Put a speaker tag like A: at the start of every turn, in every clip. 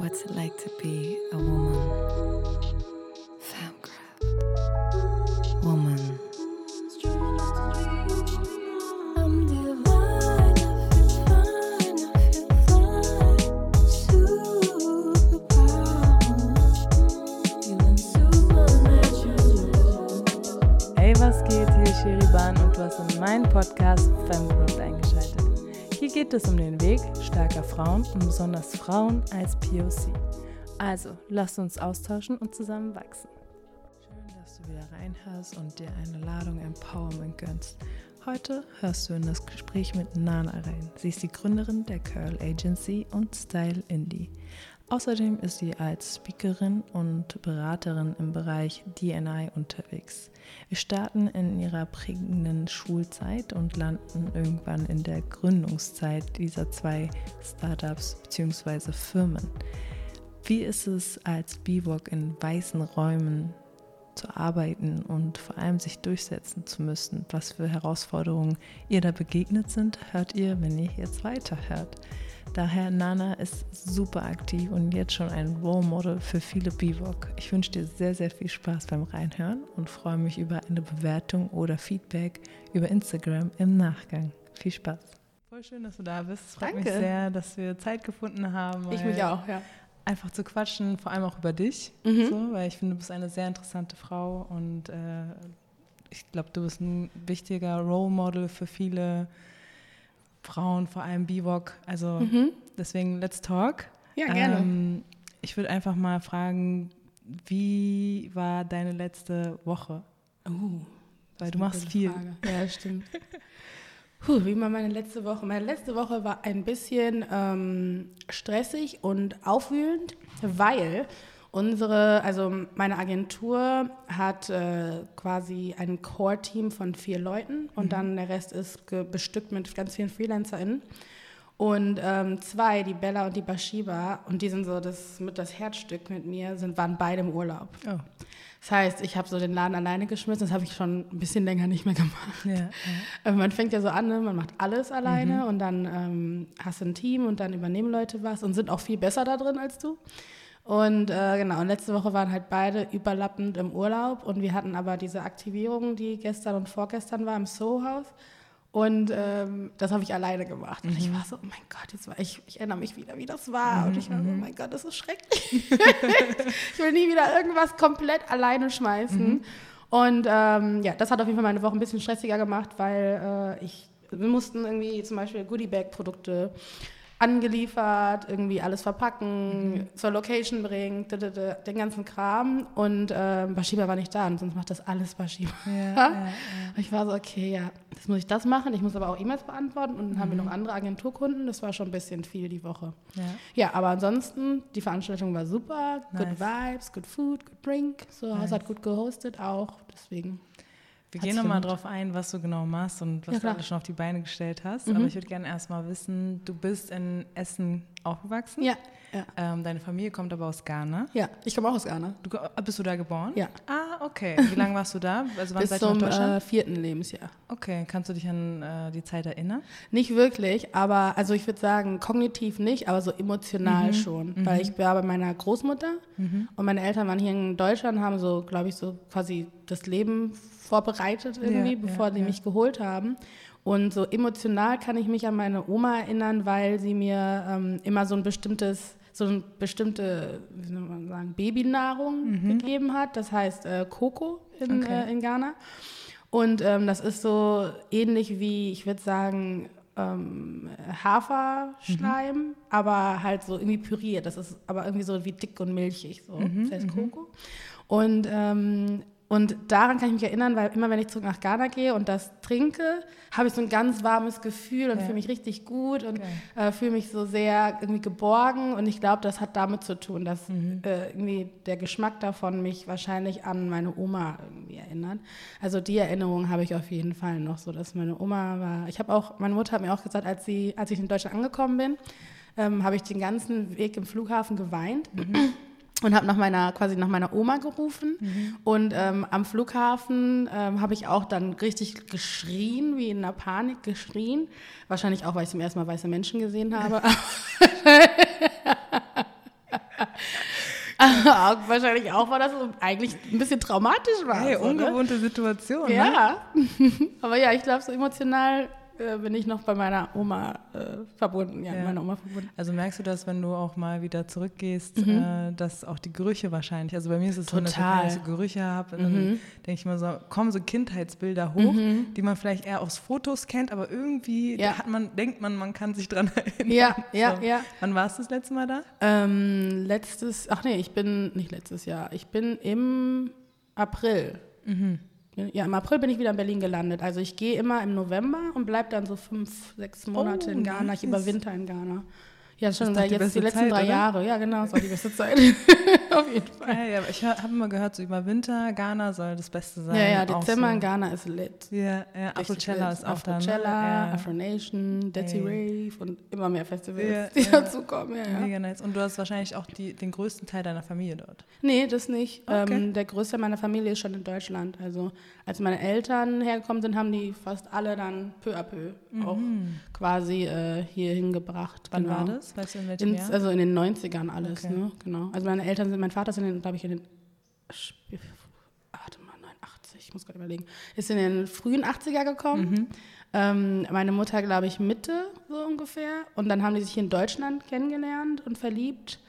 A: What's it like to be a woman? Femcraft. Woman. I'm divine, I feel fine, I feel fine. Superpower. Feeling supernatural.
B: Hey, was geht? Hier ist Sheriban und du hast in meinen Podcast Femgrowth eingeschaltet. Hier geht es um den Weg starker Frauen und besonders Frauen als POC. Also, lasst uns austauschen und zusammen wachsen. Schön, dass du wieder reinhörst und dir eine Ladung Empowerment gönnst. Heute hörst du in das Gespräch mit Nana rein. Sie ist die Gründerin der Curl Agency und Style Indie. Außerdem ist sie als Speakerin und Beraterin im Bereich DNI unterwegs. Wir starten in ihrer prägenden Schulzeit und landen irgendwann in der Gründungszeit dieser zwei Startups bzw. Firmen. Wie ist es als BIVOC in weißen Räumen zu arbeiten und vor allem sich durchsetzen zu müssen? Was für Herausforderungen ihr da begegnet sind, hört ihr, wenn ihr jetzt weiterhört. Daher Nana ist super aktiv und jetzt schon ein Role Model für viele BIVOC. Ich wünsche dir sehr, sehr viel Spaß beim Reinhören und freue mich über eine Bewertung oder Feedback über Instagram im Nachgang. Viel Spaß. Voll schön, dass du da bist. Es freut mich
C: Danke.
B: sehr, dass wir Zeit gefunden haben.
C: Ich mich auch, ja.
B: einfach zu quatschen, vor allem auch über dich,
C: Mhm.
B: so, weil ich finde, du bist eine sehr interessante Frau und äh, ich glaube, du bist ein wichtiger Role Model für viele Frauen, vor allem BIVOC. Also
C: Mhm.
B: deswegen, let's talk.
C: Ja, gerne.
B: Ähm, ich würde einfach mal fragen, wie war deine letzte Woche?
C: Uh,
B: Weil du machst viel.
C: Frage. Ja, stimmt. Puh, wie war meine letzte Woche? Meine letzte Woche war ein bisschen ähm, stressig und aufwühlend, weil unsere, also meine Agentur hat äh, quasi ein Core-Team von vier Leuten und dann der Rest ist bestückt mit ganz vielen FreelancerInnen. Und ähm, zwei, die Bella und die Bashiba, und die sind so das mit das Herzstück mit mir, sind, waren beide im Urlaub.
B: Oh,
C: Das heißt, ich habe so den Laden alleine geschmissen, das habe ich schon ein bisschen länger nicht mehr gemacht.
B: ja, ja.
C: Äh, Man fängt ja so an, ne? man macht alles alleine und dann ähm, hast du ein Team und dann übernehmen Leute was und sind auch viel besser da drin als du. Und äh, genau, und letzte Woche waren halt beide überlappend im Urlaub und wir hatten aber diese Aktivierung, die gestern und vorgestern war im Soho-Haus. Und ähm, das habe ich alleine gemacht. Und ich war so, oh mein Gott, jetzt war ich, ich erinnere mich wieder, wie das war. Und ich war so, oh mein Gott, das ist schrecklich. ich will nie wieder irgendwas komplett alleine schmeißen. Und ähm, ja, das hat auf jeden Fall meine Woche ein bisschen stressiger gemacht, weil äh, ich, wir mussten irgendwie zum Beispiel Goodie-Bag-Produkte angeliefert, irgendwie alles verpacken, zur Location bringen, den ganzen Kram. Und ähm, Bashiba war nicht da und sonst macht das alles Bashiba.
B: Ja, ja, ja.
C: Ich war so, okay, ja, jetzt muss ich das machen. Ich muss aber auch E-Mails beantworten und dann haben wir noch andere Agenturkunden. Das war schon ein bisschen viel die Woche.
B: ja.
C: Aber ansonsten, die Veranstaltung war super. Good
B: Nice.
C: Vibes, good food, good drink. So, Haus
B: Nice.
C: hat gut gehostet auch. Deswegen.
B: Wir gehen nochmal drauf ein, was du genau machst und was
C: Ja,
B: du alles schon auf die Beine gestellt hast.
C: Mhm.
B: Aber ich würde gerne erstmal wissen, du bist in Essen aufgewachsen.
C: Ja, ja.
B: Ähm, deine Familie kommt aber aus Ghana.
C: Ja, ich komme auch aus Ghana.
B: Du, ge- bist du da geboren?
C: Ja.
B: Ah, okay. Wie lange warst du da? Also wann
C: Bis
B: seid
C: zum äh, vierten Lebensjahr.
B: okay, kannst du dich an äh, die Zeit erinnern?
C: Nicht wirklich, aber also ich würde sagen, kognitiv nicht, aber so emotional
B: Mhm.
C: schon. Weil ich war bei meiner Großmutter und meine Eltern waren hier in Deutschland, haben so, glaube ich, so quasi das Leben vorbereitet irgendwie,
B: Ja,
C: bevor
B: ja,
C: sie
B: ja.
C: mich geholt haben. Und so emotional kann ich mich an meine Oma erinnern, weil sie mir ähm, immer so ein bestimmtes, so eine bestimmte, wie soll man sagen, Babynahrung gegeben hat. Das heißt äh, Koko in,
B: Mhm. Okay.
C: äh, in Ghana. Und ähm, das ist so ähnlich wie, ich würde sagen, ähm, Haferschleim,
B: Mhm.
C: aber halt so irgendwie püriert. Das ist aber irgendwie so wie dick und milchig. So.
B: Mhm,
C: Das heißt Koko. Und, ähm, und daran kann ich mich erinnern, weil immer wenn ich zurück nach Ghana gehe und das trinke, habe ich so ein ganz warmes Gefühl und
B: Ja.
C: fühle mich richtig gut und
B: Geil.
C: äh, fühle mich so sehr irgendwie geborgen. Und ich glaube, das hat damit zu tun, dass
B: Mhm.
C: äh, irgendwie der Geschmack davon mich wahrscheinlich an meine Oma irgendwie erinnert. Also die Erinnerung habe ich auf jeden Fall noch so, dass meine Oma war. Ich habe auch, meine Mutter hat mir auch gesagt, als sie, als ich in Deutschland angekommen bin, ähm, habe ich den ganzen Weg im Flughafen geweint. Und habe nach meiner quasi nach meiner Oma gerufen und ähm, am Flughafen ähm, habe ich auch dann richtig geschrien, wie in einer Panik geschrien. Wahrscheinlich auch, weil ich zum ersten Mal weiße Menschen gesehen habe. Wahrscheinlich auch, weil das eigentlich ein bisschen traumatisch war.
B: Hey,
C: ne?
B: ungewohnte Situation. Ne?
C: Ja, aber ja, ich glaube, so emotional äh, bin ich noch bei meiner Oma äh, verbunden. Ja,
B: Ja.
C: meiner Oma verbunden.
B: Also merkst du das, wenn du auch mal wieder zurückgehst, äh, dass auch die Gerüche wahrscheinlich, also bei mir ist es so, dass
C: Total.
B: ich so Gerüche habe, dann denke ich mal so, kommen so Kindheitsbilder hoch, die man vielleicht eher aus Fotos kennt, aber irgendwie
C: Ja.
B: hat man, denkt man, man kann sich dran erinnern.
C: Ja, ja,
B: so.
C: ja.
B: Wann warst du das letzte Mal da?
C: Ähm, letztes, ach nee, ich bin, nicht letztes Jahr, ich bin im April. Ja, im April bin ich wieder in Berlin gelandet. Also ich gehe immer im November und bleibe dann so fünf, seks Monate
B: Oh,
C: in Ghana. Ich überwinter in Ghana. Ja, schon seit
B: die
C: jetzt die letzten
B: Zeit,
C: drei
B: oder?
C: Jahre. Ja, genau, ist auch die beste Zeit. Auf jeden Fall.
B: Ja, ja, aber ich habe immer gehört, so über Winter, Ghana soll das Beste sein.
C: Ja, ja, Dezember
B: so.
C: in Ghana ist lit.
B: Ja, ja, Afrocella ist auch da. Ne?
C: Afrocella,
B: Ja.
C: Afro Nation, Desi
B: Ey.
C: Rave und immer mehr Festivals,
B: Ja,
C: die
B: ja.
C: dazukommen. Ja, ja.
B: Mega nice. Und du hast wahrscheinlich auch die, den größten Teil deiner Familie dort.
C: Nee, das nicht.
B: Okay.
C: Ähm, der größte meiner Familie ist schon in Deutschland. Also als meine Eltern hergekommen sind, haben die fast alle dann peu à peu auch quasi äh, hier hingebracht.
B: Mhm. Wann
C: genau.
B: war das? Weißt du, in welchem
C: Ins,
B: Jahr?
C: also in den 90ern alles,
B: Okay.
C: ne? Genau. Also meine Eltern sind, mein Vater ist in den, glaube ich, in den warte mal, 89, ich muss gerade überlegen, ist in den frühen 80er gekommen.
B: Mhm.
C: Ähm, meine Mutter, glaube ich, Mitte so ungefähr. Und dann haben die sich hier in Deutschland kennengelernt und verliebt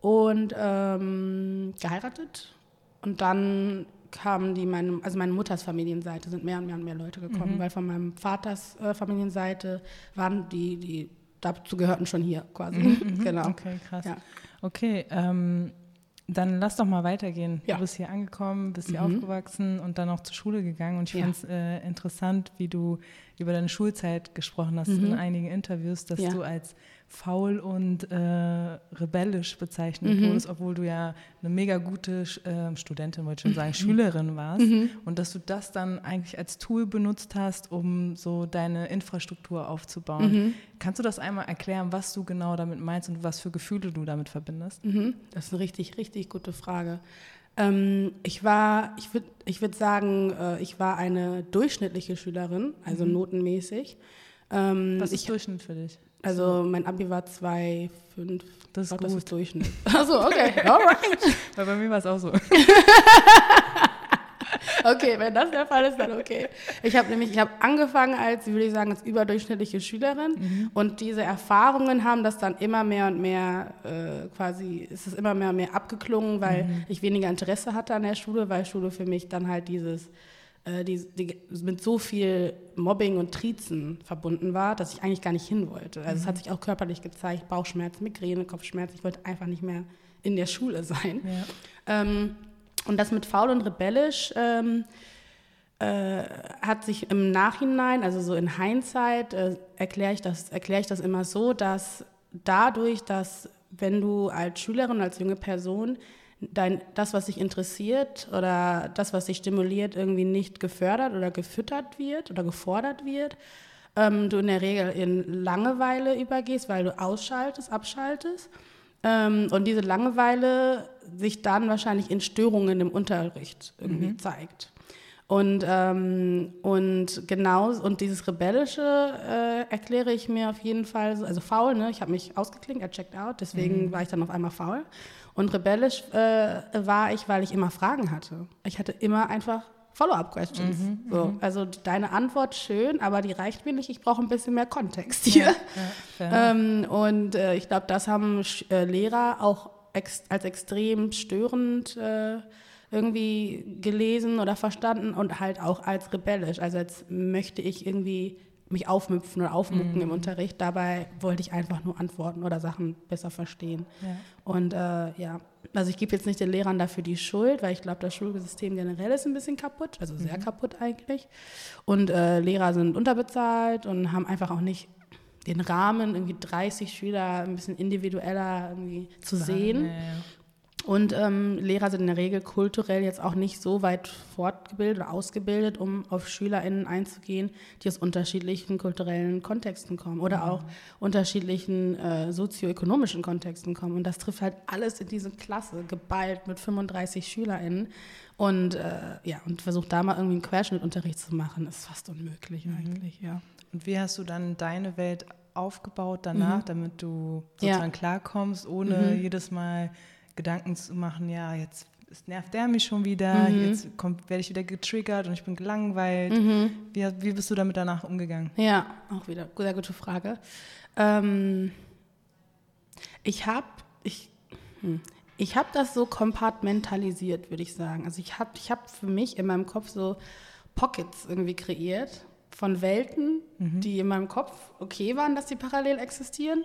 C: und ähm, geheiratet. Und dann kamen die, meine, also meine Mutters Familienseite, sind mehr und mehr und mehr Leute gekommen,
B: Mhm.
C: weil von meinem Vaters äh, Familienseite waren die, die dazu gehörten schon hier quasi. genau.
B: Mhm, Okay, krass.
C: Ja.
B: Okay, ähm, dann lass doch mal weitergehen.
C: Ja.
B: Du bist hier angekommen, bist hier
C: Mhm.
B: aufgewachsen und dann auch zur Schule gegangen. Und ich
C: Ja.
B: fand es äh, interessant, wie du über deine Schulzeit gesprochen hast in einigen Interviews, dass
C: Mhm.
B: Du als faul und äh, rebellisch bezeichnet
C: Mhm.
B: wurdest, obwohl du ja eine mega gute äh, Studentin, wollte ich schon
C: Mhm.
B: sagen, Schülerin warst. Und dass du das dann eigentlich als Tool benutzt hast, um so deine Infrastruktur aufzubauen.
C: Mhm.
B: Kannst du das einmal erklären, was du genau damit meinst und was für Gefühle du damit verbindest?
C: Mhm. Das ist eine richtig, richtig gute Frage. Ähm, ich war, ich würde ich würd sagen, äh, ich war eine durchschnittliche Schülerin, also notenmäßig. Ähm,
B: Mhm. Was
C: ich,
B: ist Durchschnitt für dich?
C: Also mein Abi war 2,5.
B: Das ist
C: glaub, das
B: gut.
C: ist Durchschnitt. Achso, okay. Alright.
B: Weil bei mir war es auch so.
C: Okay, wenn das der Fall ist, dann okay. Ich habe nämlich, ich habe angefangen als, würde ich sagen, als überdurchschnittliche Schülerin
B: Mhm.
C: und diese Erfahrungen haben das dann immer mehr und mehr äh, quasi, ist es immer mehr und mehr abgeklungen, weil
B: Mhm.
C: ich weniger Interesse hatte an der Schule, weil Schule für mich dann halt dieses die, die, mit so viel Mobbing und Trizen verbunden war, dass ich eigentlich gar nicht hin wollte. Also es
B: Mhm.
C: hat sich auch körperlich gezeigt, Bauchschmerzen, Migräne, Kopfschmerzen. Ich wollte einfach nicht mehr in der Schule sein.
B: Ja.
C: Ähm, und das mit faul und rebellisch ähm, äh, hat sich im Nachhinein, also so in Hindsight, äh, erkläre ich, das- erklär ich das immer so, dass dadurch, dass wenn du als Schülerin, als junge Person dein, das, was dich interessiert oder das, was dich stimuliert, irgendwie nicht gefördert oder gefüttert wird oder gefordert wird, ähm, du in der Regel in Langeweile übergehst, weil du ausschaltest, abschaltest. Ähm, und diese Langeweile sich dann wahrscheinlich in Störungen im Unterricht irgendwie zeigt. Und, ähm, und genau, und dieses Rebellische äh, erkläre ich mir auf jeden Fall, so- also faul, ne? ich habe mich ausgeklinkt, I checked out, deswegen war ich dann auf einmal faul. Und rebellisch äh, war ich, weil ich immer Fragen hatte. Ich hatte immer einfach Follow-up-Questions. so, also deine Antwort schön, aber die reicht mir nicht, ich brauche ein bisschen mehr Kontext hier.
B: Ja, enough.
C: Ähm, und äh, ich glaube, das haben äh, Lehrer auch ex als extrem störend äh, irgendwie gelesen oder verstanden und halt auch als rebellisch. Also als möchte ich irgendwie mich aufmüpfen oder aufmucken
B: Mhm.
C: im Unterricht. Dabei wollte ich einfach nur antworten oder Sachen besser verstehen.
B: Ja.
C: Und äh, ja, also ich gebe jetzt nicht den Lehrern dafür die Schuld, weil ich glaube, das Schulsystem generell ist ein bisschen kaputt, also sehr
B: Mhm.
C: kaputt eigentlich. Und äh, Lehrer sind unterbezahlt und haben einfach auch nicht den Rahmen, irgendwie 30 Schüler ein bisschen individueller irgendwie zu sehen.
B: Ja, ja.
C: Und ähm, Lehrer sind in der Regel kulturell jetzt auch nicht so weit fortgebildet oder ausgebildet, um auf SchülerInnen einzugehen, die aus unterschiedlichen kulturellen Kontexten kommen oder auch unterschiedlichen äh, sozioökonomischen Kontexten kommen. Und das trifft halt alles in diese Klasse, geballt mit 35 SchülerInnen. Und äh, ja, und versucht da mal irgendwie einen Querschnittunterricht zu machen, ist fast unmöglich eigentlich, ja.
B: Und wie hast du dann deine Welt aufgebaut danach, damit du
C: Mhm. Ja. Mhm.
B: sozusagen klarkommst, ohne jedes Mal Gedanken zu machen, ja, jetzt es nervt der mich schon wieder,
C: Mhm.
B: jetzt kommt, werde ich wieder getriggert und ich bin gelangweilt.
C: Mhm.
B: Wie, wie bist du damit danach umgegangen?
C: Ja, auch wieder sehr gute Frage. Ähm, ich habe ich, hm, ich hab das so kompartmentalisiert, würde ich sagen. Also ich habe ich hab für mich in meinem Kopf so Pockets irgendwie kreiert von Welten, die in meinem Kopf okay waren, dass sie parallel existieren,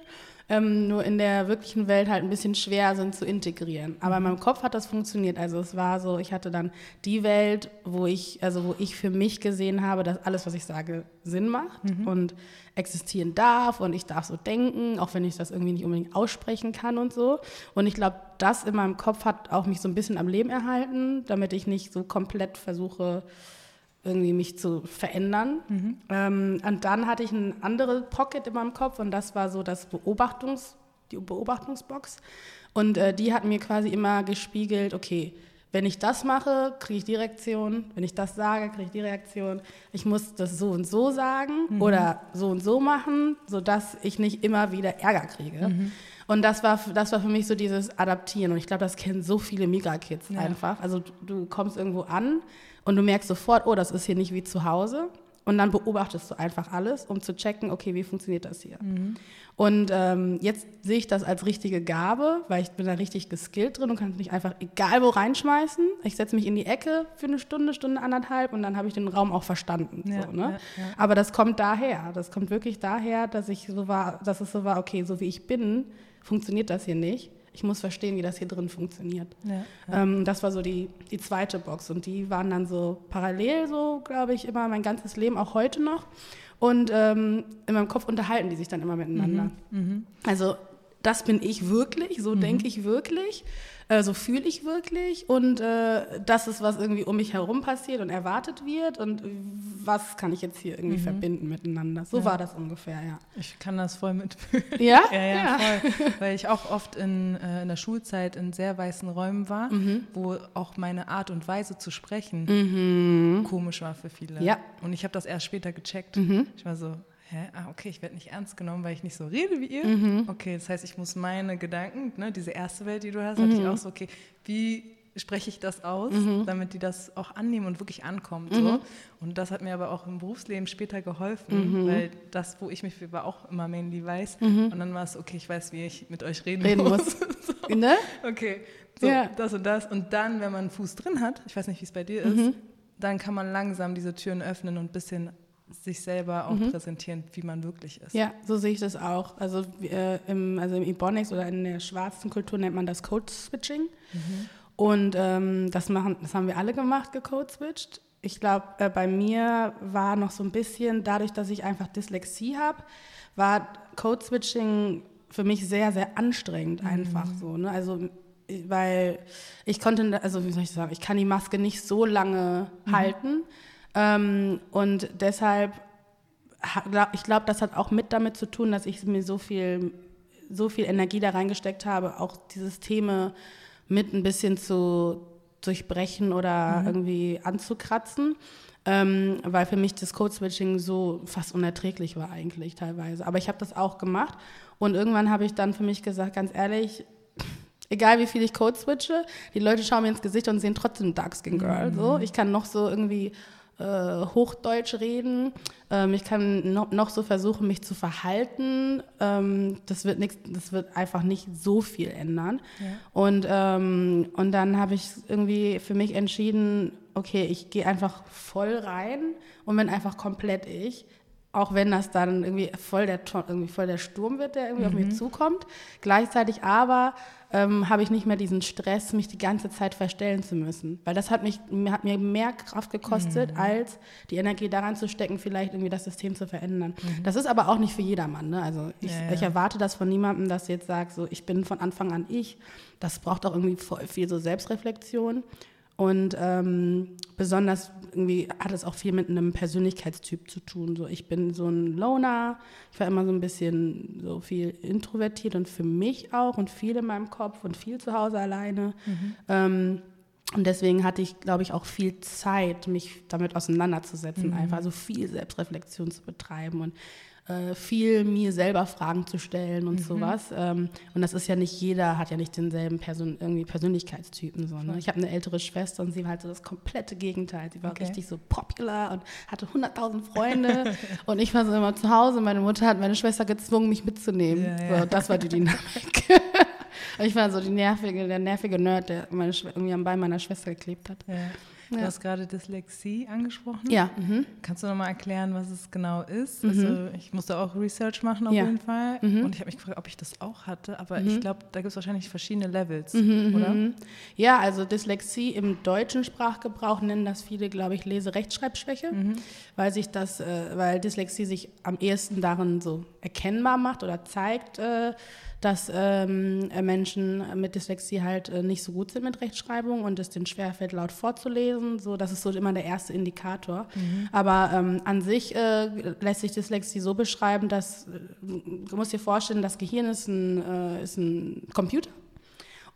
C: ähm, nur in der wirklichen Welt halt ein bisschen schwer sind zu integrieren. Aber in meinem Kopf hat das funktioniert. Also es war so, ich hatte dann die Welt, wo ich, also wo ich für mich gesehen habe, dass alles, was ich sage, Sinn macht und existieren darf und ich darf so denken, auch wenn ich das irgendwie nicht unbedingt aussprechen kann und so. Und ich glaube, das in meinem Kopf hat auch mich so ein bisschen am Leben erhalten, damit ich nicht so komplett versuche, irgendwie mich zu verändern. Ähm, und dann hatte ich eine andere Pocket in meinem Kopf und das war so das Beobachtungs, die Beobachtungsbox. Und äh, die hat mir quasi immer gespiegelt, okay, wenn ich das mache, kriege ich die Reaktion. Wenn ich das sage, kriege ich die Reaktion. Ich muss das so und so sagen oder so und so machen, sodass ich nicht immer wieder Ärger kriege. Und das war, das war für mich so dieses Adaptieren. Und ich glaube, das kennen so viele Migra-Kids einfach. Also du, du kommst irgendwo an und du merkst sofort, oh, das ist hier nicht wie zu Hause. Und dann beobachtest du einfach alles, um zu checken, okay, wie funktioniert das hier? Und ähm, jetzt sehe ich das als richtige Gabe, weil ich bin da richtig geskillt drin und kann mich einfach egal wo reinschmeißen. Ich setze mich in die Ecke für eine Stunde, Stunde anderthalb und dann habe ich den Raum auch verstanden.
B: Ja,
C: so, ne?
B: ja, ja.
C: Aber das kommt daher. Das kommt wirklich daher, dass ich so war, dass es so war, okay, so wie ich bin, funktioniert das hier nicht. Ich muss verstehen, wie das hier drin funktioniert.
B: Ja,
C: Ähm, das war so die, die zweite Box. Und die waren dann so parallel, so glaube ich, immer mein ganzes Leben, auch heute noch. Und ähm, in meinem Kopf unterhalten die sich dann immer miteinander. Also das bin ich wirklich, so denke ich wirklich, äh, so fühle ich wirklich. Und äh, das ist, was irgendwie um mich herum passiert und erwartet wird. Und was kann ich jetzt hier irgendwie verbinden miteinander. So war das ungefähr, ja.
B: Ich kann das voll mitfühlen.
C: Ja?
B: Ja, ja, voll. Weil ich auch oft in, äh, in der Schulzeit in sehr weißen Räumen war,
C: Mhm.
B: wo auch meine Art und Weise zu sprechen komisch war für viele.
C: Ja.
B: Und ich habe das erst später gecheckt.
C: Mhm.
B: Ich war so, hä, ah, okay, ich werde nicht ernst genommen, weil ich nicht so rede wie ihr.
C: Mhm.
B: Okay, das heißt, ich muss meine Gedanken, ne, diese erste Welt, die du hast, hatte
C: Mhm.
B: ich auch so, okay, wie spreche ich das aus, damit die das auch annehmen und wirklich ankommt.
C: Mhm.
B: So. Und das hat mir aber auch im Berufsleben später geholfen, weil das, wo ich mich war, auch immer mainly weiß. Und dann war es, okay, ich weiß, wie ich mit euch reden,
C: Mhm. Reden
B: muss.
C: muss. Ne?
B: Okay, so,
C: Ja.
B: das und das. Und dann, wenn man einen Fuß drin hat, ich weiß nicht, wie es bei dir ist,
C: Mhm.
B: dann kann man langsam diese Türen öffnen und ein bisschen sich selber auch präsentieren, wie man wirklich ist.
C: Mhm. Ja, so sehe ich das auch. Also, äh, im, also im Ebonics oder in der schwarzen Kultur nennt man das Code-Switching. Und ähm, das, machen, das haben wir alle gemacht, gecode-switcht. Ich glaube, äh, bei mir war noch so ein bisschen, dadurch, dass ich einfach Dyslexie habe, war Code-Switching für mich sehr, sehr anstrengend einfach so. Ne? Also, äh, weil ich konnte, also wie soll ich sagen, ich kann die Maske nicht so lange halten. Ähm, und deshalb ich glaube, das hat auch mit damit zu tun, dass ich mir so viel, so viel Energie da reingesteckt habe, auch dieses Thema mit ein bisschen zu durchbrechen oder irgendwie anzukratzen. Ähm, weil für mich das Code-Switching so fast unerträglich war eigentlich teilweise. Aber ich habe das auch gemacht und irgendwann habe ich dann für mich gesagt, ganz ehrlich, egal wie viel ich Code switche, die Leute schauen mir ins Gesicht und sehen trotzdem Dark Skin Girl. So. Ich kann noch so irgendwie äh, Hochdeutsch reden, ähm, ich kann noch, noch so versuchen, mich zu verhalten. Ähm, das, wird nix, das wird einfach nicht so viel ändern. Und, ähm, und dann habe ich irgendwie für mich entschieden, okay, ich gehe einfach voll rein und bin einfach komplett ich. Auch wenn das dann irgendwie voll der, irgendwie voll der Sturm wird, der irgendwie auf mich zukommt. Gleichzeitig aber ähm, habe ich nicht mehr diesen Stress, mich die ganze Zeit verstellen zu müssen. Weil das hat, mich, mir- hat mir mehr Kraft gekostet, als die Energie daran zu stecken, vielleicht irgendwie das System zu verändern. Das ist aber auch nicht für jedermann. Ne? Also ich,
B: Ja, ja.
C: ich erwarte das von niemandem, dass jetzt sagt, so ich bin von Anfang an ich. Das braucht auch irgendwie voll viel so Selbstreflexion. Und ähm, besonders irgendwie hat es auch viel mit einem Persönlichkeitstyp zu tun. So, ich bin so ein Loner, ich war immer so ein bisschen so viel introvertiert und für mich auch und viel in meinem Kopf und viel zu Hause alleine. Ähm, und deswegen hatte ich, glaube ich, auch viel Zeit, mich damit auseinanderzusetzen, einfach so viel Selbstreflexion zu betreiben. Und äh, viel mir selber Fragen zu stellen und sowas. Ähm, und das ist ja nicht jeder, hat ja nicht denselben Person, irgendwie Persönlichkeitstypen. So, ne? Ich habe eine ältere Schwester und sie war halt so das komplette Gegenteil. Sie war
B: Okay.
C: richtig so popular und hatte 100.000 Freunde. und ich war so immer zu Hause. Meine Mutter hat meine Schwester gezwungen, mich mitzunehmen.
B: Ja, ja.
C: So, das war die Dynamik. Ich war so die nervige, der nervige Nerd, der meine irgendwie am Bein meiner Schwester geklebt hat.
B: Ja. Du
C: Ja.
B: hast gerade Dyslexie angesprochen.
C: Ja, mhm.
B: Kannst du nochmal erklären, was es genau ist? Also ich musste auch Research machen auf
C: Ja.
B: jeden Fall.
C: Mhm.
B: Und ich habe mich gefragt, ob ich das auch hatte. Aber ich glaube, da gibt es wahrscheinlich verschiedene Levels,
C: Mhm,
B: oder?
C: mhm. Ja, also Dyslexie im deutschen Sprachgebrauch nennen das viele, glaube ich, Lese-Rechtschreibschwäche, weil sich das, äh, weil Dyslexie sich am ehesten darin so erkennbar macht oder zeigt, äh, dass ähm, äh, Menschen mit Dyslexie halt äh, nicht so gut sind mit Rechtschreibung und es denen schwerfällt, laut vorzulesen. So, das ist so immer der erste Indikator. Aber ähm, an sich äh, lässt sich Dyslexie so beschreiben, dass äh, du musst dir vorstellen, das Gehirn ist ein, äh, ist ein Computer.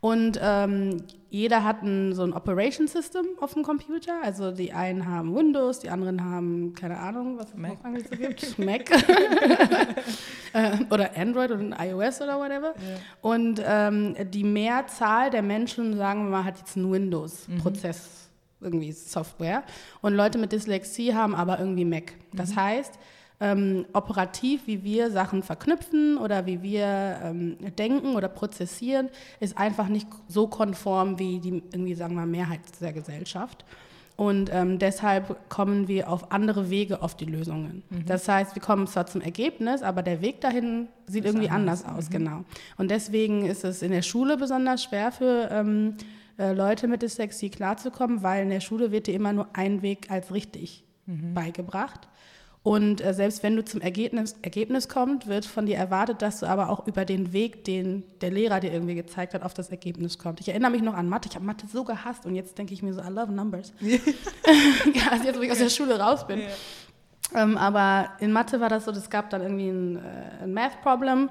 C: Und ähm, jeder hat ein, so ein Operation System auf dem Computer. Also die einen haben Windows, die anderen haben, keine Ahnung, was es
B: Mac.
C: noch eigentlich so gibt. Mac. äh, oder Android oder iOS oder whatever. Und ähm, die Mehrzahl der Menschen, sagen wir mal, hat jetzt einen Windows-Prozess, irgendwie Software. Und Leute mit Dyslexie haben aber irgendwie Mac. Das heißt, ähm, operativ, wie wir Sachen verknüpfen oder wie wir ähm, denken oder prozessieren, ist einfach nicht so konform wie die irgendwie, sagen wir Mehrheit der Gesellschaft. Und ähm, deshalb kommen wir auf andere Wege auf die Lösungen. Das heißt, wir kommen zwar zum Ergebnis, aber der Weg dahin sieht irgendwie anders, aus, genau. Und deswegen ist es in der Schule besonders schwer für ähm, äh, Leute mit Dyslexie klarzukommen, weil in der Schule wird dir immer nur ein Weg als richtig beigebracht. Und äh, selbst wenn du zum Ergebnis, Ergebnis kommst, wird von dir erwartet, dass du aber auch über den Weg, den der Lehrer dir irgendwie gezeigt hat, auf das Ergebnis kommt. Ich erinnere mich noch an Mathe. Ich habe Mathe so gehasst und jetzt denke ich mir so, I love numbers. ja, also jetzt, wo ich aus der Schule raus bin. Ähm, aber in Mathe war das so, es gab dann irgendwie ein, äh, ein Math-Problem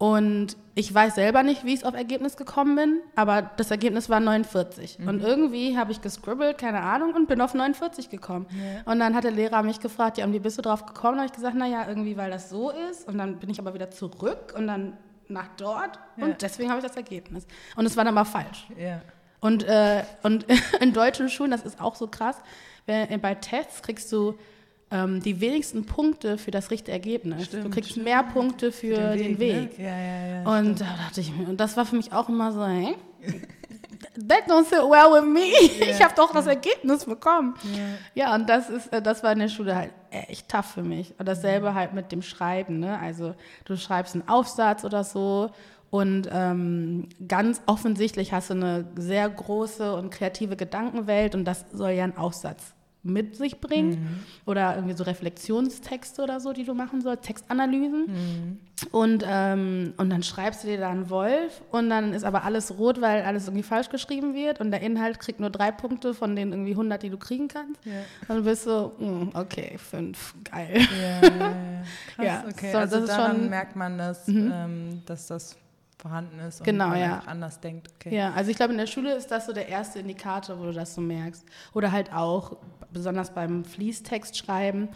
C: und ich weiß selber nicht, wie ich auf Ergebnis gekommen bin, aber das Ergebnis war 49. Und irgendwie habe ich gescribbelt, keine Ahnung, und bin auf 49 gekommen. Und dann hat der Lehrer mich gefragt, ja, und wie bist du drauf gekommen? Da habe ich gesagt, naja, irgendwie, weil das so ist. Und dann bin ich aber wieder zurück und dann nach dort
B: Ja.
C: und deswegen habe ich das Ergebnis. Und es war dann aber falsch.
B: Ja.
C: Und, äh, und in deutschen Schulen, das ist auch so krass, wenn, bei Tests kriegst du ähm, die wenigsten Punkte für das richtige Ergebnis. du
B: Stimmt,
C: kriegst
B: stimmt.
C: mehr Punkte für den Weg.
B: Ne? Ja, ja, ja.
C: Und da dachte ich mir, und das war für mich auch immer so, hey, that don't sit well with me. Ich habe doch das Ergebnis bekommen. Ja, und das ist, äh, das war in der Schule halt echt tough für mich. Und dasselbe halt mit dem Schreiben, ne? Also du schreibst einen Aufsatz oder so und ähm, ganz offensichtlich hast du eine sehr große und kreative Gedankenwelt und das soll ja ein Aufsatz mit sich bringen oder irgendwie so Reflexionstexte oder so, die du machen sollst, Textanalysen. Und, ähm, und dann schreibst du dir da einen Wolf und dann ist aber alles rot, weil alles irgendwie falsch geschrieben wird und der Inhalt kriegt nur drei Punkte von den irgendwie 100, die du kriegen kannst.
B: Ja.
C: Und du bist so, mm, okay, fünf, geil.
B: Ja. Krass,
C: Ja,
B: okay.
C: so,
B: also
C: das ist
B: daran
C: schon- Mhm.
B: merkt man, dass, ähm, dass das vorhanden ist und
C: Genau,
B: man
C: ja.
B: anders denkt. Okay.
C: Ja, also ich glaube, in der Schule ist das so der erste Indikator, wo du das so merkst. Oder halt auch, besonders beim Fließtext schreiben,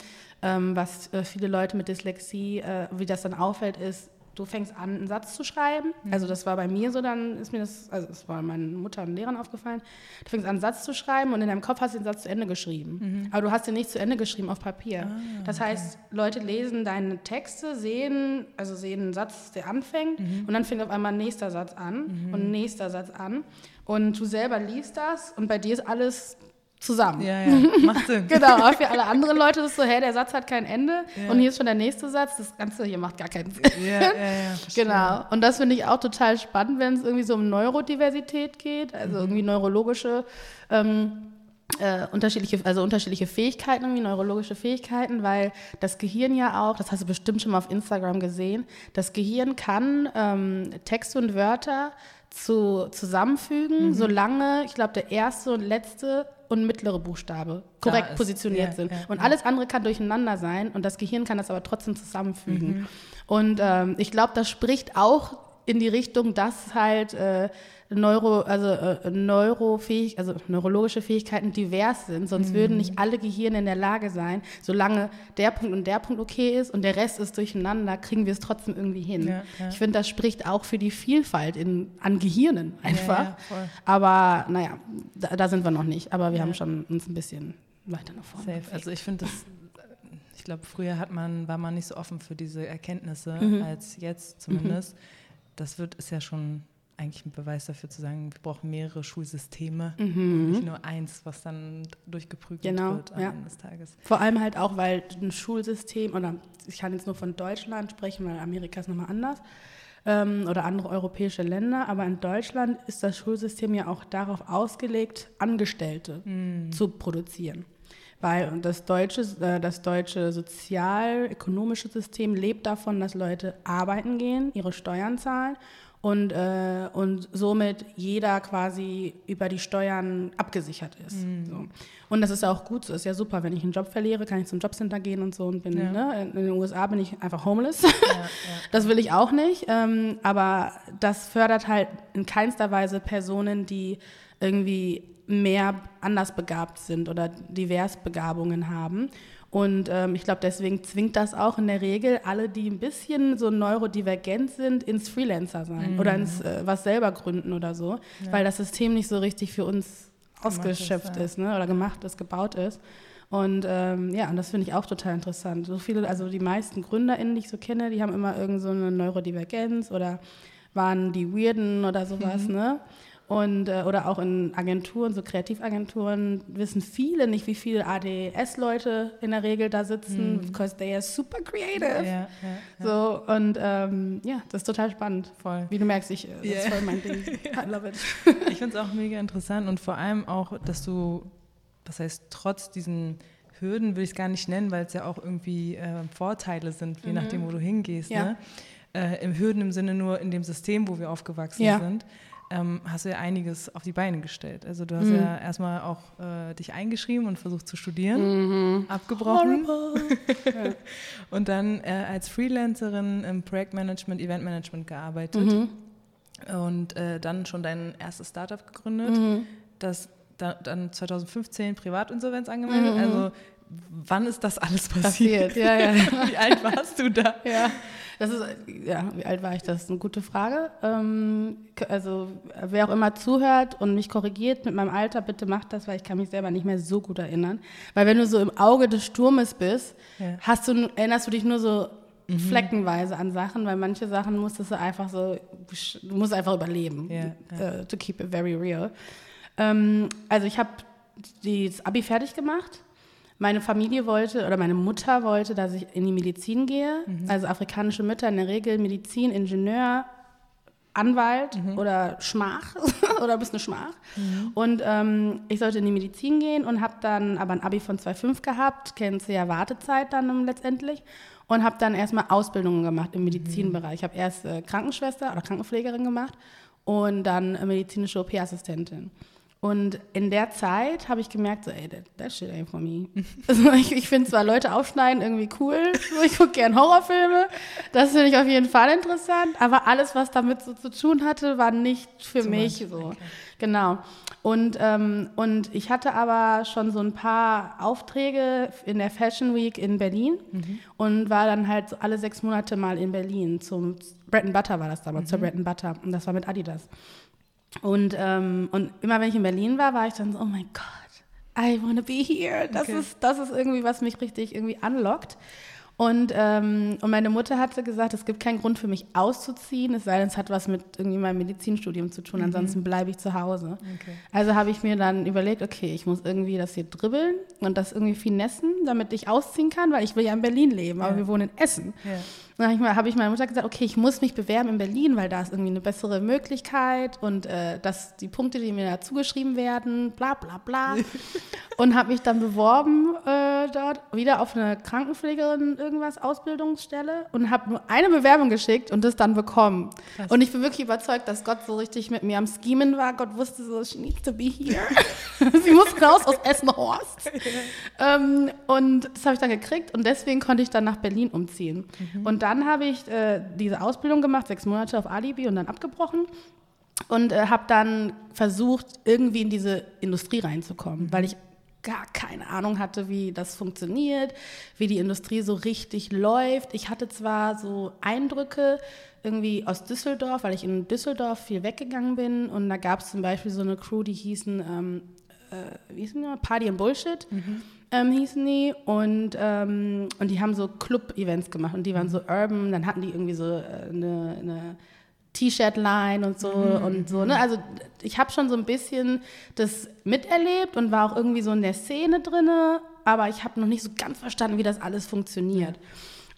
C: ähm, was äh, viele Leute mit Dyslexie, äh, wie das dann auffällt, ist, du fängst an, einen Satz zu schreiben. Also das war bei mir so, dann ist mir das, also es war meiner Mutter und Lehrern aufgefallen. Du fängst an, einen Satz zu schreiben und in deinem Kopf hast du den Satz zu Ende geschrieben. Aber du hast den nicht zu Ende geschrieben auf Papier. das heißt, Leute lesen deine Texte, sehen, also sehen einen Satz, der anfängt und dann fängt auf einmal ein nächster Satz an und ein nächster Satz an. Und du selber liest das und bei dir ist alles zusammen.
B: Ja, ja, macht Sinn.
C: Genau, aber für alle anderen Leute ist es so, hä, der Satz hat kein Ende
B: Ja.
C: und hier ist schon der nächste Satz, das Ganze hier macht gar keinen Sinn.
B: Ja, ja, ja. verstehe.
C: Genau. Und das finde ich auch total spannend, wenn es irgendwie so um Neurodiversität geht, also irgendwie neurologische ähm, äh, unterschiedliche, also unterschiedliche Fähigkeiten, irgendwie neurologische Fähigkeiten, weil das Gehirn ja auch, das hast du bestimmt schon mal auf Instagram gesehen, das Gehirn kann ähm, Texte und Wörter zu, zusammenfügen, solange, ich glaube, der erste und letzte und mittlere Buchstabe korrekt
B: ist-
C: positioniert
B: ja,
C: sind.
B: ja,
C: und
B: ja.
C: alles andere kann durcheinander sein und das Gehirn kann das aber trotzdem zusammenfügen.
B: Mhm.
C: Und ähm, ich glaube, das spricht auch in die Richtung, dass halt äh, Neuro, also äh, neurofähig, also neurologische Fähigkeiten divers sind. Sonst
B: Mhm.
C: würden nicht alle Gehirne in der Lage sein, solange der Punkt und der Punkt okay ist und der Rest ist durcheinander, kriegen wir es trotzdem irgendwie hin.
B: Ja, ja.
C: Ich finde, das spricht auch für die Vielfalt in, an Gehirnen einfach.
B: ja.
C: Aber naja, da, da sind wir noch nicht. Aber wir haben schon uns ein bisschen weiter nach vorne.
B: Safe. Also ich finde das, ich glaube, früher hat man, war man nicht so offen für diese Erkenntnisse als jetzt zumindest. Das wird, ist ja schon eigentlich ein Beweis dafür zu sagen, wir brauchen mehrere Schulsysteme und nicht nur eins, was dann durchgeprügelt
C: Genau,
B: wird am
C: ja.
B: Ende des Tages.
C: Vor allem halt auch, weil ein Schulsystem, oder ich kann jetzt nur von Deutschland sprechen, weil Amerika ist nochmal anders, ähm, oder andere europäische Länder, aber in Deutschland ist das Schulsystem ja auch darauf ausgelegt, Angestellte zu produzieren. Weil das deutsche, äh, das deutsche sozial-ökonomische System lebt davon, dass Leute arbeiten gehen, ihre Steuern zahlen und, äh, und somit jeder quasi über die Steuern abgesichert ist. So. Und das ist auch gut so, ist ja super. Wenn ich einen Job verliere, kann ich zum Jobcenter gehen und so und bin,
B: Ja.
C: ne, in den USA bin ich einfach homeless.
B: Ja, ja.
C: Das will ich auch nicht, ähm, aber das fördert halt in keinster Weise Personen, die irgendwie mehr anders begabt sind oder divers Begabungen haben. Und ähm, ich glaube, deswegen zwingt das auch in der Regel alle, die ein bisschen so neurodivergent sind, ins Freelancer sein oder ins äh, was selber gründen oder so, weil das System nicht so richtig für uns ausgeschöpft
B: ja.
C: ist ne? oder gemacht ist, gebaut ist. Und ähm, ja, und das finde ich auch total interessant. So viele, also die meisten GründerInnen, die ich so kenne, die haben immer irgend so eine Neurodivergenz oder waren die Weirden oder sowas, ne? Und, äh, oder auch in Agenturen, so Kreativagenturen, wissen viele nicht, wie viele ADS-Leute in der Regel da sitzen, because they are super creative.
B: Ja, ja, ja.
C: So, und ähm, ja, das ist total spannend.
B: Voll.
C: Wie du merkst, ich, äh, das ist
B: Ja.
C: voll mein Ding. I love it.
B: Ich finde es auch mega interessant und vor allem auch, dass du, was heißt, trotz diesen Hürden will ich es gar nicht nennen, weil es ja auch irgendwie äh, Vorteile sind, je nachdem, wo du hingehst. Ne? Äh, Im Hürden im Sinne nur in dem System, wo wir aufgewachsen sind, ähm, hast du ja einiges auf die Beine gestellt. Also du hast ja erstmal auch äh, dich eingeschrieben und versucht zu studieren, abgebrochen und dann äh, als Freelancerin im Projektmanagement, Eventmanagement gearbeitet und äh, dann schon dein erstes Startup gegründet, das da, dann 2015 Privatinsolvenz angemeldet. Also wann ist das alles passiert?
C: Passiert, ja, ja.
B: Wie alt warst du da?
C: Ja, das ist, ja, wie alt war ich? Das ist eine gute Frage. Ähm, also, wer auch immer zuhört und mich korrigiert mit meinem Alter, bitte macht das, weil ich kann mich selber nicht mehr so gut erinnern. Weil wenn du so im Auge des Sturmes bist,
B: Ja.
C: hast du, erinnerst du dich nur so fleckenweise an Sachen, weil manche Sachen musstest du einfach so, du musst einfach überleben,
B: Ja,
C: äh, to keep it very real. Ähm, also ich habe das Abi fertig gemacht. Meine Familie wollte oder meine Mutter wollte, dass ich in die Medizin gehe. Also afrikanische Mütter in der Regel Medizin, Ingenieur, Anwalt oder Schmach oder bist eine Schmach. Und ähm, ich sollte in die Medizin gehen und habe dann aber ein Abi von 2,5 gehabt, kennst du ja Wartezeit dann letztendlich und habe dann erstmal Ausbildungen gemacht im Medizinbereich. Ich habe erst äh, Krankenschwester oder Krankenpflegerin gemacht und dann äh, medizinische OP-Assistentin. Und in der Zeit habe ich gemerkt, so, ey, that, that shit ain't for me. Also ich ich finde zwar Leute aufschneiden irgendwie cool, so, ich gucke gern Horrorfilme, das finde ich auf jeden Fall interessant, aber alles, was damit so zu tun hatte, war nicht für
B: Zu
C: mich
B: much,
C: so.
B: okay.
C: Genau. Und, ähm, und ich hatte aber schon so ein paar Aufträge in der Fashion Week in Berlin und war dann halt so alle sechs Monate mal in Berlin zum Bread and Butter war das damals, zur Bread and Butter und das war mit Adidas. Und, ähm, und immer wenn ich in Berlin war, war ich dann so, oh mein Gott, I wanna be here. Das,
B: Okay.
C: ist, das ist irgendwie, was mich richtig irgendwie anlockt. Und, ähm, und meine Mutter hatte gesagt, es gibt keinen Grund für mich auszuziehen, es sei denn, es hat was mit irgendwie meinem Medizinstudium zu tun, ansonsten bleibe ich zu Hause.
B: Okay.
C: Also habe ich mir dann überlegt, okay, ich muss irgendwie das hier dribbeln und das irgendwie finessen, damit ich ausziehen kann, weil ich will ja in Berlin leben, aber
B: Ja.
C: wir wohnen in Essen.
B: Ja.
C: Dann habe ich, mal- habe ich meiner Mutter gesagt, okay, ich muss mich bewerben in Berlin, weil da ist irgendwie eine bessere Möglichkeit und äh, dass die Punkte, die mir da zugeschrieben werden, bla bla bla. und habe mich dann beworben äh, dort, wieder auf eine Krankenpflegerin irgendwas Ausbildungsstelle und habe nur eine Bewerbung geschickt und das dann bekommen.
B: Krass.
C: Und ich bin wirklich überzeugt, dass Gott so richtig mit mir am Schemen war. Gott wusste so, she needs to be here. Sie muss raus aus Essenhorst. ähm, und das habe ich dann gekriegt und deswegen konnte ich dann nach Berlin umziehen. Und dann habe ich äh, diese Ausbildung gemacht, sechs Monate auf Alibi und dann abgebrochen und äh, habe dann versucht, irgendwie in diese Industrie reinzukommen, weil ich gar keine Ahnung hatte, wie das funktioniert, wie die Industrie so richtig läuft. Ich hatte zwar so Eindrücke irgendwie aus Düsseldorf, weil ich in Düsseldorf viel weggegangen bin und da gab es zum Beispiel so eine Crew, die hießen, ähm, äh, wie hießen die? Party and Bullshit. Ähm, hießen die und, ähm, und die haben so Club-Events gemacht und die waren so urban, dann hatten die irgendwie so äh, eine, eine T-Shirt-Line und so und so. Ne? Also ich habe schon so ein bisschen das miterlebt und war auch irgendwie so in der Szene drinne, aber ich habe noch nicht so ganz verstanden, wie das alles funktioniert.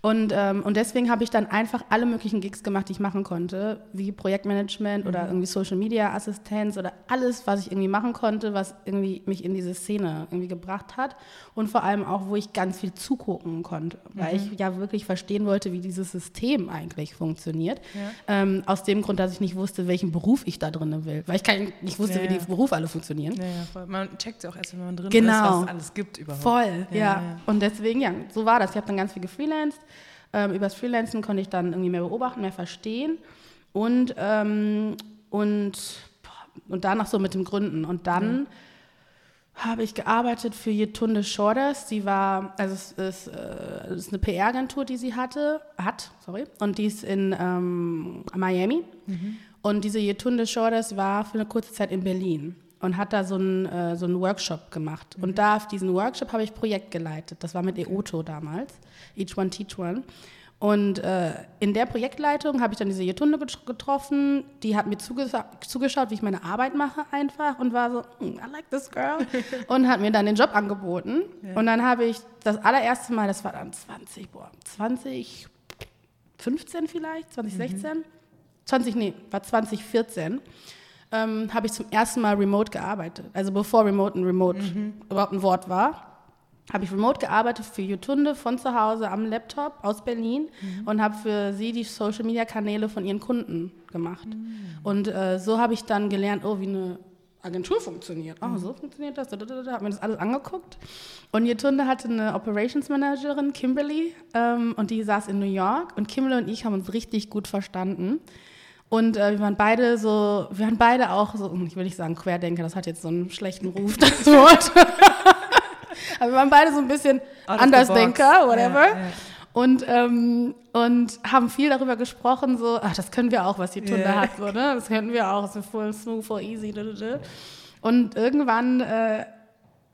C: Und, ähm, und deswegen habe ich dann einfach alle möglichen Gigs gemacht, die ich machen konnte, wie Projektmanagement oder irgendwie Social Media Assistenz oder alles, was ich irgendwie machen konnte, was irgendwie mich in diese Szene irgendwie gebracht hat. Und vor allem auch, wo ich ganz viel zugucken konnte, weil ich ja wirklich verstehen wollte, wie dieses System eigentlich funktioniert. Ähm, aus dem Grund, dass ich nicht wusste, welchen Beruf ich da drin will, weil ich kein, nicht wusste,
B: Ja,
C: wie
B: ja.
C: die Berufe alle funktionieren.
B: Ja, ja. Man checkt ja auch erst, wenn man drin
C: Genau.
B: ist, was es alles gibt überhaupt.
C: Voll, ja.
B: Ja, ja.
C: Und deswegen, ja, so war das. Ich habe dann ganz viel gefreelanced. Ähm, übers Freelancen konnte ich dann irgendwie mehr beobachten, mehr verstehen. Und, ähm, und, und danach so mit dem Gründen. Und dann habe ich gearbeitet für Yetunde Shorders. Sie war, also es ist, äh, es ist eine PR-Agentur, die sie hatte, hat, sorry, und die ist in ähm, Miami. Und diese Yetunde Shorders war für eine kurze Zeit in Berlin und hat da so einen, äh, so einen Workshop gemacht. Und da auf diesen Workshop habe ich Projekt geleitet. Das war mit EOTO damals, Each One Teach One. Und äh, in der Projektleitung habe ich dann diese Yetunde get- getroffen. Die hat mir zugesa- zugeschaut, wie ich meine Arbeit mache einfach und war so, "Mm, I like this girl. und hat mir dann den Job angeboten. Und dann habe ich das allererste Mal, das war dann 20, boah, 2015 vielleicht, 2016? 20, nee, war 2014. Ähm, habe ich zum ersten Mal remote gearbeitet. Also bevor remote ein Remote überhaupt ein Wort war habe ich remote gearbeitet für Jutunde von zu Hause am Laptop aus Berlin und habe für sie die Social Media Kanäle von ihren Kunden gemacht. Und äh, so habe ich dann gelernt, oh, wie eine Agentur funktioniert. Oh, so funktioniert das. Habe mir das alles angeguckt. Und Jutunde hatte eine Operations Managerin, Kimberly, ähm, und die saß in New York. Und Kimberly und ich haben uns richtig gut verstanden. Und äh, wir waren beide so, wir waren beide auch so, ich will nicht sagen Querdenker, das hat jetzt so einen schlechten Ruf, das Wort. Aber wir waren beide so ein bisschen
B: Out
C: Andersdenker, whatever.
B: Ja, ja.
C: Und, ähm, und haben viel darüber gesprochen, so, ach, das können wir auch, was die Tunde
B: Ja.
C: hat, so, ne? Das können wir auch, ist voll smooth, voll easy. da, da, da. Und irgendwann äh,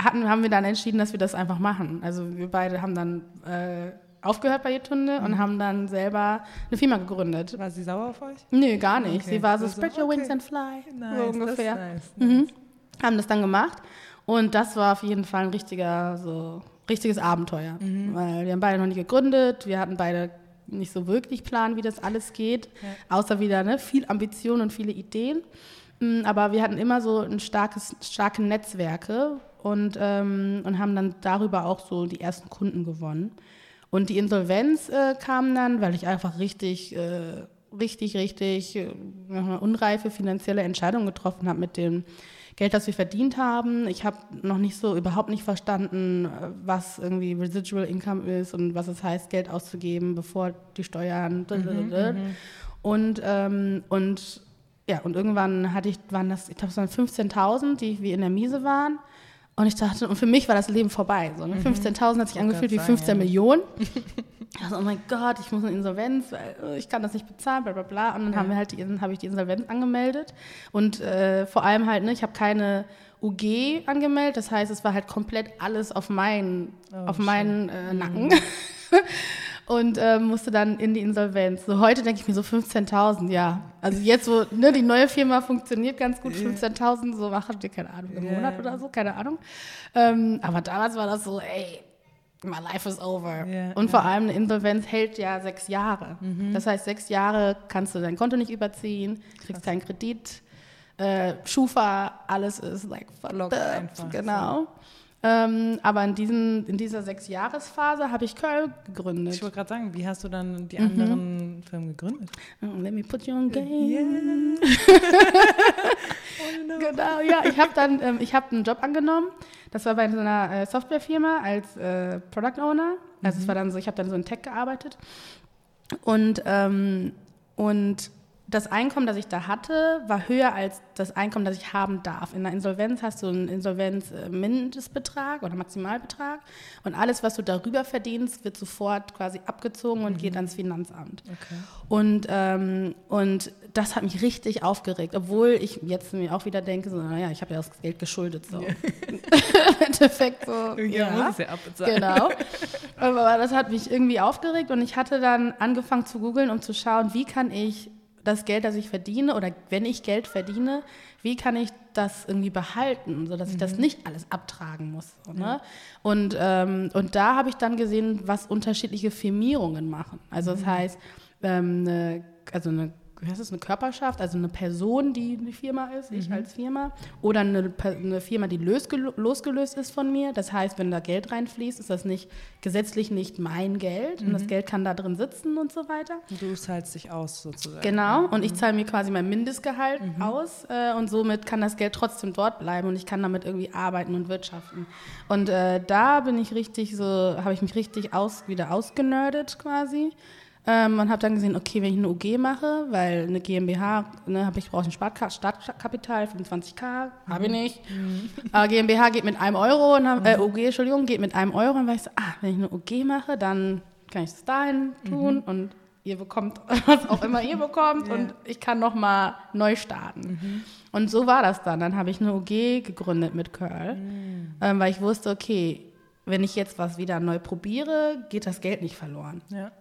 C: hatten, haben wir dann entschieden, dass wir das einfach machen. Also wir beide haben dann äh, aufgehört bei Jetunde
B: Mhm.
C: und haben dann selber eine Firma gegründet.
B: War sie sauer auf euch?
C: Nö, gar nicht.
B: Okay.
C: Sie war so,
B: Also,
C: spread your wings
B: okay.
C: and fly.
B: Nice,
C: so ungefähr.
B: Ist
C: Mhm.
B: nice.
C: Haben das dann gemacht. Und das war auf jeden Fall ein richtiger, so, richtiges Abenteuer.
B: Mhm.
C: Weil wir haben beide noch nie gegründet. Wir hatten beide nicht so wirklich Plan, wie das alles geht. Außer wieder ne, viel Ambition und viele Ideen. Mm, Aber wir hatten immer so ein starkes, starke Netzwerke und, ähm, und haben dann darüber auch so die ersten Kunden gewonnen. Und die Insolvenz äh, kam dann, weil ich einfach richtig, äh, richtig, richtig äh, unreife finanzielle Entscheidung getroffen habe mit dem Geld, das wir verdient haben. Ich habe noch nicht so überhaupt nicht verstanden, äh, was irgendwie Residual Income ist und was es heißt, Geld auszugeben, bevor die Steuern. Und, ähm, und ja, und irgendwann hatte ich, waren das, ich glaube, es waren 15.000, die wie in der Miese waren. Und ich dachte, und für mich war das Leben vorbei. So, ne? 15.000 hat sich angefühlt wie
B: grad
C: 15
B: sagen, ja.
C: Millionen. Also, oh mein Gott, ich muss eine Insolvenz, weil äh, ich kann das nicht bezahlen, bla bla bla. Und dann haben wir halt die, habe ich die Insolvenz angemeldet. Und äh, vor allem halt, ne, ich habe keine UG angemeldet. Das heißt, es war halt komplett alles auf meinen, auf meinen äh, Nacken. Und äh, musste dann in die Insolvenz. So heute denke ich mir so 15.000, ja. Also jetzt, wo ne, die neue Firma funktioniert ganz gut, 15.000, so machen wir, keine Ahnung, im. Monat oder so, keine Ahnung. Ähm, aber damals war das so, ey, my life is over.
B: Ja,
C: und vor allem eine Insolvenz hält ja sechs Jahre. Das heißt, sechs Jahre kannst du dein Konto nicht überziehen, kriegst keinen Kredit, äh, Schufa, alles ist like
B: einfach,
C: genau. Ähm, aber in, diesen, in dieser Sechsjahresphase habe ich Curl gegründet.
B: Ich wollte gerade sagen, wie hast du dann die
C: Mhm.
B: anderen Firmen gegründet?
C: Oh, let me put you on game.
B: Yeah.
C: Genau, ja. Ich habe dann, ähm, ich habe einen Job angenommen. Das war bei so einer äh, Softwarefirma als äh, Product Owner. Also es war dann so, ich habe dann so in Tech gearbeitet. Und, ähm, und das Einkommen, das ich da hatte, war höher als das Einkommen, das ich haben darf. In der Insolvenz hast du einen Insolvenz-Mindestbetrag oder Maximalbetrag. Und alles, was du darüber verdienst, wird sofort quasi abgezogen und geht ans Finanzamt.
B: Okay.
C: Und, ähm, und das hat mich richtig aufgeregt, obwohl ich jetzt mir auch wieder denke, so, naja, ich habe ja das Geld geschuldet. So. Im Endeffekt so.
B: Ja, muss es ja abbezahlen.
C: Genau. Aber das hat mich irgendwie aufgeregt und ich hatte dann angefangen zu googeln, um zu schauen, wie kann ich das Geld, das ich verdiene oder wenn ich Geld verdiene, wie kann ich das irgendwie behalten, sodass ich das nicht alles abtragen muss. So, ne? und, ähm, und da habe ich dann gesehen, was unterschiedliche Firmierungen machen. Also das heißt, ähm, eine, also eine wie heißt das, eine Körperschaft, also eine Person, die eine Firma ist, ich als Firma, oder eine, eine Firma, die losgel losgelöst ist von mir. Das heißt, wenn da Geld reinfließt, ist das nicht gesetzlich nicht mein Geld und das Geld kann da drin sitzen und so weiter.
B: Du zahlst dich aus sozusagen.
C: Genau, und ich zahle mir quasi mein Mindestgehalt aus äh, und somit kann das Geld trotzdem dort bleiben und ich kann damit irgendwie arbeiten und wirtschaften. Und äh, da bin ich richtig so, habe ich mich richtig aus, wieder ausgenördet quasi. Ähm, und habe dann gesehen, okay, wenn ich eine UG mache, weil eine GmbH, ne, habe ich brauche ein Startka- Startkapital, 25k, habe ich nicht. Aber GmbH geht mit einem Euro, und hab, äh, UG, Entschuldigung, geht mit einem Euro. Und war ich so, ah, wenn ich eine UG mache, dann kann ich es dahin tun und ihr bekommt, was auch immer ihr bekommt und ich kann nochmal neu starten. Und so war das dann. Dann habe ich eine UG gegründet mit Curl, ähm, weil ich wusste, okay, wenn ich jetzt was wieder neu probiere, geht das Geld nicht verloren.
B: Ja.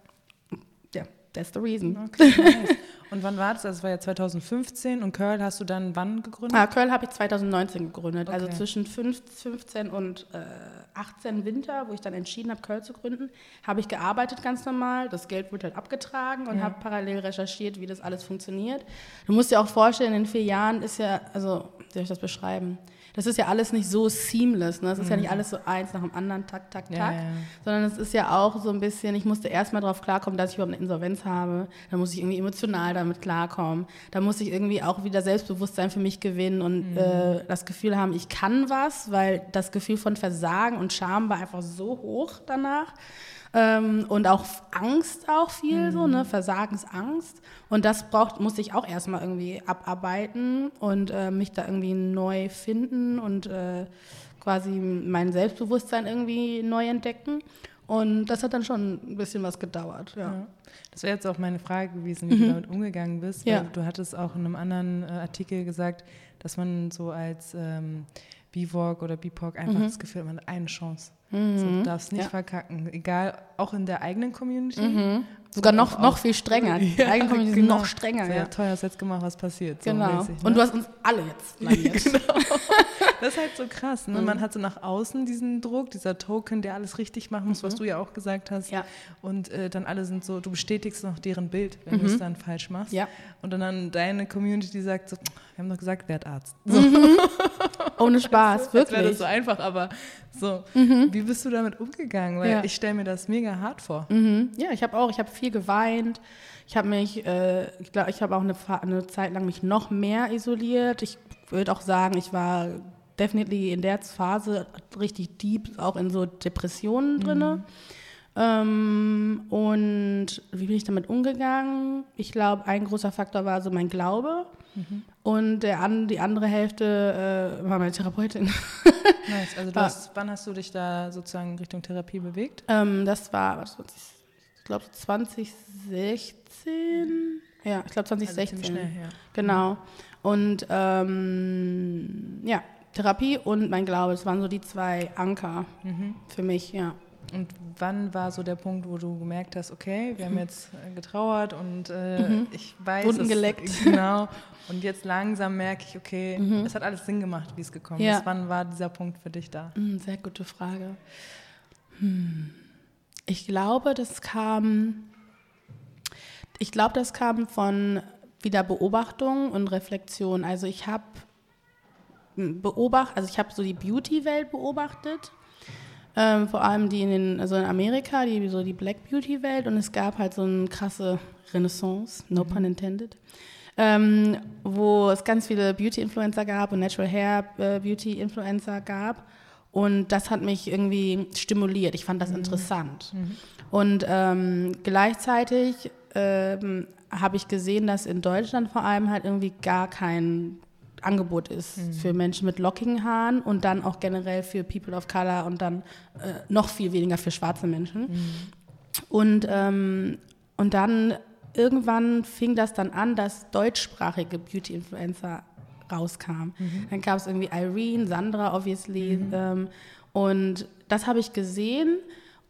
C: Ja, that's the reason.
B: Okay, nice. Und wann war das? Das war ja 2015 und Curl hast du dann wann gegründet?
C: Ah, Curl habe ich 2019 gegründet, also
B: Okay.
C: zwischen 5, 15 und äh, 18 Winter, wo ich dann entschieden habe, Curl zu gründen, habe ich gearbeitet ganz normal. Das Geld wurde halt abgetragen und habe parallel recherchiert, wie das alles funktioniert. Du musst dir auch vorstellen, in vier Jahren ist ja, also, wie soll ich das beschreiben? Das ist ja alles nicht so seamless, ne? Das ist ja nicht alles so eins nach dem anderen, tak, tak, tak.
B: Mhm. Ja.
C: Sondern es ist ja auch so ein bisschen, ich musste erstmal darauf klarkommen, dass ich überhaupt eine Insolvenz habe. Da muss ich irgendwie emotional damit klarkommen. Da muss ich irgendwie auch wieder Selbstbewusstsein für mich gewinnen und äh, das Gefühl haben, ich kann was, weil das Gefühl von Versagen und Scham war einfach so hoch danach. Ähm, und auch Angst auch viel so, ne, Versagensangst. Und das braucht, musste ich auch erstmal irgendwie abarbeiten und äh, mich da irgendwie neu finden und äh, quasi mein Selbstbewusstsein irgendwie neu entdecken. Und das hat dann schon ein bisschen was gedauert, ja.
B: Ja. Das wäre jetzt auch meine Frage gewesen, wie du damit umgegangen bist.
C: Mhm. Ja.
B: Du hattest auch in einem anderen äh, Artikel gesagt, dass man so als ähm, BIVOG oder BIPOC einfach das Gefühl man hat eine Chance. So, du darfst nicht
C: Mhm. Ja.
B: verkacken. Egal, auch in der eigenen Community.
C: Sogar
B: Oder
C: noch, noch viel strenger. Die
B: Ja,
C: eigenen Community
B: genau.
C: sind noch strenger,
B: So,
C: ja.
B: Toll, hast jetzt gemacht, was passiert. So
C: Genau.
B: mäßig, ne?
C: Und du hast uns alle jetzt blamiert.
B: Das ist halt so krass. Ne? Man hat so nach außen diesen Druck, dieser Token, der alles richtig machen muss, was du ja auch gesagt hast.
C: Mhm. Ja.
B: Und äh, dann alle sind so, du bestätigst noch deren Bild, wenn du es dann falsch machst.
C: Mhm. Ja.
B: Und dann, dann deine Community, die sagt so, wir haben doch gesagt, werd Arzt.
C: Ohne Spaß,
B: Als wäre das
C: wirklich.
B: so einfach, aber so. Wie bist du damit umgegangen? Weil
C: Ja.
B: ich stelle mir das mega hart vor.
C: Mhm. Ja, ich habe auch, ich habe viel geweint. Ich habe mich, äh, ich glaube, ich habe auch eine, eine Zeit lang mich noch mehr isoliert. Ich würde auch sagen, ich war definitely in der Phase richtig deep, auch in so Depressionen drinne. Ähm, und wie bin ich damit umgegangen? Ich glaube, ein großer Faktor war so mein Glaube. Und der an, die andere Hälfte äh, war meine Therapeutin.
B: Nice. Also du hast, wann hast du dich da sozusagen Richtung Therapie bewegt?
C: Ähm, das war, was, ich glaube, 2016. Ja, ich glaube
B: Also
C: 2016.
B: ziemlich schnell, ja.
C: Genau. Und ähm, ja, Therapie und mein Glaube, das waren so die zwei Anker
B: Mhm.
C: für mich, ja.
B: Und wann war so der Punkt, wo du gemerkt hast, okay, wir haben jetzt äh, getrauert und äh, ich weiß
C: Wunden
B: es,
C: geleckt.
B: Genau. Und jetzt langsam merke ich, okay, es hat alles Sinn gemacht, wie es gekommen
C: Ja.
B: ist. Wann war dieser Punkt für dich da?
C: Hm, sehr gute Frage. Hm. Ich glaube, das kam. Ich glaube, das kam von wieder Beobachtung und Reflexion. Also ich habe beobacht, also ich habe so die Beauty-Welt beobachtet Ähm, vor allem die in, den, also in Amerika, die so die Black Beauty Welt und es gab halt so eine krasse Renaissance, no pun intended, ähm, wo es ganz viele Beauty Influencer gab und Natural Hair äh, Beauty Influencer gab und das hat mich irgendwie stimuliert. Ich fand das interessant. Und ähm, gleichzeitig ähm, habe ich gesehen, dass in Deutschland vor allem halt irgendwie gar kein Angebot ist für Menschen mit lockigen Haaren und dann auch generell für People of Color und dann äh, noch viel weniger für schwarze Menschen. Und, ähm, und dann irgendwann fing das dann an, dass deutschsprachige Beauty-Influencer rauskamen. Dann gab es irgendwie Irene, Sandra, obviously. Ähm, und das habe ich gesehen.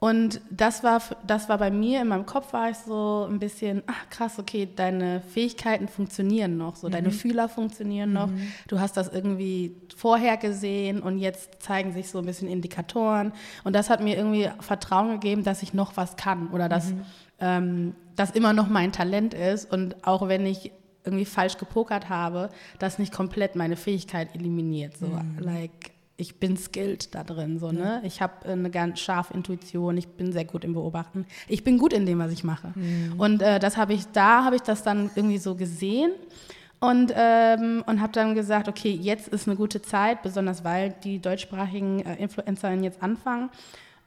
C: Und das war, das war bei mir, in meinem Kopf war ich so ein bisschen, ach krass, okay, deine Fähigkeiten funktionieren noch, so deine Fühler funktionieren noch. Du hast das irgendwie vorher gesehen und jetzt zeigen sich so ein bisschen Indikatoren. Und das hat mir irgendwie Vertrauen gegeben, dass ich noch was kann oder dass ähm, das immer noch mein Talent ist. Und auch wenn ich irgendwie falsch gepokert habe, das nicht komplett meine Fähigkeit eliminiert. So, like, ich bin skilled da drin. So, ne? Ich habe eine ganz scharfe Intuition, ich bin sehr gut im Beobachten. Ich bin gut in dem, was ich mache. Und äh, das habe ich, da habe ich das dann irgendwie so gesehen und, ähm, und habe dann gesagt, okay, jetzt ist eine gute Zeit, besonders weil die deutschsprachigen äh, Influencerinnen jetzt anfangen,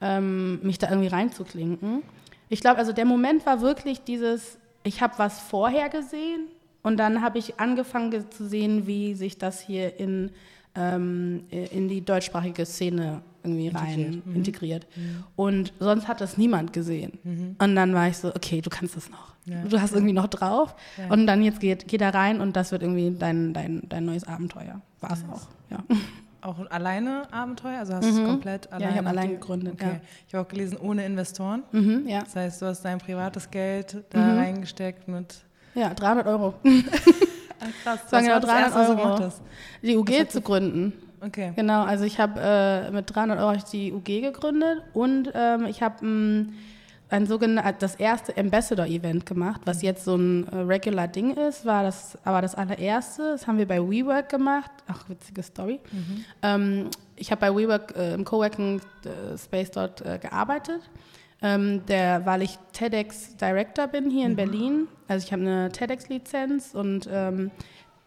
C: ähm, mich da irgendwie reinzuklinken. Ich glaube, also der Moment war wirklich dieses, ich habe was vorher gesehen und dann habe ich angefangen ge- zu sehen, wie sich das hier in, ähm, in die deutschsprachige Szene irgendwie rein integriert. Und sonst hat das niemand gesehen. Und dann war ich so, okay, du kannst es noch. Du hast irgendwie noch drauf. Und dann jetzt geht, geh da rein und das wird irgendwie dein, dein, dein neues Abenteuer. War es auch, ja.
B: Auch alleine Abenteuer? Also hast du es komplett
C: Mhm. Ja,
B: alleine?
C: ich habe allein gegründet,
B: Okay.
C: ja.
B: Ich habe auch gelesen, ohne Investoren.
C: Mhm, ja.
B: Das heißt, du hast dein privates Geld da
C: Mhm.
B: reingesteckt mit.
C: Ja, 300 Euro.
B: Ah, krass.
C: Das waren genau
B: war das
C: 300
B: Erste, was du
C: Euro. Die UG zu gründen.
B: Okay.
C: Genau, also ich habe äh, mit 300 Euro die UG gegründet und ähm, ich habe ein sogenanntes, das erste Ambassador-Event gemacht, was jetzt so ein äh, regular Ding ist, war das aber das allererste. Das haben wir bei WeWork gemacht. Ach, witzige Story. Ähm, ich habe bei WeWork äh, im Coworking äh, Space dort äh, gearbeitet. Ähm, der, weil ich TEDx Director bin hier in Berlin. Also ich habe eine TEDx-Lizenz und ähm,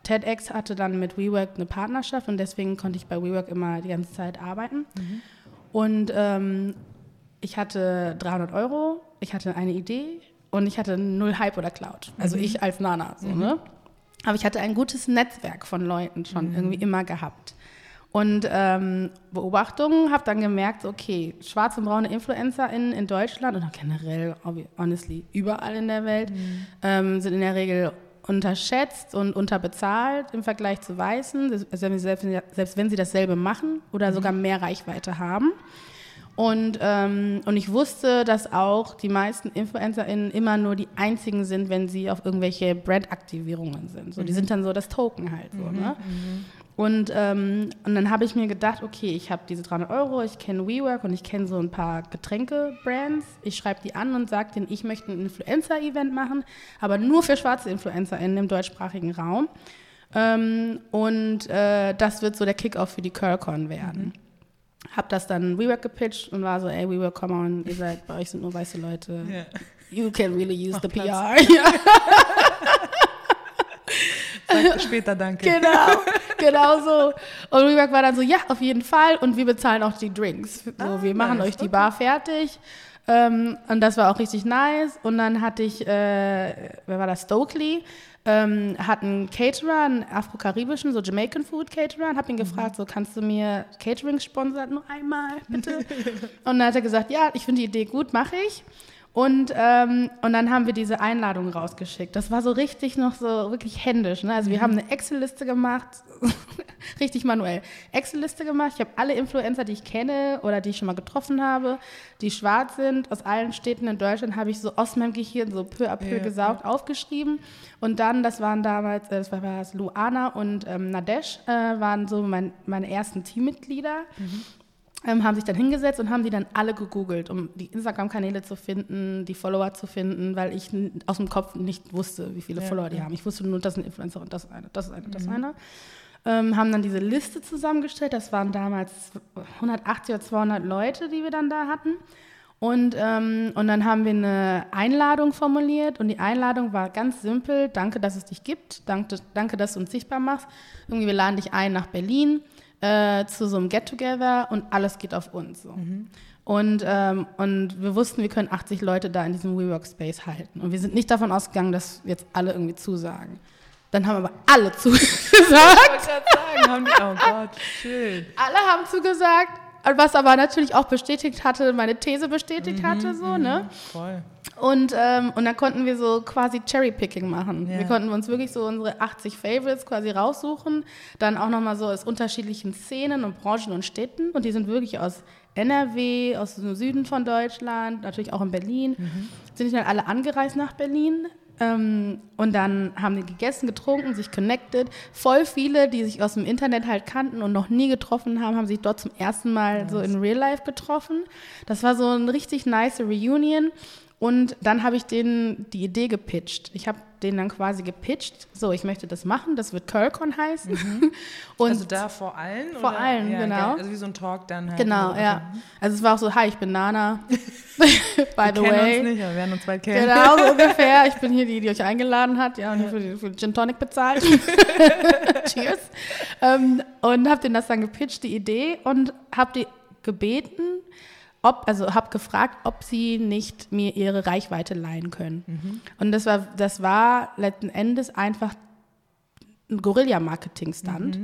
C: TEDx hatte dann mit WeWork eine Partnerschaft und deswegen konnte ich bei WeWork immer die ganze Zeit arbeiten. Und ähm, ich hatte 300 Euro, ich hatte eine Idee und ich hatte null Hype oder Cloud. Also ich als Nana, so, ne? Aber ich hatte ein gutes Netzwerk von Leuten schon irgendwie immer gehabt. Und ähm, Beobachtungen, habe dann gemerkt, okay, schwarze und braune InfluencerInnen in Deutschland und generell, honestly, überall in der Welt, ähm, sind in der Regel unterschätzt und unterbezahlt im Vergleich zu Weißen, also selbst, selbst wenn sie dasselbe machen oder sogar mehr Reichweite haben. Und, ähm, und ich wusste, dass auch die meisten InfluencerInnen immer nur die einzigen sind, wenn sie auf irgendwelche Brandaktivierungen sind. So, Die sind dann so das Token halt so. Ne? Und, ähm, und dann habe ich mir gedacht, okay, ich habe diese 300 Euro, ich kenne WeWork und ich kenne so ein paar Getränke-Brands. Ich schreibe die an und sage denen, ich möchte ein Influencer-Event machen, aber nur für schwarze InfluencerInnen im deutschsprachigen Raum. Ähm, und äh, das wird so der Kickoff für die Curlcon werden. Hab das dann WeWork gepitcht und war so, ey, WeWork, come on, ihr seid, bei euch sind nur weiße Leute.
B: Ja.
C: You can really use
B: Mach
C: the
B: Platz.
C: PR. Ja.
B: Sag später danke.
C: Genau, genau so. Und WeWork war dann so, ja, auf jeden Fall. Und wir bezahlen auch die Drinks. So,
B: Ah,
C: wir machen
B: nice,
C: euch die
B: okay.
C: Bar fertig. Ähm, und das war auch richtig nice. Und dann hatte ich, äh, wer war das? Stokely. Ähm, hat einen Caterer, einen afro-karibischen, so Jamaican Food Caterer, und hab ihn
B: Mhm.
C: gefragt, so kannst du mir Catering sponsern, nur einmal, bitte? und dann hat er gesagt, ja, ich finde die Idee gut, mache ich. Und, ähm, und dann haben wir diese Einladung rausgeschickt. Das war so richtig noch so wirklich händisch. Ne? Also wir haben eine Excel-Liste gemacht, richtig manuell. Excel-Liste gemacht. Ich habe alle Influencer, die ich kenne oder die ich schon mal getroffen habe, die schwarz sind, aus allen Städten in Deutschland, habe ich so aus meinem Gehirn so peu à peu
B: Ja,
C: gesaugt, aufgeschrieben. Und dann, das waren damals, äh, das war das Luana und ähm, Nadesh, äh, waren so mein, meine ersten Teammitglieder ähm, haben sich dann hingesetzt und haben die dann alle gegoogelt, um die Instagram-Kanäle zu finden, die Follower zu finden, weil ich aus dem Kopf nicht wusste, wie viele
B: Ja,
C: Follower die
B: ja.
C: haben. Ich wusste nur, das ist ein Influencer und das ist eine, das ist eine, das ist eine. ähm, haben dann diese Liste zusammengestellt. Das waren damals 180 oder 200 Leute, die wir dann da hatten. Und, ähm, und dann haben wir eine Einladung formuliert und die Einladung war ganz simpel. Danke, dass es dich gibt. Danke, danke dass du uns sichtbar machst. Irgendwie, wir laden dich ein nach Berlin äh, zu so einem Get-Together und alles geht auf uns. So. Und, ähm, und wir wussten, wir können 80 Leute da in diesem WeWork-Space halten. Und wir sind nicht davon ausgegangen, dass jetzt alle irgendwie zusagen. Dann haben aber alle zugesagt.
B: Ich wollte gerade sagen, haben die, oh Gott, schön.
C: alle haben zugesagt. Was aber natürlich auch bestätigt hatte, meine These bestätigt hatte, so, ne?
B: Voll.
C: Und, ähm, und dann konnten wir so quasi Cherry-Picking machen.
B: Ja.
C: Wir konnten uns wirklich so unsere 80 Favorites quasi raussuchen. Dann auch nochmal so aus unterschiedlichen Szenen und Branchen und Städten. Und die sind wirklich aus NRW, aus dem Süden von Deutschland, natürlich auch in Berlin. Sind die dann alle angereist nach Berlin. Ähm, und dann haben die gegessen, getrunken, sich connected. Voll viele, die sich aus dem Internet halt kannten und noch nie getroffen haben, haben sich dort zum ersten Mal so in Real Life getroffen. Das war so ein richtig nice Reunion. Und dann habe ich denen die Idee gepitcht. Ich habe denen dann quasi gepitcht, so, ich möchte das machen, das wird Curlcon heißen. Und
B: also da vor allen?
C: Vor
B: oder?
C: allen,
B: ja,
C: genau.
B: Also wie so ein Talk dann halt.
C: genau,
B: Okay.
C: ja. Also es war auch so, hi, ich bin Nana. By the
B: Wir kennen
C: way.
B: uns nicht, aber wir werden uns bald kennen.
C: Genau, so ungefähr. Ich bin hier die, die euch eingeladen hat, ja, und hier für, die, für Gin Tonic bezahlt. Cheers. Ähm, und habe denen das dann gepitcht, die Idee, und habe die gebeten, ob, also habe gefragt, ob sie nicht mir ihre Reichweite leihen können. Und das war, das war letzten Endes einfach ein Guerilla-Marketing-Stunt.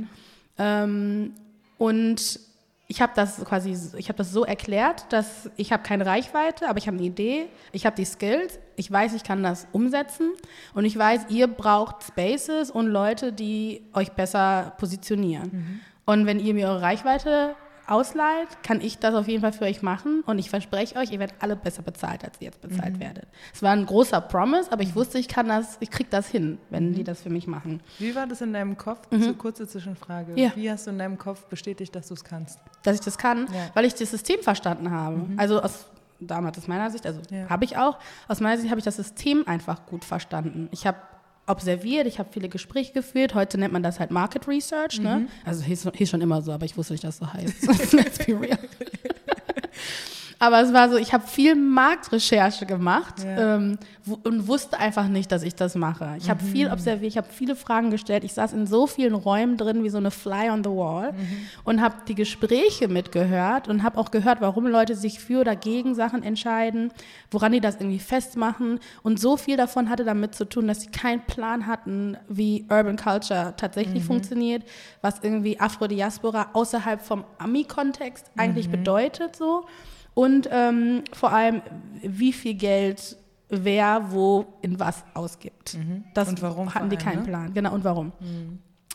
C: Ähm, und ich habe das quasi, ich habe das so erklärt, dass ich habe keine Reichweite, aber ich habe eine Idee, ich habe die Skills, ich weiß, ich kann das umsetzen und ich weiß, ihr braucht Spaces und Leute, die euch besser positionieren. Und wenn ihr mir eure Reichweite ausleiht, kann ich das auf jeden Fall für euch machen und ich verspreche euch, ihr werdet alle besser bezahlt, als ihr jetzt bezahlt werdet. Es war ein großer Promise, aber ich wusste, ich kann das, ich krieg das hin, wenn die das für mich machen.
B: Wie war das in deinem Kopf? So kurze Zwischenfrage.
C: Mhm. Ja.
B: Wie hast du in deinem Kopf bestätigt, dass du es kannst?
C: dass ich das kann,
B: Ja.
C: weil ich das System verstanden habe. Also aus damals aus meiner Sicht, also
B: Ja.
C: habe ich auch, aus meiner Sicht habe ich das System einfach gut verstanden. Ich habe observiert, ich habe viele Gespräche geführt. Heute nennt man das halt Market Research. Ne? Also hieß, hieß schon immer so, aber ich wusste nicht, dass es so heißt. Let's be real. Aber es war so, ich habe viel Marktrecherche gemacht
B: Ja.
C: ähm, und wusste einfach nicht, dass ich das mache. Ich habe viel observiert, ich habe viele Fragen gestellt. Ich saß in so vielen Räumen drin wie so eine Fly on the Wall und habe die Gespräche mitgehört und habe auch gehört, warum Leute sich für oder gegen Sachen entscheiden, woran die das irgendwie festmachen. Und so viel davon hatte damit zu tun, dass sie keinen Plan hatten, wie Urban Culture tatsächlich funktioniert, was irgendwie Afro-Diaspora außerhalb vom Ami-Kontext eigentlich bedeutet so. Und ähm, vor allem, wie viel Geld wer wo in was ausgibt. Das
B: Und warum
C: hatten die keinen
B: ne?
C: Plan. Genau, und warum.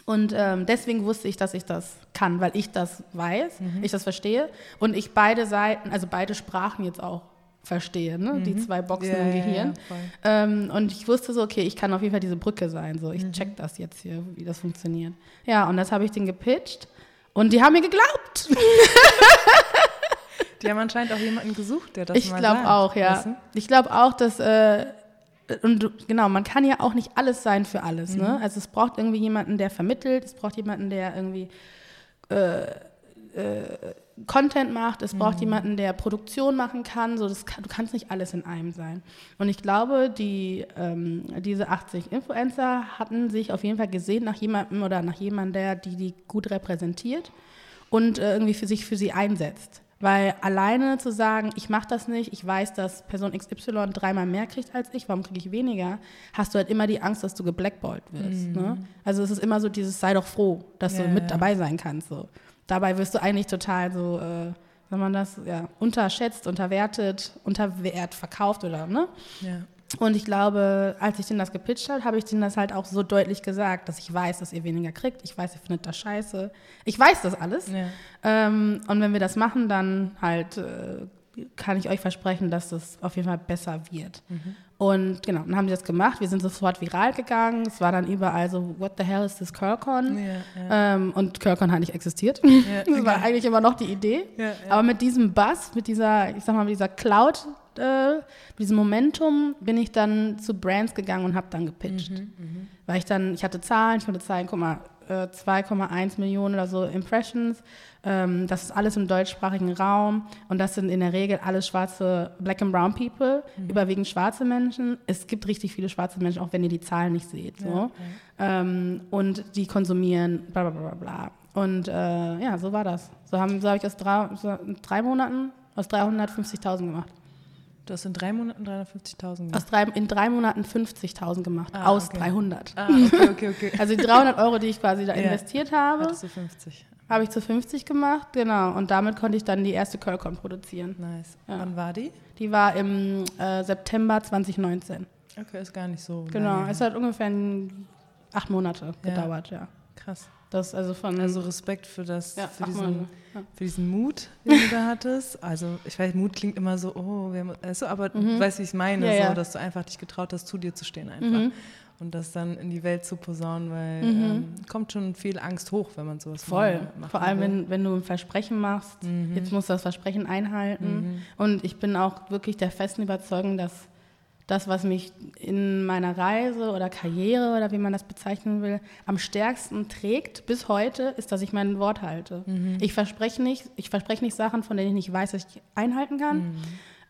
C: Und ähm, deswegen wusste ich, dass ich das kann, weil ich das weiß, ich das verstehe und ich beide Seiten, also beide Sprachen jetzt auch verstehe, ne? die zwei Boxen
B: Ja,
C: im Gehirn.
B: voll.
C: ähm, und ich wusste so, okay, ich kann auf jeden Fall diese Brücke sein. So,
B: Mhm.
C: ich check das jetzt hier, wie das funktioniert. Ja, und das habe ich denen gepitcht und die haben mir geglaubt.
B: Die haben anscheinend auch jemanden gesucht, der das
C: Ich
B: mal
C: glaube
B: sagt,
C: auch, ja.
B: weißt du?
C: Ich glaube auch, dass äh, und genau, man kann ja auch nicht alles sein für alles. Ne? Also es braucht irgendwie jemanden, der vermittelt, es braucht jemanden, der irgendwie äh, äh, Content macht, es braucht jemanden, der Produktion machen kann. So, das kann, du kannst nicht alles in einem sein. Und ich glaube, die, ähm, diese 80 Influencer hatten sich auf jeden Fall gesehen nach jemandem oder nach jemandem, der die, die gut repräsentiert und äh, irgendwie für sich für sie einsetzt. Weil alleine zu sagen, ich mache das nicht, ich weiß, dass Person XY dreimal mehr kriegt als ich, warum kriege ich weniger, hast du halt immer die Angst, dass du geblackballt wirst. Ne? Also es ist immer so dieses, sei doch froh, dass
B: Ja,
C: du mit dabei sein kannst. So. Dabei wirst du eigentlich total so, äh, wenn man das, ja, unterschätzt, unterwertet, unterwert verkauft oder, ne?
B: Ja.
C: Und ich glaube, als ich denen das gepitcht habe, habe ich denen das halt auch so deutlich gesagt, dass ich weiß, dass ihr weniger kriegt. Ich weiß, ihr findet das scheiße. Ich weiß das alles.
B: Ja.
C: Ähm, und wenn wir das machen, dann halt äh, kann ich euch versprechen, dass das auf jeden Fall besser wird. Und genau, dann haben die das gemacht. Wir sind sofort viral gegangen. Es war dann überall so, what the hell is this Curlcon?
B: Ja, ja.
C: Ähm, und Curlcon hat nicht existiert.
B: Ja,
C: das war eigentlich immer noch die Idee. Aber mit diesem Buzz, mit dieser, ich sag mal, mit dieser Cloud, äh, mit diesem Momentum bin ich dann zu Brands gegangen und habe dann gepitcht.
B: Mhm,
C: Weil ich dann, ich hatte Zahlen, ich konnte zeigen, guck mal, äh, 2,1 Millionen oder so Impressions. Ähm, das ist alles im deutschsprachigen Raum und das sind in der Regel alles schwarze Black and Brown People, überwiegend schwarze Menschen. Es gibt richtig viele schwarze Menschen, auch wenn ihr die Zahlen nicht seht. So. Ähm, und die konsumieren bla bla bla bla. Und äh, ja, so war das. So, haben, so habe ich aus drei, so in drei Monaten aus 350.000 gemacht.
B: Du hast in drei Monaten 350.000 gemacht.
C: Aus drei, in drei Monaten 50.000 gemacht.
B: Ah,
C: aus
B: okay.
C: 300.
B: Ah, okay, okay, okay.
C: Also die 300 Euro, die ich quasi da
B: Ja.
C: investiert habe,
B: Hattest du 50.
C: habe ich zu 50 gemacht. Genau. Und damit konnte ich dann die erste Curlcon produzieren.
B: Nice.
C: Ja.
B: Wann war die?
C: Die war im äh, September 2019.
B: Okay, ist gar nicht so.
C: Genau. Es hat ungefähr acht Monate
B: Ja.
C: gedauert, ja.
B: Krass.
C: Das also von
B: Also Respekt für das,
C: ja,
B: für diesen.
C: Ja.
B: für diesen Mut, den du da hattest. Also ich weiß, Mut klingt immer so, oh, mu- weißt du, aber du weißt, wie ich es meine,
C: Mhm. Ja,
B: so, dass du einfach dich getraut hast, zu dir zu stehen einfach.
C: Mhm.
B: Und das dann in die Welt zu posaunen, weil ähm, kommt schon viel Angst hoch, wenn man sowas
C: Voll.
B: machen
C: Vor allem,
B: will.
C: wenn, wenn du ein Versprechen machst,
B: Mhm.
C: jetzt musst du das Versprechen einhalten. Und ich bin auch wirklich der festen Überzeugung, dass das, was mich in meiner Reise oder Karriere oder wie man das bezeichnen will, am stärksten trägt bis heute, ist, dass ich mein Wort halte. Ich verspreche nicht, ich verspreche nicht Sachen, von denen ich nicht weiß, dass ich einhalten kann.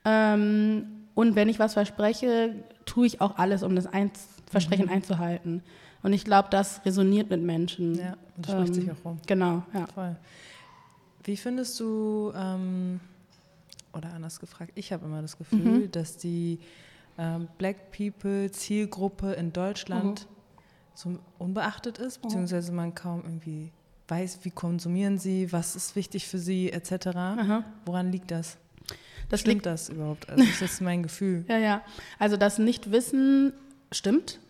C: Ähm, und wenn ich was verspreche, tue ich auch alles, um das ein Versprechen einzuhalten. Und ich glaube, das resoniert mit Menschen.
B: Ja, das spricht
C: Ähm,
B: sich auch rum.
C: Genau, ja.
B: Voll. Wie findest du, ähm, oder anders gefragt, ich habe immer das Gefühl,
C: Mhm.
B: dass die ähm, Black People Zielgruppe in Deutschland
C: Mhm.
B: so unbeachtet ist, beziehungsweise man kaum irgendwie weiß, wie konsumieren sie, was ist wichtig für sie, etc.
C: Aha.
B: Woran liegt das?
C: Das
B: Stimmt
C: liegt
B: das überhaupt? Also das ist mein Gefühl.
C: Ja, ja. Also das Nichtwissen stimmt.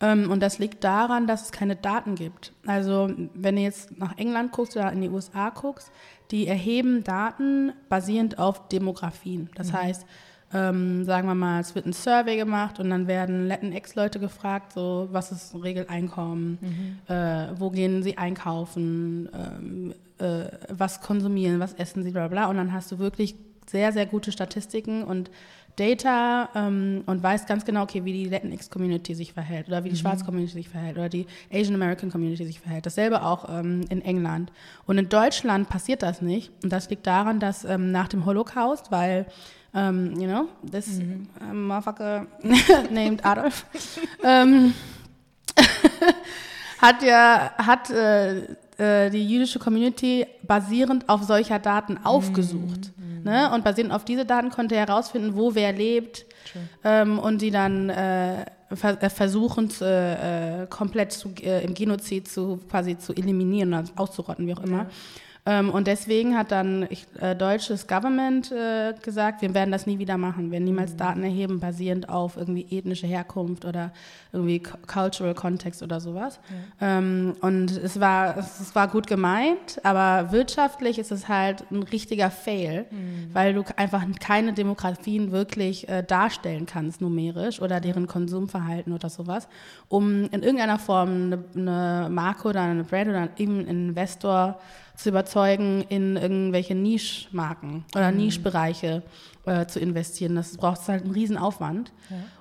C: Ähm, und das liegt daran, dass es keine Daten gibt. Also wenn du jetzt nach England guckst oder in die USA guckst, die erheben Daten basierend auf Demografien. Das heißt, ähm, sagen wir mal, es wird ein Survey gemacht und dann werden Latinx-Leute gefragt, so was ist Regeleinkommen, äh, wo gehen sie einkaufen, ähm, äh, was konsumieren, was essen sie, bla bla. Und dann hast du wirklich sehr, sehr gute Statistiken und Data ähm, und weißt ganz genau, okay, wie die Latinx-Community sich verhält oder wie die Schwarz-Community sich verhält oder die Asian American Community sich verhält. Dasselbe auch ähm, in England. Und in Deutschland passiert das nicht. Und das liegt daran, dass ähm, nach dem Holocaust, weil, ähm, you know, this um, motherfucker named Adolf, ähm, hat ja, hat äh, äh, die jüdische Community basierend auf solcher Daten aufgesucht. Ne? Und basierend auf diese Daten konnte er herausfinden, wo wer lebt ähm, und die dann äh, äh, versuchen, äh, komplett zu, äh, im Genozid zu, quasi zu eliminieren oder auszurotten, wie auch immer. Ähm, und deswegen hat dann ich, äh, deutsches Government äh, gesagt, wir werden das nie wieder machen. Wir werden niemals Daten erheben, basierend auf irgendwie ethnische Herkunft oder irgendwie cu- cultural context oder sowas. Ähm, und es war, es, es war gut gemeint, aber wirtschaftlich ist es halt ein richtiger Fail, weil du einfach keine Demografien wirklich äh, darstellen kannst, numerisch, oder deren Konsumverhalten oder sowas, um in irgendeiner Form eine, eine Marke oder eine Brand oder eben einen Investor zu überzeugen, in irgendwelche Niche-Marken oder Niche-Bereiche äh, zu investieren. Das braucht halt einen riesen Aufwand.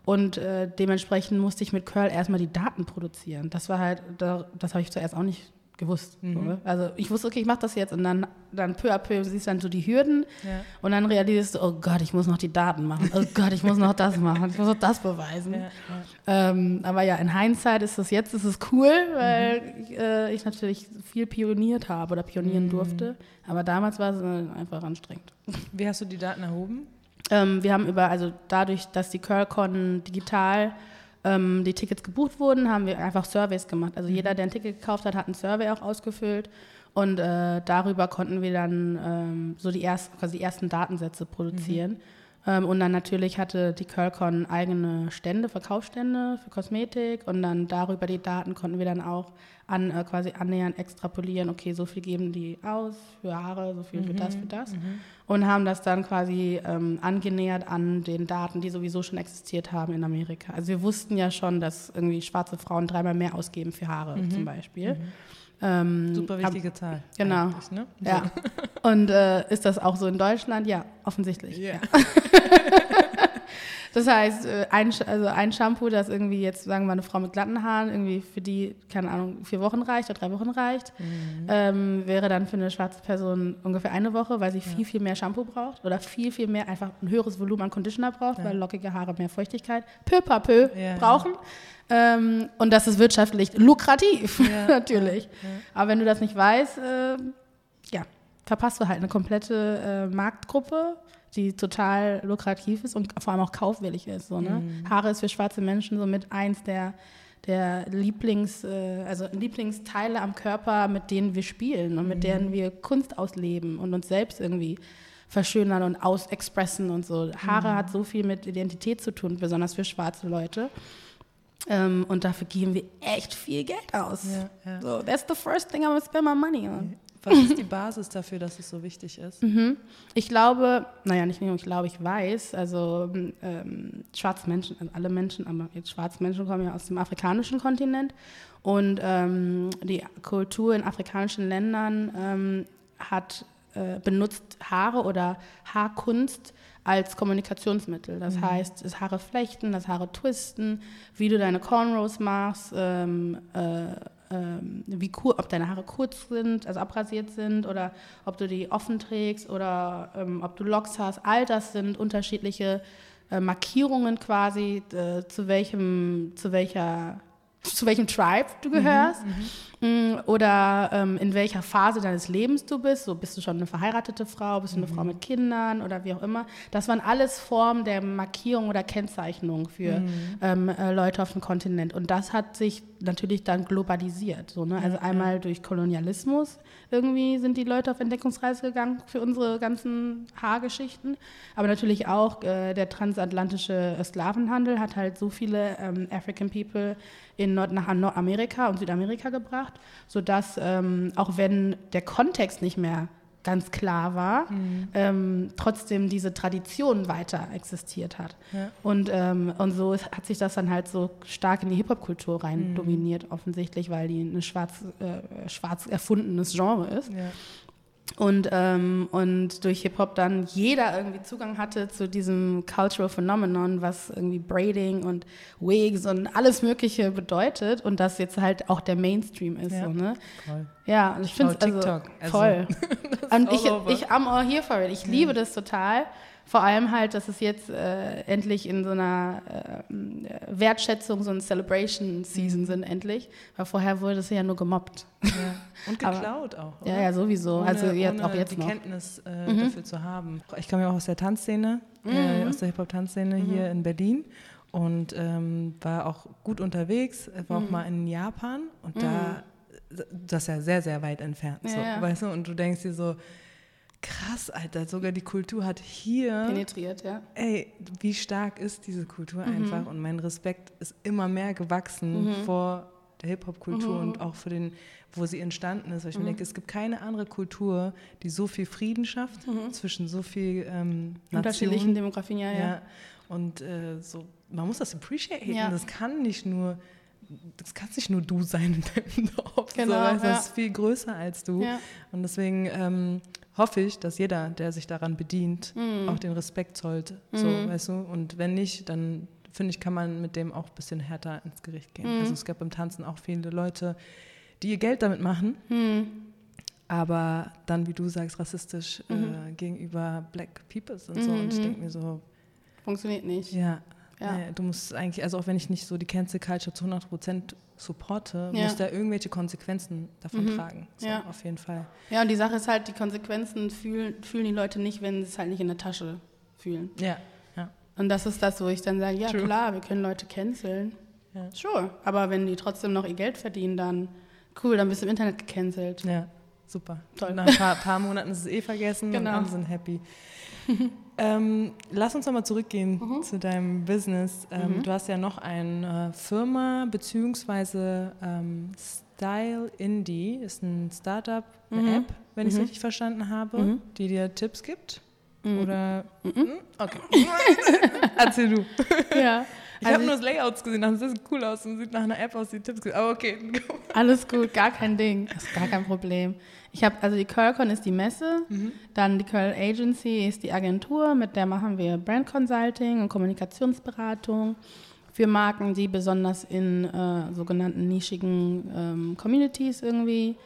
C: Und äh, dementsprechend musste ich mit Curl erstmal die Daten produzieren. Das war halt, da, das habe ich zuerst auch nicht gewusst. So, ne? Also ich wusste, okay, ich mache das jetzt und dann, dann peu à peu siehst du dann so die Hürden
B: Ja.
C: und dann realisierst du, oh Gott, ich muss noch die Daten machen. Oh Gott, ich muss noch das machen. Ich muss noch das beweisen.
B: Ja, ja.
C: Ähm, aber ja, in Hindsight ist es jetzt ist es cool, weil äh, ich natürlich viel pioniert habe oder pionieren durfte. Aber damals war es äh, einfach anstrengend.
B: Wie hast du die Daten erhoben?
C: Ähm, wir haben über, also dadurch, dass die CurlCon digital ähm, die Tickets gebucht wurden, haben wir einfach Surveys gemacht. Also jeder, der ein Ticket gekauft hat, hat ein Survey auch ausgefüllt. Und äh, darüber konnten wir dann ähm, so die, ersten, quasi die ersten Datensätze produzieren. Ähm, und dann natürlich hatte die CurlCon eigene Stände, Verkaufsstände für Kosmetik. Und dann darüber die Daten konnten wir dann auch an, äh, quasi annähernd extrapolieren. Okay, so viel geben die aus für Haare, so viel für das, für das. Und haben das dann quasi ähm, angenähert an den Daten, die sowieso schon existiert haben in Amerika. Also wir wussten ja schon, dass irgendwie schwarze Frauen dreimal mehr ausgeben für Haare zum Beispiel. Ähm,
B: Super wichtige Zahl.
C: Genau.
B: Ne?
C: Ja. Und äh, ist das auch so in Deutschland? Ja, offensichtlich.
B: Ja.
C: Das heißt, äh, ein, also ein Shampoo, das irgendwie jetzt, sagen wir mal, eine Frau mit glatten Haaren irgendwie für die, keine Ahnung, vier Wochen reicht oder drei Wochen reicht, ähm, wäre dann für eine schwarze Person ungefähr eine Woche, weil sie viel, viel mehr Shampoo braucht oder viel, viel mehr einfach ein höheres Volumen an Conditioner braucht,
B: Ja.
C: weil lockige Haare mehr Feuchtigkeit peu à peu
B: Ja.
C: brauchen. Ähm, und das ist wirtschaftlich lukrativ,
B: Ja,
C: natürlich.
B: ja.
C: Aber wenn du das nicht weißt, äh, ja, verpasst du halt eine komplette äh, Marktgruppe, die total lukrativ ist und vor allem auch kaufwillig ist. So, ne? Haare ist für schwarze Menschen somit eins der, der Lieblings, äh, also Lieblingsteile am Körper, mit denen wir spielen und mit denen wir Kunst ausleben und uns selbst irgendwie verschönern und ausexpressen und so. Haare hat so viel mit Identität zu tun, besonders für schwarze Leute. Ähm, und dafür geben wir echt viel Geld aus.
B: Ja, ja.
C: So, that's the first thing I'm gonna spend my money on.
B: Was ist die Basis dafür, dass es so wichtig ist?
C: Mhm. Ich glaube, naja, nicht nur ich glaube, ich weiß, also ähm, schwarze Menschen, also alle Menschen, aber jetzt schwarze Menschen kommen ja aus dem afrikanischen Kontinent und ähm, die Kultur in afrikanischen Ländern ähm, hat äh, benutzt Haare oder Haarkunst als Kommunikationsmittel. Das heißt, das Haare flechten, das Haare twisten, wie du deine Cornrows machst, ähm, äh, ähm, wie ob deine Haare kurz sind, also abrasiert sind oder ob du die offen trägst oder ähm, ob du Locks hast. All das sind unterschiedliche äh, Markierungen quasi, äh, zu welchem, zu welcher zu welchem Tribe du gehörst Mm, oder ähm, in welcher Phase deines Lebens du bist. So bist du schon eine verheiratete Frau, bist du eine Frau mit Kindern oder wie auch immer. Das waren alles Formen der Markierung oder Kennzeichnung für ähm, äh, Leute auf dem Kontinent. Und das hat sich natürlich dann globalisiert. So, ne? Also einmal durch Kolonialismus irgendwie sind die Leute auf Entdeckungsreise gegangen für unsere ganzen Haargeschichten. Aber natürlich auch äh, der transatlantische Sklavenhandel hat halt so viele ähm, African People in Nord nach Nordamerika und Südamerika gebracht, sodass ähm, auch wenn der Kontext nicht mehr ganz klar war, ähm, trotzdem diese Tradition weiter existiert hat.
B: Ja.
C: Und, ähm, und so ist, hat sich das dann halt so stark in die Hip-Hop-Kultur rein dominiert, offensichtlich, weil die ein schwarz, äh, schwarz erfundenes Genre ist.
B: Ja.
C: Und, ähm, und durch Hip-Hop dann jeder irgendwie Zugang hatte zu diesem Cultural Phenomenon, was irgendwie Braiding und Wigs und alles Mögliche bedeutet und das jetzt halt auch der Mainstream ist.
B: Ja.
C: So, ne?
B: Voll.
C: Ja, und ich finde es also,
B: also,
C: voll. und ich,
B: over.
C: ich am all here for it. Ich liebe das total. Vor allem halt, dass es jetzt äh, endlich in so einer äh, Wertschätzung, so eine Celebration Season sind endlich. Weil vorher wurde es ja nur gemobbt.
B: Ja. Und
C: Aber-
B: geklaut auch. Oder?
C: Ja, ja, sowieso.
B: Ohne,
C: also jetzt,
B: ohne
C: auch jetzt
B: die
C: noch. Mhm.
B: Kenntnis äh, dafür zu haben. Ich komme ja auch aus der Tanzszene, äh, aus der Hip-Hop-Tanzszene
C: Mhm.
B: hier in Berlin und ähm, war auch gut unterwegs, äh, war
C: Mhm.
B: auch mal in Japan und da, das ist ja sehr, sehr weit entfernt, so,
C: Ja, ja.
B: weißt du, und du denkst dir so, krass, Alter, sogar die Kultur hat hier,
C: Penetriert, ja.
B: ey, wie stark ist diese Kultur
C: Mhm.
B: einfach und mein Respekt ist immer mehr gewachsen
C: Mhm.
B: vor der Hip-Hop-Kultur und auch für den, wo sie entstanden ist. Weil ich
C: Mhm.
B: mir denke, es gibt keine andere Kultur, die so viel Frieden schafft zwischen so viel ähm,
C: Mhm. Unterschiedlichen. Demografien, ja,
B: Ja.
C: ja.
B: Und äh, so, man muss das appreciaten.
C: Ja.
B: Das kann nicht nur, das kannst nicht nur du sein in deinem Dorf.
C: Genau,
B: so, du,
C: ja.
B: Das ist viel größer als du.
C: Ja.
B: Und deswegen ähm, hoffe ich, dass jeder, der sich daran bedient,
C: Mhm.
B: auch den Respekt zollt. So, weißt du? Und wenn nicht, dann finde ich, kann man mit dem auch ein bisschen härter ins Gericht gehen.
C: Mhm.
B: Also es gab beim Tanzen auch viele Leute, die ihr Geld damit machen,
C: Hm.
B: aber dann, wie du sagst, rassistisch äh, gegenüber Black Peoples und so. Und ich denke mir so,
C: Funktioniert nicht.
B: ja,
C: Ja.
B: Nee, du musst eigentlich, also auch wenn ich nicht so die Cancel Culture zu 100% supporte,
C: Ja.
B: muss da irgendwelche Konsequenzen davon tragen. So,
C: Ja.
B: Auf jeden Fall.
C: Ja, und die Sache ist halt, die Konsequenzen fühlen, fühlen die Leute nicht, wenn sie es halt nicht in der Tasche fühlen.
B: Ja, ja.
C: Und das ist das, wo ich dann sage, ja
B: True.
C: klar, wir können Leute canceln.
B: Ja.
C: Sure. Aber wenn die trotzdem noch ihr Geld verdienen, dann cool, dann bist du im Internet gecancelt.
B: Ja, super.
C: Toll.
B: Nach ein paar, paar Monaten ist es eh vergessen
C: Genau.
B: und alle sind happy. ähm, lass uns nochmal zurückgehen
C: Mhm.
B: zu deinem Business. Ähm, Du hast ja noch eine Firma, beziehungsweise ähm, Style Indie ist ein Startup, eine
C: Mhm.
B: App, wenn ich es richtig verstanden habe, die dir Tipps gibt.
C: Mhm.
B: Oder? Hm? Okay. Erzähl du.
C: ja.
B: Ich
C: Also
B: habe nur das Layouts gesehen, das sieht cool aus und sieht nach einer App aus, die Tipps gibt. Aber okay.
C: Alles gut, gar kein Ding. Das ist gar kein Problem. Ich habe, also die Curlcon ist die Messe, dann die Curl Agency ist die Agentur, mit der machen wir Brand Consulting und Kommunikationsberatung für Marken, die besonders in äh, sogenannten nischigen ähm, Communities irgendwie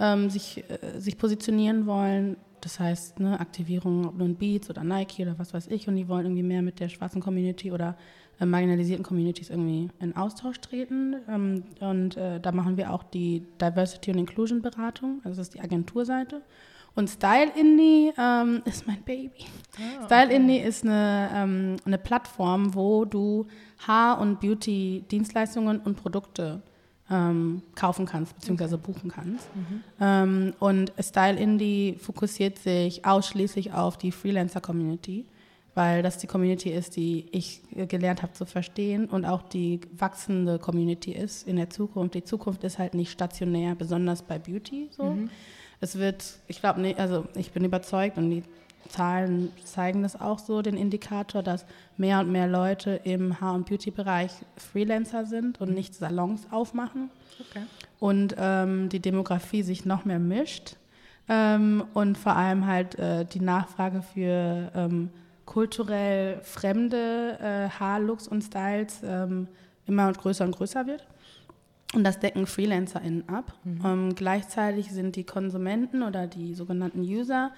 C: ähm, sich, äh, sich positionieren wollen. Das heißt, ne, Aktivierung, ob nun Beats oder Nike oder was weiß ich, und die wollen irgendwie mehr mit der schwarzen Community oder äh, marginalisierten Communities irgendwie in Austausch treten. Ähm, und äh, da machen wir auch die Diversity und Inclusion Beratung, also das ist die Agenturseite. Und Style Indie ähm, ist mein Baby. Style Indie ist eine, ähm, eine Plattform, wo du Haar- und Beauty-Dienstleistungen und Produkte ähm, kaufen kannst, beziehungsweise buchen kannst. Ähm, und Style Indie fokussiert sich ausschließlich auf die Freelancer-Community, weil das die Community ist, die ich gelernt habe zu verstehen und auch die wachsende Community ist in der Zukunft. Die Zukunft ist halt nicht stationär, besonders bei Beauty so. Es wird, ich glaube, nee, also ich bin überzeugt und die Zahlen zeigen das auch so, den Indikator, dass mehr und mehr Leute im Haar- und Beauty-Bereich Freelancer sind und nicht Salons aufmachen
B: Okay.
C: und ähm, die Demografie sich noch mehr mischt ähm, und vor allem halt äh, die Nachfrage für ähm, kulturell fremde äh, Haarlooks und Styles ähm, immer größer und größer wird. Und das decken FreelancerInnen ab. Ähm, gleichzeitig sind die Konsumenten oder die sogenannten User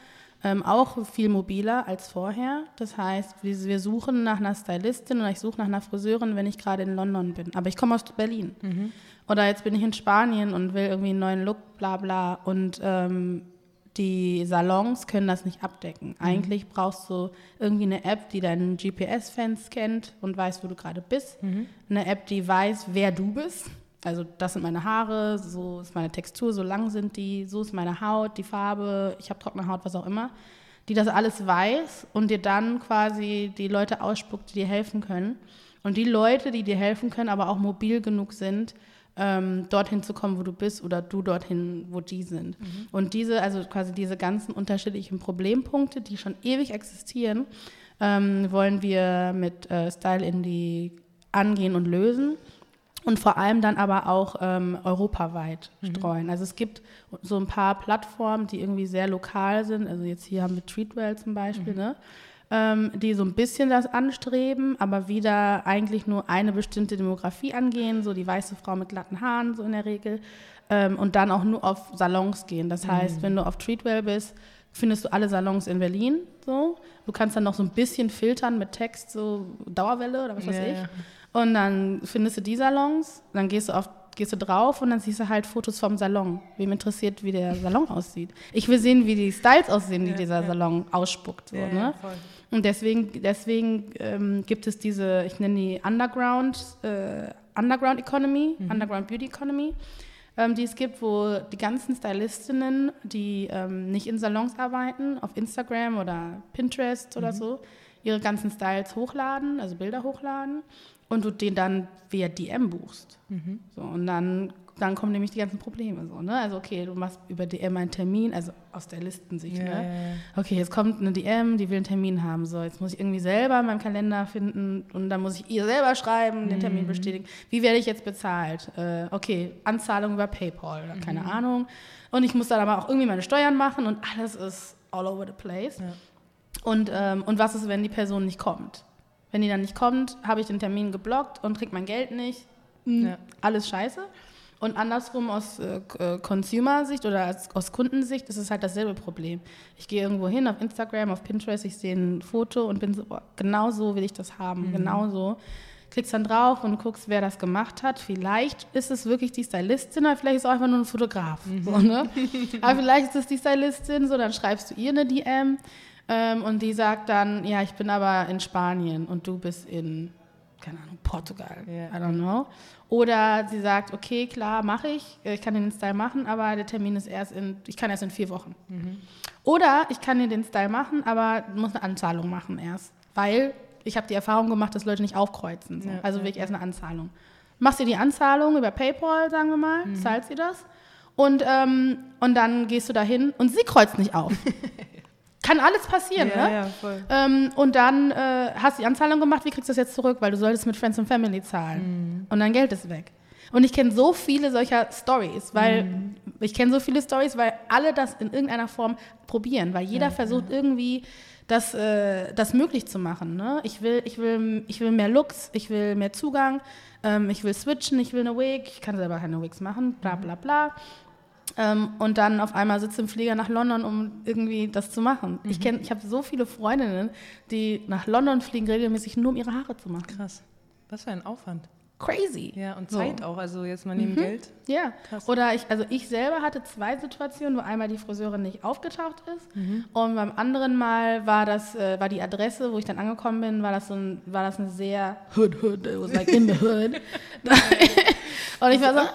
C: ähm, auch viel mobiler als vorher. Das heißt, wir, wir suchen nach einer Stylistin oder ich suche nach einer Friseurin, wenn ich gerade in London bin. Aber ich komme aus Berlin. Oder jetzt bin ich in Spanien und will irgendwie einen neuen Look, bla bla. Und ähm, die Salons können das nicht abdecken. Eigentlich brauchst du irgendwie eine App, die deinen GPS-Fans kennt und weiß, wo du gerade bist. Eine App, die weiß, wer du bist. Also das sind meine Haare, so ist meine Textur, so lang sind die, so ist meine Haut, die Farbe, ich habe trockene Haut, was auch immer. Die das alles weiß und dir dann quasi die Leute ausspuckt, die dir helfen können. Und die Leute, die dir helfen können, aber auch mobil genug sind, ähm, dorthin zu kommen, wo du bist oder du dorthin, wo die sind. Und diese, also quasi diese ganzen unterschiedlichen Problempunkte, die schon ewig existieren, ähm, wollen wir mit äh, Style Indie angehen und lösen und vor allem dann aber auch ähm, europaweit streuen. Also es gibt so ein paar Plattformen, die irgendwie sehr lokal sind. Also jetzt hier haben wir Treatwell zum Beispiel, ne? Ähm, die so ein bisschen das anstreben, aber wieder eigentlich nur eine bestimmte Demografie angehen, so die weiße Frau mit glatten Haaren so in der Regel. Ähm, und dann auch nur auf Salons gehen. Das heißt, wenn du auf Treatwell bist, findest du alle Salons in Berlin. So. Du kannst dann noch so ein bisschen filtern mit Text, so Dauerwelle oder was weiß
B: Ja,
C: ich. Und dann findest du die Salons, dann gehst du auf gehst du drauf und dann siehst du halt Fotos vom Salon. Wem interessiert, wie der Salon aussieht. Ich will sehen, wie die Styles aussehen, die
B: Ja,
C: dieser
B: ja.
C: Salon ausspuckt. So,
B: Ja,
C: ne? Und deswegen, deswegen ähm, gibt es diese, ich nenne die Underground, äh, Underground Economy, Underground Beauty Economy, ähm, die es gibt, wo die ganzen Stylistinnen, die ähm, nicht in Salons arbeiten, auf Instagram oder Pinterest oder so, ihre ganzen Styles hochladen, also Bilder hochladen und du den dann via DM buchst. So, und dann, dann kommen nämlich die ganzen Probleme. So, ne? Also okay, du machst über DM einen Termin, also aus der Listensicht.
B: Ja,
C: ne? Okay, jetzt kommt eine DM, die will einen Termin haben. So, jetzt muss ich irgendwie selber in meinem Kalender finden und dann muss ich ihr selber schreiben, den Termin bestätigen. Wie werde ich jetzt bezahlt? Äh, okay, Anzahlung über PayPal oder keine Ahnung. Und ich muss dann aber auch irgendwie meine Steuern machen und alles ist all over the place.
B: Ja.
C: Und, ähm, und was ist, wenn die Person nicht kommt? Wenn die dann nicht kommt, habe ich den Termin geblockt und krieg mein Geld nicht. Hm,
B: Ja.
C: Alles scheiße. Und andersrum aus äh, äh, Consumer-Sicht oder als, aus Kundensicht ist es halt dasselbe Problem. Ich gehe irgendwo hin auf Instagram, auf Pinterest, ich sehe ein Foto und bin so, boah, genau so will ich das haben, genau so. Klickst dann drauf und guckst, wer das gemacht hat. Vielleicht ist es wirklich die Stylistin, oder vielleicht ist es auch einfach nur ein Fotograf. So, ne? Aber vielleicht ist es die Stylistin, so dann schreibst du ihr eine DM ähm, und die sagt dann, ja, ich bin aber in Spanien und du bist in, keine Ahnung, Portugal.
B: Ja.
C: I don't know. Oder sie sagt, okay, klar, mache ich, ich kann den Style machen, aber der Termin ist erst in, ich kann erst in vier Wochen. Oder ich kann dir den Style machen, aber muss eine Anzahlung machen erst, weil ich habe die Erfahrung gemacht, dass Leute nicht aufkreuzen. So.
B: Ja,
C: also
B: ja,
C: wirklich erst eine Anzahlung. Machst dir die Anzahlung über PayPal, sagen wir mal, zahlst sie das und, ähm, und dann gehst du dahin und sie kreuzt nicht auf. kann alles passieren,
B: ja,
C: ne?
B: ja, voll.
C: Ähm, und dann äh, hast du die Anzahlung gemacht, wie kriegst du das jetzt zurück? Weil du solltest mit Friends and Family zahlen.
B: Mhm.
C: Und dein Geld ist weg. Und ich kenne so viele solcher Stories, weil
B: Mhm.
C: ich kenne so viele Stories, weil alle das in irgendeiner Form probieren, weil jeder versucht irgendwie das, äh, das möglich zu machen. Ne? Ich, will, ich, will, ich will mehr Looks, ich will mehr Zugang, ähm, ich will switchen, ich will eine Wig, ich kann selber keine Wigs machen, bla bla bla. Ähm, und dann auf einmal sitzt im Flieger nach London, um irgendwie das zu machen. Ich, kenn- ich habe so viele Freundinnen, die nach London fliegen, regelmäßig nur um ihre Haare zu machen.
B: Krass. Was für ein Aufwand.
C: Crazy.
B: Ja, und
C: So.
B: Zeit auch. Also jetzt mal neben Geld.
C: Ja,
B: Krass.
C: oder ich, also ich selber hatte zwei Situationen, wo einmal die Friseurin nicht aufgetaucht ist und beim anderen Mal war das, äh, war die Adresse, wo ich dann angekommen bin, war das so ein, war das eine sehr hood hood, it was like in the hood. und ich war so, ah,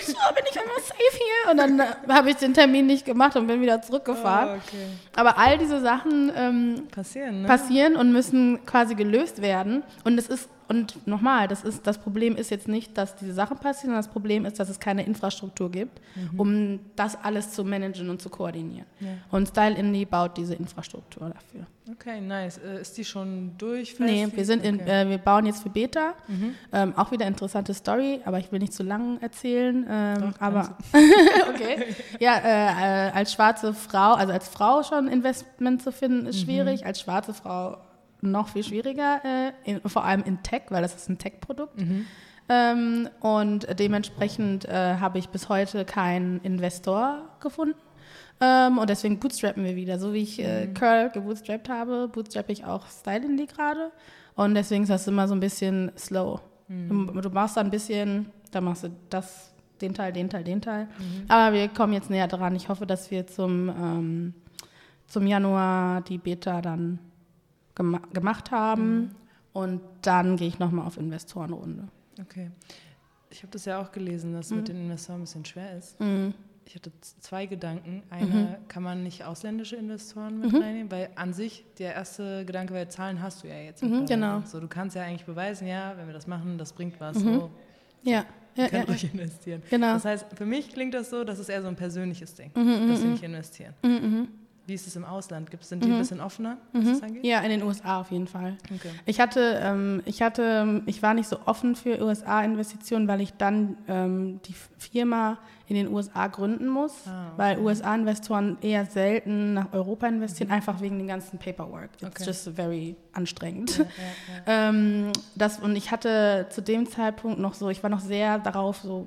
C: sure, bin ich einmal safe hier? Und dann äh, habe ich den Termin nicht gemacht und bin wieder zurückgefahren.
B: Oh, okay.
C: Aber all diese Sachen ähm,
B: Passieren, ne?
C: passieren und müssen quasi gelöst werden. Und es ist, und nochmal, das ist, das Problem ist jetzt nicht, dass diese Sachen passieren, sondern das Problem ist, dass es keine Infrastruktur gibt, um das alles zu managen und zu koordinieren.
B: Ja.
C: Und Style Indie baut diese Infrastruktur dafür.
B: Okay, nice. Äh, ist die schon durch?
C: Nee, wir sind in,
B: Okay.
C: äh, wir bauen jetzt für Beta. Ähm, auch wieder interessante Story, aber ich will nicht zu lang erzählen. Ähm,
B: Doch,
C: aber okay. Ja, äh, äh, als schwarze Frau, also als Frau schon Investment zu finden, ist schwierig. Als schwarze Frau noch viel schwieriger, äh, in, vor allem in Tech, weil das ist ein Tech-Produkt. Ähm, und dementsprechend äh, habe ich bis heute keinen Investor gefunden. Ähm, und deswegen bootstrappen wir wieder. So wie ich äh, Curl gebootstrapped habe, bootstrappe ich auch Style Indie gerade. Und deswegen ist das immer so ein bisschen slow. Du, du machst da ein bisschen, dann machst du das, den Teil, den Teil, den Teil. Aber wir kommen jetzt näher dran. Ich hoffe, dass wir zum, ähm, zum Januar die Beta dann gema gemacht haben. Und dann gehe ich nochmal auf Investorenrunde.
B: Okay. Ich habe das ja auch gelesen, dass
C: Mhm.
B: mit den Investoren ein bisschen schwer ist. Ich hatte zwei Gedanken. Einer,
C: Mhm.
B: kann man nicht ausländische Investoren mit reinnehmen? Weil an sich, der erste Gedanke war, Zahlen hast du ja jetzt.
C: Mhm, genau.
B: So, du kannst ja eigentlich beweisen, ja, wenn wir das machen, das bringt was. So,
C: Ja, ja,
B: könnt
C: ja.
B: ruhig investieren.
C: Genau.
B: Das heißt, für mich klingt das so, das ist eher so ein persönliches Ding,
C: Mhm,
B: dass sie nicht investieren. Wie ist es im Ausland? Gibt's, sind die ein bisschen offener, was das angeht?
C: Mhm. Ja, in den USA auf jeden Fall.
B: Okay.
C: Ich hatte, ähm, ich hatte, ich war nicht so offen für USA-Investitionen, weil ich dann ähm, die Firma in den USA gründen muss,
B: Ah,
C: weil USA-Investoren eher selten nach Europa investieren, einfach wegen dem ganzen Paperwork. It's
B: Mhm. Okay.
C: just very anstrengend.
B: Ja, ja, ja.
C: Ähm, das, und ich hatte zu dem Zeitpunkt noch so, ich war noch sehr darauf so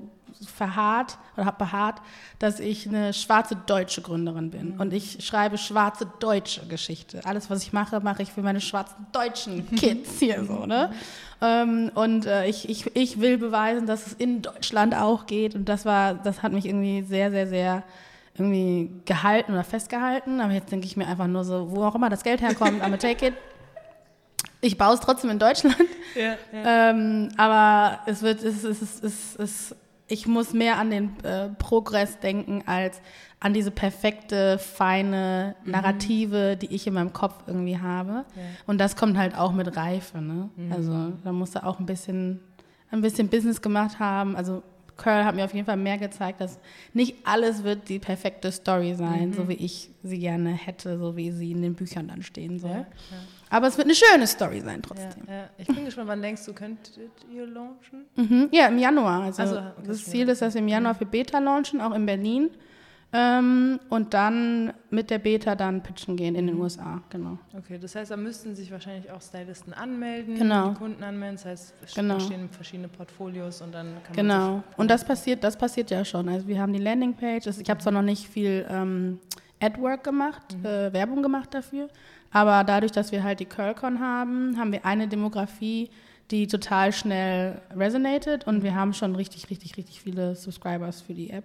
C: verharrt oder habe beharrt, dass ich eine schwarze deutsche Gründerin bin. Und ich schreibe schwarze deutsche Geschichte. Alles, was ich mache, mache ich für meine schwarzen deutschen Kids hier so, ne? Ähm, und äh, ich, ich, ich will beweisen, dass es in Deutschland auch geht. Und das war, das hat mich irgendwie sehr, sehr, sehr irgendwie gehalten oder festgehalten. Aber jetzt denke ich mir einfach nur so, wo auch immer das Geld herkommt, I'm take it. Ich baue es trotzdem in Deutschland.
B: Ja, ja.
C: Ähm, aber es wird, es, es, es, es, es, ich muss mehr an den äh, Progress denken als an diese perfekte, feine Narrative, die ich in meinem Kopf irgendwie habe.
B: Ja.
C: Und das kommt halt auch mit Reife. Ne? Also da musst du auch ein bisschen, ein bisschen Business gemacht haben. Also Curl hat mir auf jeden Fall mehr gezeigt, dass nicht alles wird die perfekte Story sein, so wie ich sie gerne hätte, so wie sie in den Büchern dann stehen soll.
B: Ja, ja.
C: Aber es wird eine schöne Story sein
B: Ja,
C: trotzdem.
B: ja. Ich bin gespannt, wann denkst du, könntet ihr launchen?
C: Mhm. Ja, im Januar. Also,
B: Also, okay,
C: das Ziel ist, dass wir im Januar für Beta launchen, auch in Berlin. Ähm, und dann mit der Beta dann pitchen gehen in den USA, genau.
B: Okay, das heißt, da müssten sich wahrscheinlich auch Stylisten anmelden,
C: Genau.
B: die Kunden anmelden. Das heißt, es
C: Genau.
B: entstehen verschiedene Portfolios und dann kann man
C: Genau. Und das passiert, das passiert ja schon. Also wir haben die Landingpage. Also Ich habe zwar noch nicht viel ähm, AdWork gemacht, äh, Werbung gemacht dafür, aber dadurch, dass wir halt die Curlcon haben, haben wir eine Demografie, die total schnell resonated und wir haben schon richtig, richtig, richtig viele Subscribers für die App.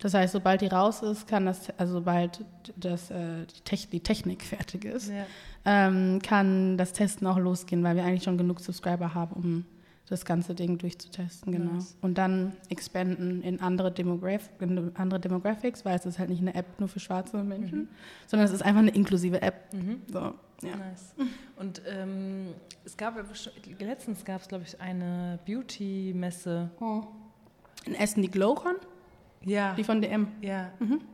C: Das heißt, sobald die raus ist, kann das, also sobald das, äh, die, Tech, die Technik fertig ist,
B: Ja.
C: ähm, kann das Testen auch losgehen, weil wir eigentlich schon genug Subscriber haben, um das ganze Ding durchzutesten, genau.
B: Nice.
C: Und dann expanden in andere, Demograph in andere Demographics, weil es ist halt nicht eine App nur für schwarze Menschen, sondern es ist einfach eine inklusive App.
B: Mhm.
C: So, ja.
B: Nice. Und ähm, es gab letztens gab es, glaube ich, eine Beauty-Messe.
C: In Essen die Glowcon,
B: Ja.
C: die von DM.
B: Ja.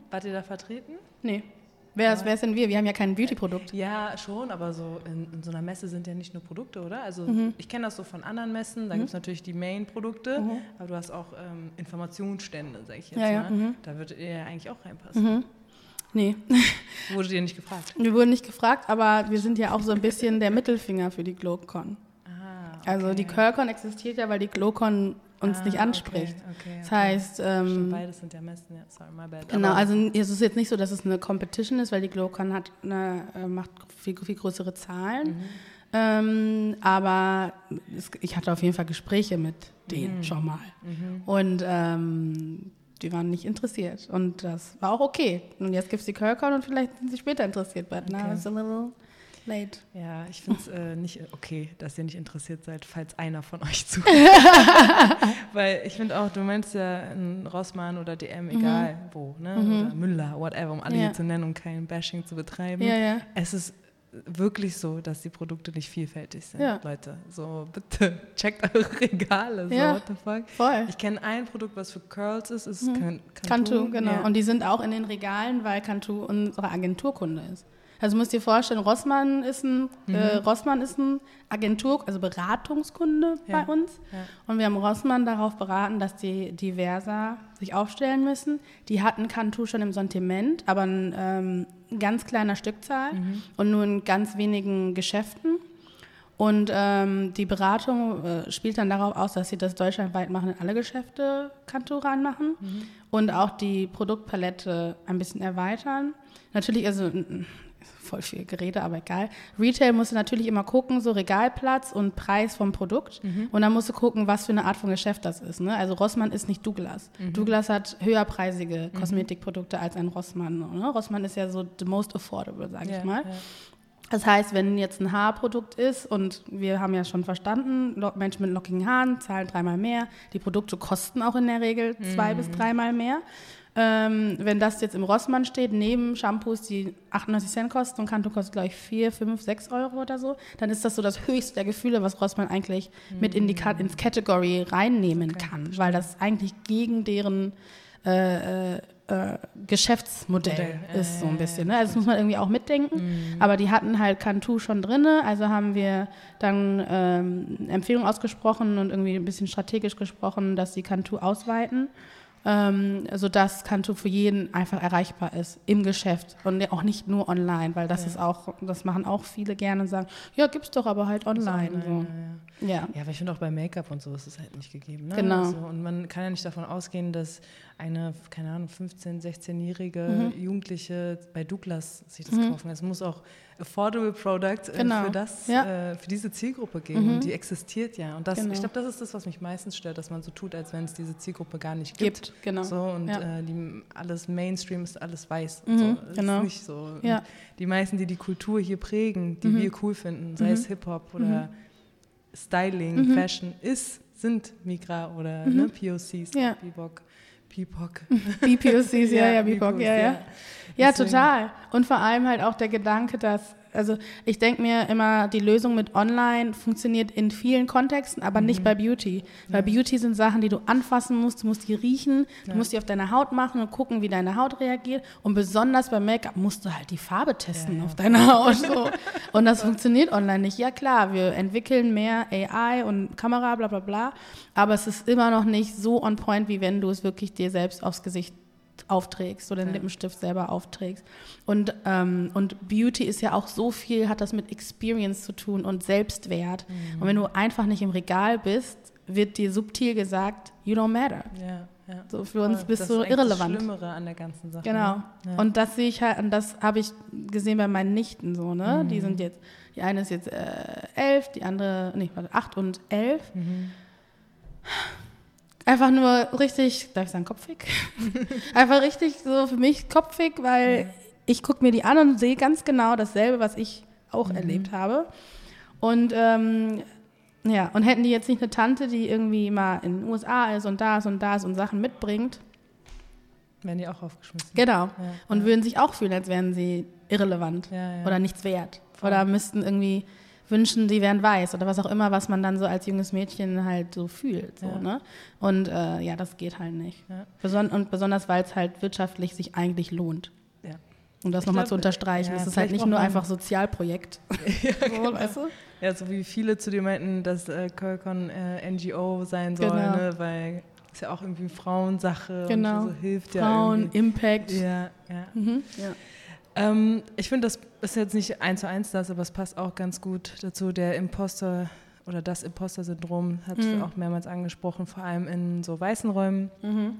B: Wart ihr da vertreten?
C: Nee. Wer, ist, wer sind wir? Wir haben ja kein Beauty-Produkt.
B: Ja, schon, aber so in, in so einer Messe sind ja nicht nur Produkte, oder? Also
C: Mhm.
B: ich kenne das so von anderen Messen, da gibt es natürlich die Main-Produkte, aber du hast auch ähm, Informationsstände, sag ich jetzt
C: Ja, ja,
B: mal.
C: mhm.
B: Da würdet ihr ja eigentlich auch reinpassen.
C: Nee,
B: Wurde dir nicht gefragt?
C: wir wurden nicht gefragt, aber wir sind ja auch so ein bisschen der Mittelfinger für die GlowCon.
B: Ah,
C: Also die Curlcon existiert ja, weil die GlowCon uns
B: Ah,
C: nicht anspricht.
B: okay,
C: Das
B: okay.
C: heißt,
B: Stimmt,
C: ähm,
B: beides sind ja Messen, ja, sorry, my bad.
C: genau,
B: Aber-
C: also es ist jetzt nicht so, dass es eine Competition ist, weil die GlowCon hat eine, äh, macht viel, viel größere Zahlen.
B: Mhm.
C: Ähm, aber es, ich hatte auf jeden Fall Gespräche mit denen
B: Mhm.
C: schon mal. Und ähm, die waren nicht interessiert. Und das war auch okay. Und jetzt gibt es die Curlcon und vielleicht sind sie später interessiert. But now
B: Okay.
C: it's a little late.
B: Ja, ich finde es äh, nicht okay, dass ihr nicht interessiert seid, falls einer von euch zuhört. Weil ich finde auch, du meinst ja ein Rossmann oder DM, egal wo, ne? oder Müller, whatever, um alle
C: Ja.
B: hier zu nennen und kein Bashing zu betreiben.
C: Ja, ja.
B: Es ist wirklich so, dass die Produkte nicht vielfältig sind,
C: Ja.
B: Leute. So, bitte, checkt eure Regale. So,
C: Ja.
B: what the fuck?
C: Voll.
B: Ich kenne ein Produkt, was für Curls ist, ist Can
C: Cantu, genau.
B: Ja.
C: Und die sind auch in den Regalen, weil Cantu unsere Agenturkunde ist. Also musst dir vorstellen, Rossmann ist ein, äh, Rossmann ist ein Agentur, also Beratungskunde
B: Ja.
C: bei uns.
B: Ja.
C: Und wir haben Rossmann darauf beraten, dass die diverser sich aufstellen müssen. Die hatten Cantu schon im Sortiment, aber in ähm, ganz kleiner Stückzahl und nur in ganz wenigen Geschäften. Und ähm, die Beratung äh, spielt dann darauf aus, dass sie das deutschlandweit machen, in alle Geschäfte Kanto reinmachen und auch die Produktpalette ein bisschen erweitern. Natürlich, also voll viel Gerede, aber egal. Retail musst du natürlich immer gucken, so Regalplatz und Preis vom Produkt. Und dann musst du gucken, was für eine Art von Geschäft das ist. Ne? Also Rossmann ist nicht Douglas. Douglas hat höherpreisige Kosmetikprodukte als ein Rossmann. Ne? Rossmann ist ja so the most affordable, sage
B: Ja,
C: ich mal.
B: ja.
C: Das heißt, wenn jetzt ein Haarprodukt ist und wir haben ja schon verstanden, Menschen mit lockigen Haaren zahlen dreimal mehr. Die Produkte kosten auch in der Regel zwei bis dreimal mehr. Ähm, wenn das jetzt im Rossmann steht, neben Shampoos, die 98 Cent kosten und Kanto kostet, glaube ich, 4, 5, 6 Euro oder so, dann ist das so das höchste der Gefühle, was Rossmann eigentlich mit in die Kat ins Category reinnehmen kann, weil das eigentlich gegen deren äh, äh, äh, Geschäftsmodell
B: Modell,
C: ist, so ein
B: ja,
C: bisschen. Ne? Also das muss man irgendwie auch mitdenken. Aber die hatten halt Cantu schon drinne, also haben wir dann ähm, Empfehlung ausgesprochen und irgendwie ein bisschen strategisch gesprochen, dass sie Cantu ausweiten, ähm, sodass Cantu für jeden einfach erreichbar ist im Geschäft und auch nicht nur online, weil das ist auch, das machen auch viele gerne und sagen, ja, gibt's doch aber halt online.
B: online,
C: so. Ja.
B: Ja, aber ich finde auch bei Make-up und so ist es halt nicht gegeben. Ne?
C: Genau.
B: Also, und man kann ja nicht davon ausgehen, dass eine, keine Ahnung, 15-, 16-jährige
C: Mhm.
B: Jugendliche bei Douglas sich das kaufen. Es muss auch affordable Products äh,
C: Genau.
B: für, das,
C: Ja. Mhm.
B: äh, für diese Zielgruppe geben. Und die existiert ja. Und das,
C: Genau.
B: ich glaube, das ist das, was mich meistens stört, dass man so tut, als wenn es diese Zielgruppe gar nicht gibt.
C: Gibt, genau.
B: So, und
C: Ja.
B: äh, die, alles Mainstream ist alles weiß.
C: Mhm,
B: so. Das
C: genau.
B: ist nicht so.
C: Ja.
B: Die meisten, die die Kultur hier prägen, die
C: Mhm.
B: wir cool finden, sei es Hip-Hop oder Styling,
C: Mhm.
B: Fashion, ist, sind Migra oder ne, POCs,
C: Ja.
B: BIPOC.
C: BPOCs, ja, ja, BIPOC, ja, ja. Ja, total. Und vor allem halt auch der Gedanke, dass, also ich denke mir immer, die Lösung mit Online funktioniert in vielen Kontexten, aber
B: Mhm.
C: nicht bei Beauty. Weil Beauty sind Sachen, die du anfassen musst, du musst die riechen, du musst die auf deiner Haut machen und gucken, wie deine Haut reagiert. Und besonders beim Make-up musst du halt die Farbe testen
B: Ja, ja.
C: auf deiner Haut. So. Und das funktioniert online nicht. Ja klar, wir entwickeln mehr AI und Kamera, bla bla bla, aber es ist immer noch nicht so on point, wie wenn du es wirklich dir selbst aufs Gesicht aufträgst oder den
B: Ja.
C: Lippenstift selber aufträgst. Und, ähm, und Beauty ist ja auch so viel, hat das mit Experience zu tun und Selbstwert.
B: Mhm.
C: Und wenn du einfach nicht im Regal bist, wird dir subtil gesagt, you don't matter.
B: Ja, ja.
C: So für uns
B: Voll.
C: bist
B: das
C: du irrelevant.
B: Das Schlimmere an der ganzen Sache.
C: Genau.
B: Ne?
C: Und das sehe ich halt, und das habe ich gesehen bei meinen Nichten so, ne?
B: Mhm.
C: Die sind jetzt, die eine ist jetzt äh, elf, die andere, nee, warte, acht und elf.
B: Mhm.
C: Einfach nur richtig, darf ich sagen, kopfig? Einfach richtig so für mich kopfig, weil ich gucke mir die an und sehe ganz genau dasselbe, was ich auch
B: Mhm.
C: erlebt habe. Und ähm, ja, und hätten die jetzt nicht eine Tante, die irgendwie mal in den USA ist und da ist und da ist und Sachen mitbringt,
B: Werden die auch aufgeschmissen.
C: genau,
B: Ja,
C: und
B: ja.
C: würden sich auch fühlen, als wären sie irrelevant
B: ja.
C: oder nichts wert.
B: Voll.
C: Oder müssten irgendwie wünschen, die wären weiß oder was auch immer, was man dann so als junges Mädchen halt so fühlt. So,
B: Ja.
C: ne? Und äh, ja, das geht halt nicht.
B: Ja.
C: Beson und besonders, weil es halt wirtschaftlich sich eigentlich lohnt.
B: Ja.
C: Um das nochmal zu unterstreichen.
B: ja,
C: es ist halt nicht nur einfach Sozialprojekt. so, weißt du?
B: Ja, so wie viele zu dir meinten, dass äh, Curlcon äh, NGO sein soll,
C: Genau.
B: ne? weil es ja auch irgendwie Frauensache
C: Genau.
B: und so hilft
C: Frauen,
B: ja irgendwie.
C: Impact.
B: Ja, ja.
C: Mhm. ja.
B: Ähm, ich finde, das ist jetzt nicht eins zu eins das, aber es passt auch ganz gut dazu. Der Imposter oder das Imposter-Syndrom hat
C: Mhm.
B: auch mehrmals angesprochen, vor allem in so weißen Räumen.
C: Mhm.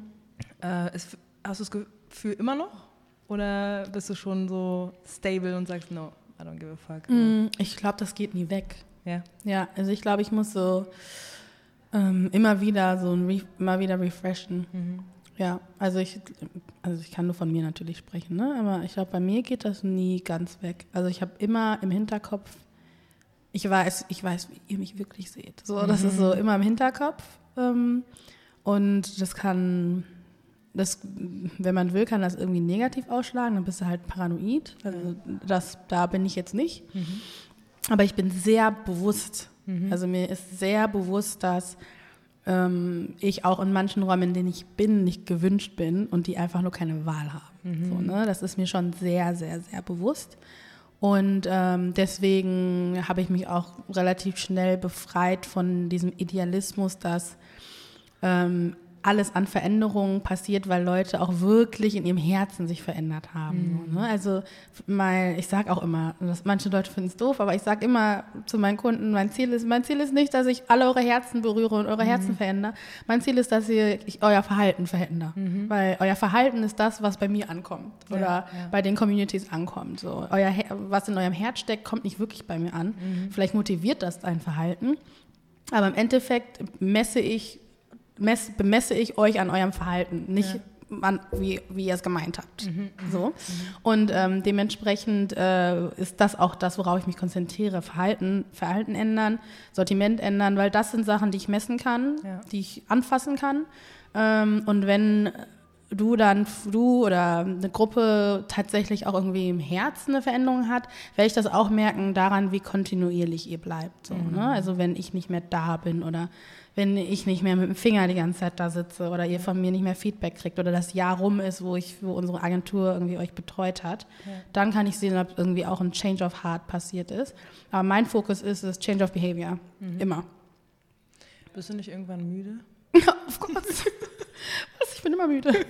B: Äh, ist, hast du das Gefühl immer noch? Oder bist du schon so stable und sagst, no, I don't give a fuck?
C: Mm, Ich glaube, das geht nie weg.
B: Ja.
C: Ja, also ich glaube, ich muss so ähm, immer wieder so ein Re immer wieder refreshen.
B: Mhm.
C: Ja, also ich, also ich kann nur von mir natürlich sprechen, ne? aber ich glaube, bei mir geht das nie ganz weg. Also ich habe immer im Hinterkopf, ich weiß, ich weiß, wie ihr mich wirklich seht. So, das ist so immer im Hinterkopf. Ähm, und das kann, das, wenn man will, kann das irgendwie negativ ausschlagen, dann bist du halt paranoid. Also das, da bin ich jetzt nicht. Aber ich bin sehr bewusst. Also mir ist sehr bewusst, dass ähm, ich auch in manchen Räumen, in denen ich bin, nicht gewünscht bin und die einfach nur keine Wahl haben. So, ne? Das ist mir schon sehr, sehr, sehr bewusst. Und ähm, deswegen habe ich mich auch relativ schnell befreit von diesem Idealismus, dass ähm, alles an Veränderungen passiert, weil Leute auch wirklich in ihrem Herzen sich verändert haben. So, ne? Also mein, ich sage auch immer, dass manche Leute finden es doof, aber ich sage immer zu meinen Kunden, mein Ziel ist, mein Ziel ist nicht, dass ich alle eure Herzen berühre und eure Herzen verändere. Mein Ziel ist, dass ihr ich, euer Verhalten verändere, weil euer Verhalten ist das, was bei mir ankommt oder
B: ja.
C: bei den Communities ankommt. So euer, was in eurem Herz steckt, kommt nicht wirklich bei mir an. Vielleicht motiviert das dein Verhalten, aber im Endeffekt messe ich mess, bemesse ich euch an eurem Verhalten, nicht an, wie, wie ihr es gemeint habt. So. Und ähm, dementsprechend äh, ist das auch das, worauf ich mich konzentriere. Verhalten, Verhalten ändern, Sortiment ändern, weil das sind Sachen, die ich messen kann,
B: Ja.
C: die ich anfassen kann. Ähm, und wenn du dann, du oder eine Gruppe tatsächlich auch irgendwie im Herzen eine Veränderung hat, werde ich das auch merken daran, wie kontinuierlich ihr bleibt. So, ne? Also wenn ich nicht mehr da bin oder wenn ich nicht mehr mit dem Finger die ganze Zeit da sitze oder ihr von mir nicht mehr Feedback kriegt oder das Jahr rum ist, wo ich, wo unsere Agentur irgendwie euch betreut hat, dann kann ich sehen, ob irgendwie auch ein Change of Heart passiert ist. Aber mein Fokus ist es Change of Behavior. Immer.
B: Bist du nicht irgendwann müde?
C: of course. Was? Ich bin immer müde.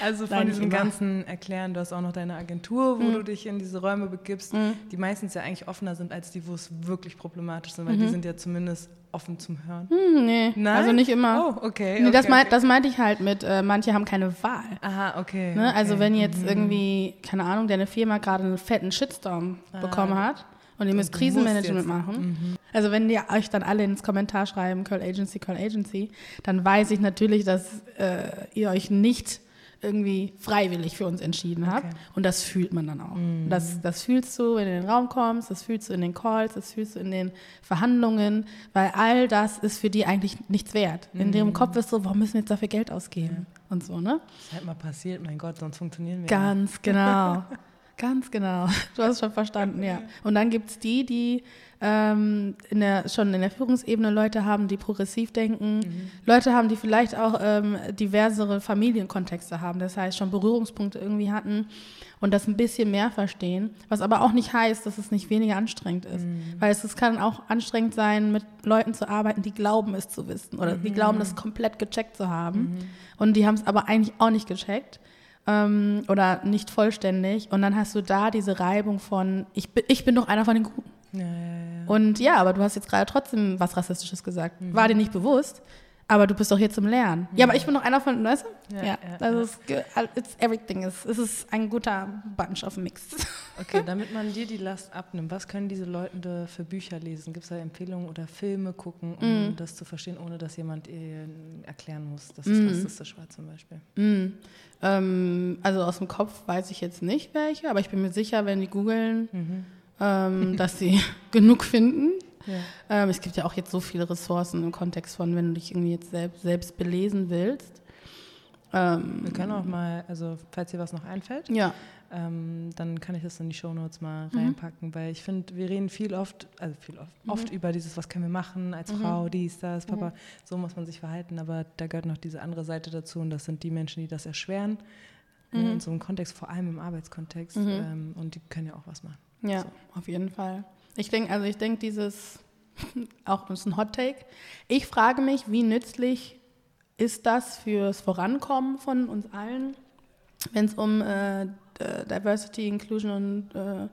B: Also von
C: Nein,
B: diesem ganzen Erklären, du hast auch noch deine Agentur, wo du dich in diese Räume begibst,
C: Mhm.
B: die meistens ja eigentlich offener sind als die, wo es wirklich problematisch sind, weil die sind ja zumindest offen zum Hören.
C: Hm, nee,
B: Nein?
C: also nicht immer.
B: Oh, okay.
C: Nee, das,
B: okay,
C: meint,
B: okay.
C: das meinte ich halt mit, äh, manche haben keine Wahl.
B: Aha, okay.
C: Ne? Also
B: okay. Mhm.
C: wenn jetzt irgendwie, keine Ahnung, deine Firma gerade einen fetten Shitstorm bekommen hat und ihr müsst Krisenmanagement
B: jetzt- Mhm.
C: machen. Also wenn ihr euch dann alle ins Kommentar schreiben, Curl Agency, Curl Agency, dann weiß ich natürlich, dass äh, ihr euch nicht irgendwie freiwillig für uns entschieden habt.
B: Okay.
C: Und das fühlt man dann auch.
B: Mhm.
C: Das, das fühlst du, wenn du in den Raum kommst, das fühlst du in den Calls, das fühlst du in den Verhandlungen, weil all das ist für die eigentlich nichts wert. In
B: Mhm.
C: ihrem Kopf ist so, warum müssen wir jetzt dafür Geld ausgeben? Und so, ne?
B: Das ist halt mal passiert, mein Gott, sonst funktionieren wir.
C: Ganz genau. Ganz genau. Du hast schon verstanden, ja. Und dann gibt es die, die ähm, in der, schon in der Führungsebene Leute haben, die progressiv denken, Leute haben, die vielleicht auch ähm, diversere Familienkontexte haben, das heißt schon Berührungspunkte irgendwie hatten und das ein bisschen mehr verstehen, was aber auch nicht heißt, dass es nicht weniger anstrengend ist. Weil es, es kann auch anstrengend sein, mit Leuten zu arbeiten, die glauben es zu wissen oder die glauben, das komplett gecheckt zu haben. Und die haben es aber eigentlich auch nicht gecheckt ähm, oder nicht vollständig. Und dann hast du da diese Reibung von, ich bin, ich bin doch einer von den Guten.
B: Ja, ja, ja.
C: Und ja, aber du hast jetzt gerade trotzdem was Rassistisches gesagt. War dir nicht bewusst, aber du bist doch hier zum Lernen. Ja, aber ich bin doch einer von, weißt du?
B: Ja,
C: Ja,
B: ja,
C: also
B: ja.
C: Es, ist everything. Es, ist ein guter Bunch of Mix.
B: Okay, damit man dir die Last abnimmt, was können diese Leute da für Bücher lesen? Gibt es da Empfehlungen oder Filme gucken, um
C: Mm.
B: das zu verstehen, ohne dass jemand ihr erklären muss, dass es rassistisch war zum Beispiel?
C: Mm. Ähm, also aus dem Kopf weiß ich jetzt nicht welche, aber ich bin mir sicher, wenn die googeln,
B: Mhm.
C: ähm, dass sie genug finden.
B: Ja.
C: Ähm, es gibt ja auch jetzt so viele Ressourcen im Kontext von, wenn du dich irgendwie jetzt selbst, selbst belesen willst. Ähm,
B: Wir können auch mal, also falls dir was noch einfällt,
C: ja,
B: ähm, dann kann ich das in die Shownotes mal
C: Mhm.
B: reinpacken, weil ich finde, wir reden viel oft, also viel oft, oft
C: Mhm.
B: über dieses, was können wir machen als Frau, dies, das, Papa, so muss man sich verhalten, aber da gehört noch diese andere Seite dazu und das sind die Menschen, die das erschweren. ne, in so einem Kontext, vor allem im Arbeitskontext. Ähm, und die können ja auch was machen.
C: Ja, auf jeden Fall. Ich denke, also ich denke, dieses, auch ist ein Hot Take. Ich frage mich, wie nützlich ist das fürs Vorankommen von uns allen, wenn es um äh, D- Diversity, Inclusion und äh,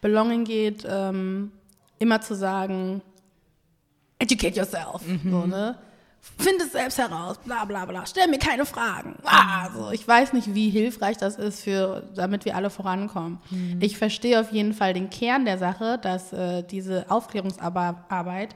C: Belonging geht, ähm, immer zu sagen, educate yourself. So, ne? Find es selbst heraus, bla bla bla. Stell mir keine Fragen. Ah, so. Ich weiß nicht, wie hilfreich das ist, für, damit wir alle vorankommen. Ich verstehe auf jeden Fall den Kern der Sache, dass äh, diese Aufklärungsarbeit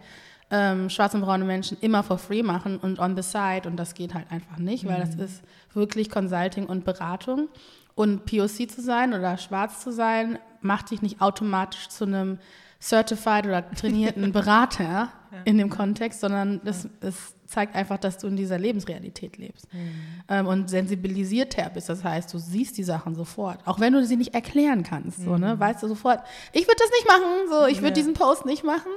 C: ähm, schwarze und braune Menschen immer for free machen und on the side. Und das geht halt einfach nicht, weil das ist wirklich Consulting und Beratung. Und POC zu sein oder schwarz zu sein, macht dich nicht automatisch zu einem certified oder trainierten Berater in dem Kontext, sondern das, es zeigt einfach, dass du in dieser Lebensrealität lebst ähm, und sensibilisierter bist. Das heißt, du siehst die Sachen sofort, auch wenn du sie nicht erklären kannst. So, ne? Weißt du sofort, ich würde das nicht machen, so, ich würde
B: Ja.
C: diesen Post nicht machen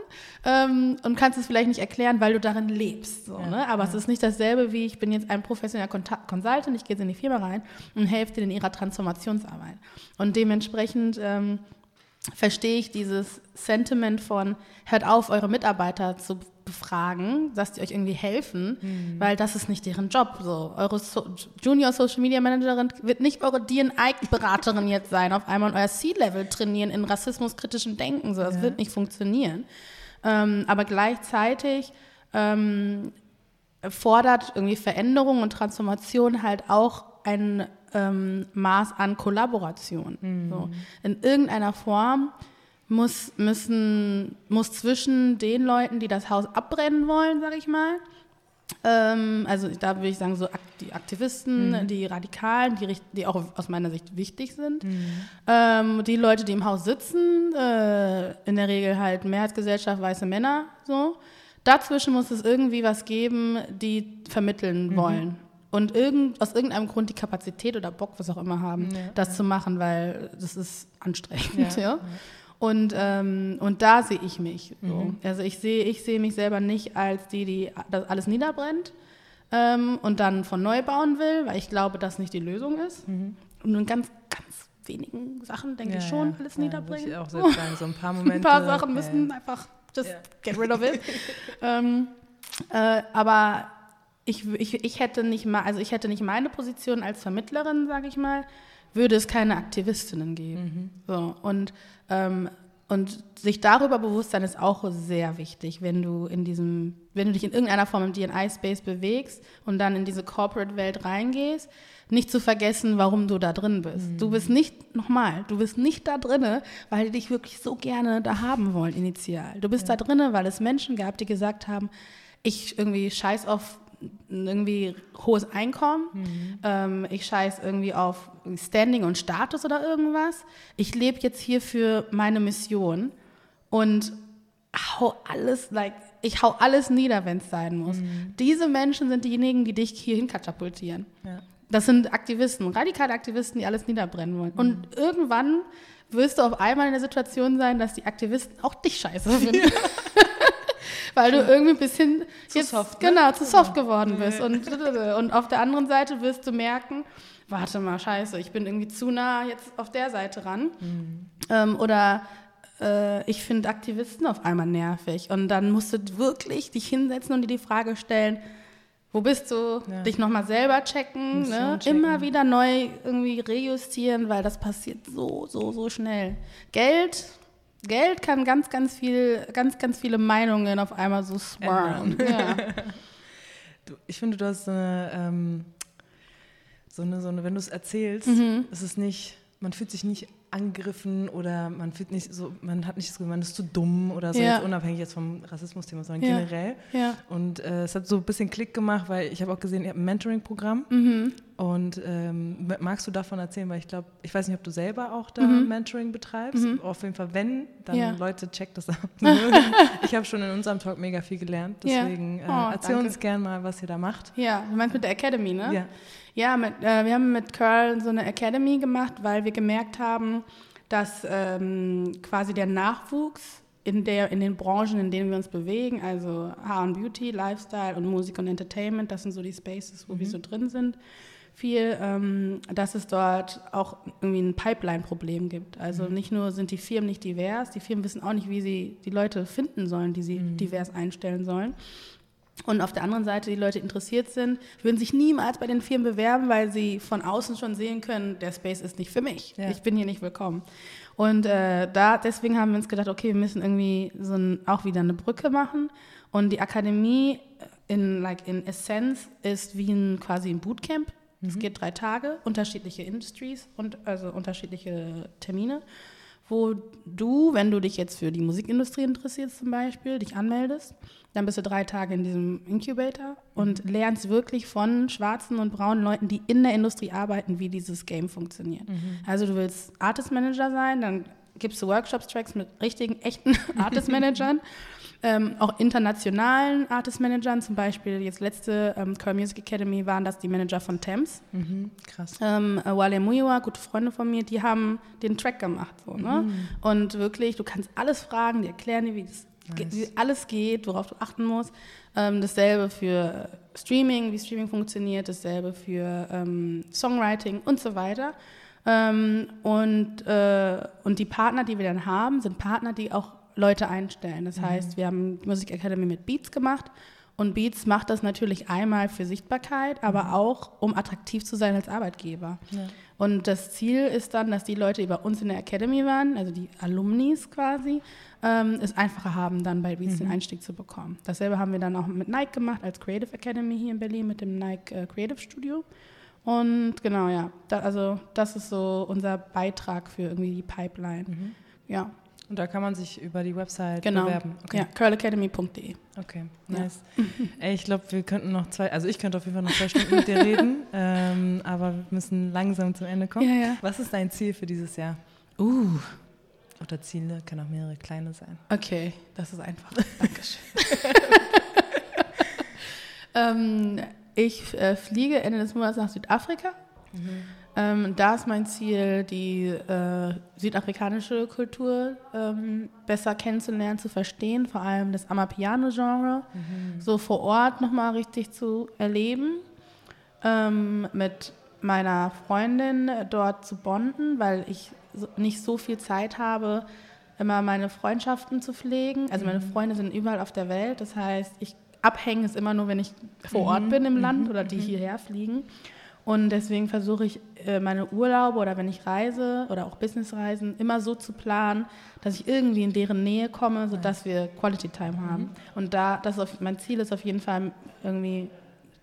C: ähm, und kannst es vielleicht nicht erklären, weil du darin lebst. So, ne? Aber es ist nicht dasselbe wie, ich bin jetzt ein professioneller Consultant, ich gehe jetzt in die Firma rein und helfe dir in ihrer Transformationsarbeit. Und dementsprechend ähm, verstehe ich dieses Sentiment von, hört auf, eure Mitarbeiter zu befragen, dass die euch irgendwie helfen, weil das ist nicht deren Job. So, eure so Junior Social Media Managerin wird nicht eure D&I-Beraterin jetzt sein, auf einmal euer C-Level trainieren in rassismuskritischem Denken. So, das wird nicht funktionieren. Ähm, aber gleichzeitig ähm, fordert irgendwie Veränderung und Transformation halt auch ein ähm, Maß an Kollaboration. So. In irgendeiner Form muss, müssen, muss zwischen den Leuten, die das Haus abbrennen wollen, sag ich mal, ähm, also da würde ich sagen, so die Aktivisten, die Radikalen, die, die auch aus meiner Sicht wichtig sind. Ähm, die Leute, die im Haus sitzen, äh, in der Regel halt Mehrheitsgesellschaft, weiße Männer, so. Dazwischen muss es irgendwie was geben, die vermitteln wollen. Und irgend, aus irgendeinem Grund die Kapazität oder Bock, was auch immer haben, das zu machen, weil das ist anstrengend.
B: Ja,
C: Ja. Und, ähm, und da sehe ich mich. So. Also ich sehe ich sehe mich selber nicht als die, die das alles niederbrennt ähm, und dann von neu bauen will, weil ich glaube, das nicht die Lösung ist. Und in ganz, ganz wenigen Sachen denke ich schon, alles
B: ja,
C: niederbringen.
B: Ich auch selbst sagen, so ein paar Momente.
C: Ein paar Sachen
B: ja,
C: müssen
B: ja.
C: einfach just
B: Ja.
C: get rid of it. ähm, äh, aber ich, ich, ich hätte nicht mal, also ich hätte nicht meine Position als Vermittlerin, sage ich mal, würde es keine Aktivistinnen geben. So, und, ähm, und sich darüber bewusst sein ist auch sehr wichtig, wenn du in diesem, wenn du dich in irgendeiner Form im DNI-Space bewegst und dann in diese Corporate-Welt reingehst, nicht zu vergessen, warum du da drin bist. Du bist nicht, nochmal, du bist nicht da drinne, weil die dich wirklich so gerne da haben wollen initial. Du bist da drinne, weil es Menschen gab, die gesagt haben, ich irgendwie scheiß auf irgendwie hohes Einkommen, ähm, ich scheiß irgendwie auf Standing und Status oder irgendwas. Ich lebe jetzt hier für meine Mission und hau alles, like, ich hau alles nieder, wenn es sein muss. Diese Menschen sind diejenigen, die dich hierhin katapultieren.
B: Ja.
C: Das sind Aktivisten, radikale Aktivisten, die alles niederbrennen wollen. Und irgendwann wirst du auf einmal in der Situation sein, dass die Aktivisten auch dich scheiße finden. Weil du irgendwie ein bisschen
B: Zu
C: jetzt,
B: soft, ne?
C: genau, zu soft geworden bist. Und, und auf der anderen Seite wirst du merken, warte mal, scheiße, ich bin irgendwie zu nah jetzt auf der Seite ran. Ähm, oder äh, ich finde Aktivisten auf einmal nervig. Und dann musst du wirklich dich hinsetzen und dir die Frage stellen, wo bist du?
B: Ja.
C: Dich nochmal selber checken, ne?
B: checken.
C: immer wieder neu irgendwie rejustieren, weil das passiert so, so, so schnell. Geld, Geld kann ganz, ganz viel, ganz, ganz viele Meinungen auf einmal so swirlen. Ja.
B: Du, ich finde, du hast so eine, ähm, so eine, so eine wenn du es erzählst,
C: Mhm.
B: ist es nicht, man fühlt sich nicht angegriffen oder man fühlt nicht so, man hat nicht das Gefühl, man ist zu dumm oder so,
C: Ja.
B: jetzt unabhängig jetzt vom Rassismus-Thema, sondern
C: Ja.
B: generell.
C: ja.
B: Und äh, es hat so ein bisschen Klick gemacht, weil ich habe auch gesehen, ihr habt ein Mentoring-Programm.
C: Mhm.
B: Und ähm, magst du davon erzählen? Weil ich glaube, ich weiß nicht, ob du selber auch da Mentoring betreibst. Auf jeden Fall, wenn, dann
C: Mhm.
B: Leute, checkt das ab. ich habe schon in unserem Talk mega viel gelernt. Deswegen äh,
C: Oh,
B: erzähl
C: danke.
B: uns gern mal, was ihr da macht.
C: Ja, du meinst mit der Academy, ne?
B: Ja.
C: Ja, mit, äh, wir haben mit Curl so eine Academy gemacht, weil wir gemerkt haben, dass ähm, quasi der Nachwuchs in, der, in den Branchen, in denen wir uns bewegen, also Haar und Beauty, Lifestyle und Musik und Entertainment, das sind so die Spaces, wo wir so drin sind, viel, ähm, dass es dort auch irgendwie ein Pipeline-Problem gibt. Also nicht nur sind die Firmen nicht divers, die Firmen wissen auch nicht, wie sie die Leute finden sollen, die sie divers einstellen sollen. Und auf der anderen Seite, die Leute interessiert sind, würden sich niemals bei den Firmen bewerben, weil sie von außen schon sehen können, der Space ist nicht für mich.
B: Ja.
C: Ich bin hier nicht willkommen. Und äh, da, deswegen haben wir uns gedacht, okay, wir müssen irgendwie so ein, auch wieder eine Brücke machen. Und die Akademie in, like, in Essenz ist wie ein, quasi ein Bootcamp. Es geht drei Tage, unterschiedliche Industries und also unterschiedliche Termine, wo du, wenn du dich jetzt für die Musikindustrie interessierst zum Beispiel, dich anmeldest, dann bist du drei Tage in diesem Incubator und lernst wirklich von schwarzen und braunen Leuten, die in der Industrie arbeiten, wie dieses Game funktioniert. Also du willst Artist Manager sein, dann gibst du Workshops, Tracks mit richtigen, echten Artist Managern, ähm, auch internationalen Artist Managern, zum Beispiel jetzt letzte ähm, Curl Music Academy waren das die Manager von Thames.
B: Mhm, krass.
C: Ähm, äh, Wale Muiwa, gute Freunde von mir, die haben den Track gemacht. So, ne? Und wirklich, du kannst alles fragen, die erklären dir, wie, das, ge- wie alles geht, worauf du achten musst. Ähm, dasselbe für Streaming, wie Streaming funktioniert, dasselbe für ähm, Songwriting und so weiter. Ähm, und, äh, und die Partner, die wir dann haben, sind Partner, die auch Leute einstellen. Das heißt, wir haben die Musik Academy mit Beats gemacht und Beats macht das natürlich einmal für Sichtbarkeit, aber auch, um attraktiv zu sein als Arbeitgeber. Und das Ziel ist dann, dass die Leute, die bei uns in der Academy waren, also die Alumnis quasi, ähm, es einfacher haben, dann bei Beats den Einstieg zu bekommen. Dasselbe haben wir dann auch mit Nike gemacht, als Creative Academy hier in Berlin mit dem Nike äh, Creative Studio. Und genau, ja, da, also das ist so unser Beitrag für irgendwie die Pipeline. Ja,
B: Und da kann man sich über die Website
C: genau.
B: bewerben. Okay.
C: Ja, curlacademy.de.
B: Okay,
C: Ja.
B: nice. Ey, ich glaube, wir könnten noch zwei, also ich könnte auf jeden Fall noch zwei Stunden mit dir reden, ähm, aber wir müssen langsam zum Ende kommen.
C: Ja, ja.
B: Was ist dein Ziel für dieses Jahr?
C: Uh,
B: Oder Ziele, kann auch mehrere kleine sein.
C: okay, das ist einfach. Dankeschön. ähm, ich äh, fliege Ende des Monats nach Südafrika. Ähm, da ist mein Ziel, die äh, südafrikanische Kultur ähm, besser kennenzulernen, zu verstehen, vor allem das Amapiano-Genre, so vor Ort nochmal richtig zu erleben, ähm, mit meiner Freundin dort zu bonden, weil ich so, nicht so viel Zeit habe, immer meine Freundschaften zu pflegen. Also meine Freunde sind überall auf der Welt, das heißt, ich abhängen ist immer nur, wenn ich vor Ort bin im Land oder die hierher fliegen. Und deswegen versuche ich, äh, meine Urlaube oder wenn ich reise oder auch Businessreisen immer so zu planen, dass ich irgendwie in deren Nähe komme, sodass wir Quality Time haben. Und da, das ist auf, mein Ziel ist auf jeden Fall irgendwie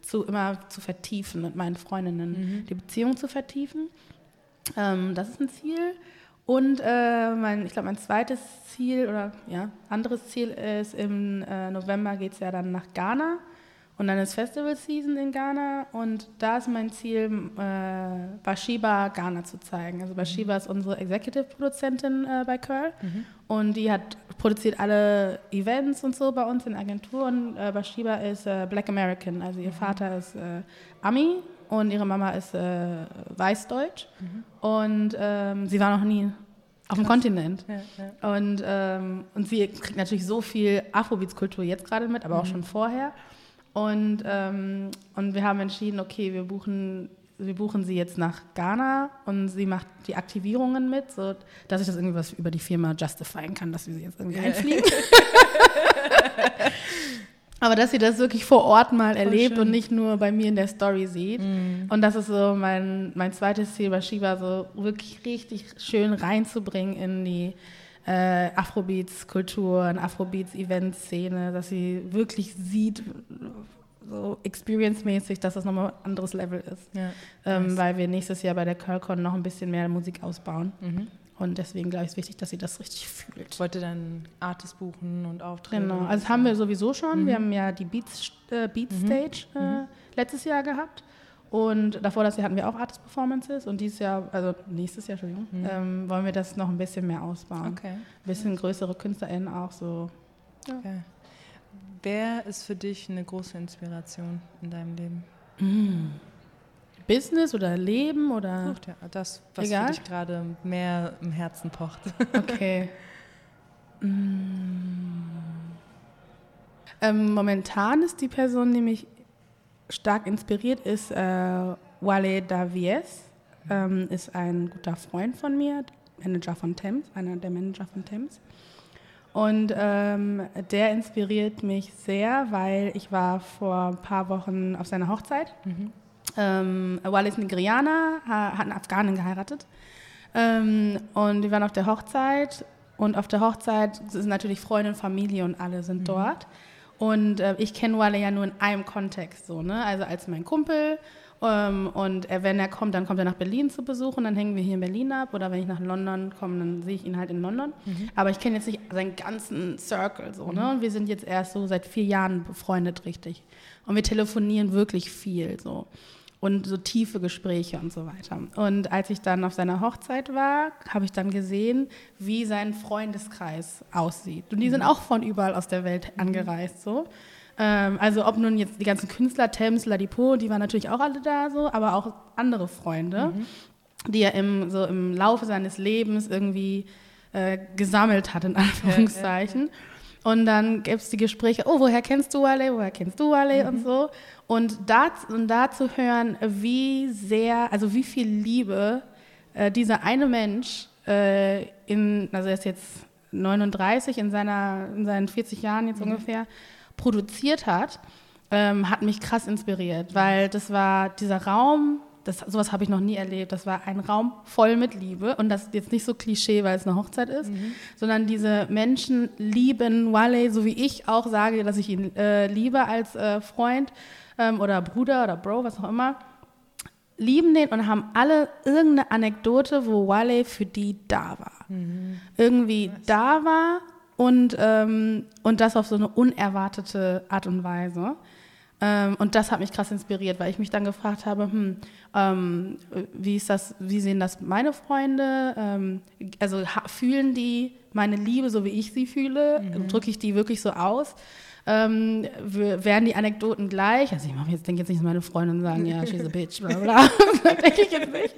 C: zu, immer zu vertiefen mit meinen Freundinnen, die Beziehung zu vertiefen. Ähm, das ist ein Ziel. Und äh, mein, ich glaube, mein zweites Ziel oder ja, anderes Ziel ist, im äh, November geht es ja dann nach Ghana. Und dann ist Festival Season in Ghana und da ist mein Ziel, äh, Bashiba Ghana zu zeigen. Also Bashiba ist unsere Executive-Produzentin äh, bei Curl und die hat produziert alle Events und so bei uns in Agenturen. Äh, Bashiba ist äh, Black American, also ihr Vater ist äh, Ami und ihre Mama ist äh, Weißdeutsch und ähm, sie war noch nie auf dem Kontinent.
B: Ja, ja.
C: Und, ähm, und sie kriegt natürlich so viel Afrobeats-Kultur jetzt gerade mit, aber auch schon vorher. Und, ähm, und wir haben entschieden, okay, wir buchen, wir buchen sie jetzt nach Ghana und sie macht die Aktivierungen mit, so dass ich das irgendwie was über die Firma justifieren kann, dass wir sie jetzt irgendwie einfliegen. Aber dass sie das wirklich vor Ort mal erlebt
B: schön.
C: und nicht nur bei mir in der Story sieht. Und das ist so mein, mein zweites Ziel bei Shiva, so wirklich richtig schön reinzubringen in die äh, Afrobeats-Kultur, in Afrobeats-Event-Szene, dass sie wirklich sieht, so experience-mäßig, dass das nochmal ein anderes Level ist.
B: Ja.
C: Ähm,
B: Nice.
C: Weil wir nächstes Jahr bei der Curlcon noch ein bisschen mehr Musik ausbauen.
B: Mhm.
C: Und deswegen glaube ich, ist wichtig, dass sie das richtig fühlt.
B: Ich wollte dann Artist buchen und Auftritte.
C: Genau, also das haben wir sowieso schon. Wir haben ja die Beats, äh, Beats
B: Mhm.
C: Stage äh, letztes Jahr gehabt. Und davor das Jahr hatten wir auch Artist Performances. Und dieses Jahr, also nächstes Jahr, Entschuldigung, ähm, wollen wir das noch ein bisschen mehr ausbauen.
B: Mhm. Okay.
C: Ein bisschen größere KünstlerInnen auch so.
B: okay. Wer ist für dich eine große Inspiration in deinem Leben?
C: Business oder Leben oder.
B: Sucht ja das, was
C: Egal.
B: für dich gerade mehr im Herzen pocht.
C: Okay. Mm. ähm, momentan ist die Person, die mich stark inspiriert, ist äh, Wale Davies ähm, ist ein guter Freund von mir, Manager von Thames, einer der Manager von Thames. Und ähm, der inspiriert mich sehr, weil ich war vor ein paar Wochen auf seiner Hochzeit. Ähm, Wale ist Nigerianer, ha- hat einen Afghanen geheiratet. Ähm, und wir waren auf der Hochzeit. Und auf der Hochzeit sind natürlich Freunde und Familie und alle sind dort. Und äh, ich kenne Wale ja nur in einem Kontext, so, ne? Also als mein Kumpel. Ähm, und er, wenn er kommt, dann kommt er nach Berlin zu besuchen, dann hängen wir hier in Berlin ab. Oder wenn ich nach London komme, dann sehe ich ihn halt in London. Aber ich kenne jetzt nicht seinen ganzen Circle, so, ne? Und wir sind jetzt erst so seit vier Jahren befreundet, richtig. Und wir telefonieren wirklich viel, so und so tiefe Gespräche und so weiter. Und als ich dann auf seiner Hochzeit war, habe ich dann gesehen, wie sein Freundeskreis aussieht. Und die sind auch von überall aus der Welt angereist, so. Ähm, also ob nun jetzt die ganzen Künstler, Thames, Ladipo, die waren natürlich auch alle da, so, aber auch andere Freunde, die er im, so im Laufe seines Lebens irgendwie äh, gesammelt hat, in Anführungszeichen. Und dann gibt es die Gespräche, oh, woher kennst du Wale, woher kennst du Wale und so. Und da, und da zu hören, wie sehr, also wie viel Liebe äh, dieser eine Mensch äh, in, also er ist jetzt 39, in, seiner, in seinen 40 Jahren jetzt ungefähr, produziert hat, ähm, hat mich krass inspiriert, weil das war dieser Raum, das, sowas habe ich noch nie erlebt. Das war ein Raum voll mit Liebe und das ist jetzt nicht so Klischee, weil es eine Hochzeit ist, sondern diese Menschen lieben Wale, so wie ich auch sage, dass ich ihn äh, liebe als äh, Freund ähm, oder Bruder oder Bro, was auch immer. Lieben den und haben alle irgendeine Anekdote, wo Wale für die da war. Irgendwie da war und, ähm, und das auf so eine unerwartete Art und Weise. Ähm, und das hat mich krass inspiriert, weil ich mich dann gefragt habe, hm, ähm, wie ist das, wie sehen das meine Freunde? Ähm, also fühlen die meine Liebe so wie ich sie fühle? Drücke ich die wirklich so aus? Ähm, w- wären die Anekdoten gleich? Also ich mache jetzt, denke jetzt nicht, dass meine Freundinnen sagen, ja, she's a bitch, bla bla. denke ich jetzt nicht.